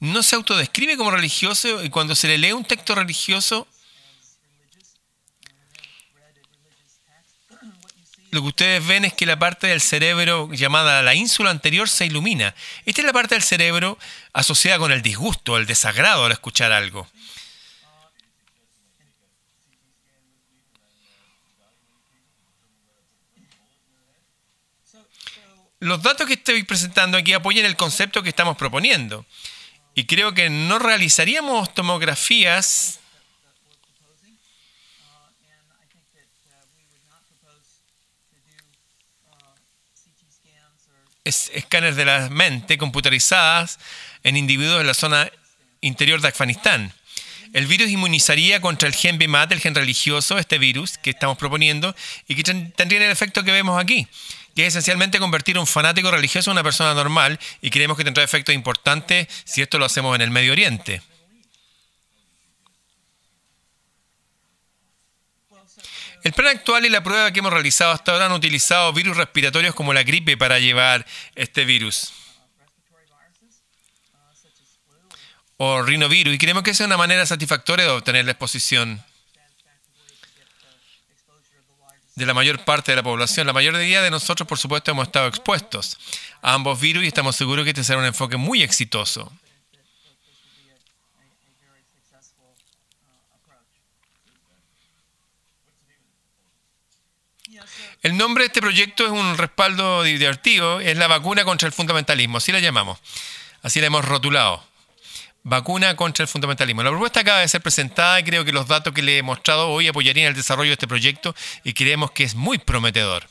no se autodescribe como religioso y cuando se le lee un texto religioso, lo que ustedes ven es que la parte del cerebro llamada la ínsula anterior se ilumina. Esta es la parte del cerebro asociada con el disgusto, el desagrado al escuchar algo. Los datos que estoy presentando aquí apoyan el concepto que estamos proponiendo. Y creo que no realizaríamos tomografías escáneres de la mente computarizadas en individuos de la zona interior de Afganistán. El virus inmunizaría contra el gen BMAT, el gen religioso, este virus que estamos proponiendo, y que tendría el efecto que vemos aquí, que es esencialmente convertir a un fanático religioso en una persona normal, y creemos que tendrá efectos importantes si esto lo hacemos en el Medio Oriente. El plan actual y la prueba que hemos realizado hasta ahora han utilizado virus respiratorios como la gripe para llevar este virus. O rinovirus. Y creemos que esa es una manera satisfactoria de obtener la exposición de la mayor parte de la población. La mayoría de nosotros, por supuesto, hemos estado expuestos a ambos virus y estamos seguros que este será un enfoque muy exitoso. El nombre de este proyecto es un respaldo divertido, es la vacuna contra el fundamentalismo, así la llamamos, así la hemos rotulado. Vacuna contra el fundamentalismo. La propuesta acaba de ser presentada y creo que los datos que le he mostrado hoy apoyarían el desarrollo de este proyecto y creemos que es muy prometedor.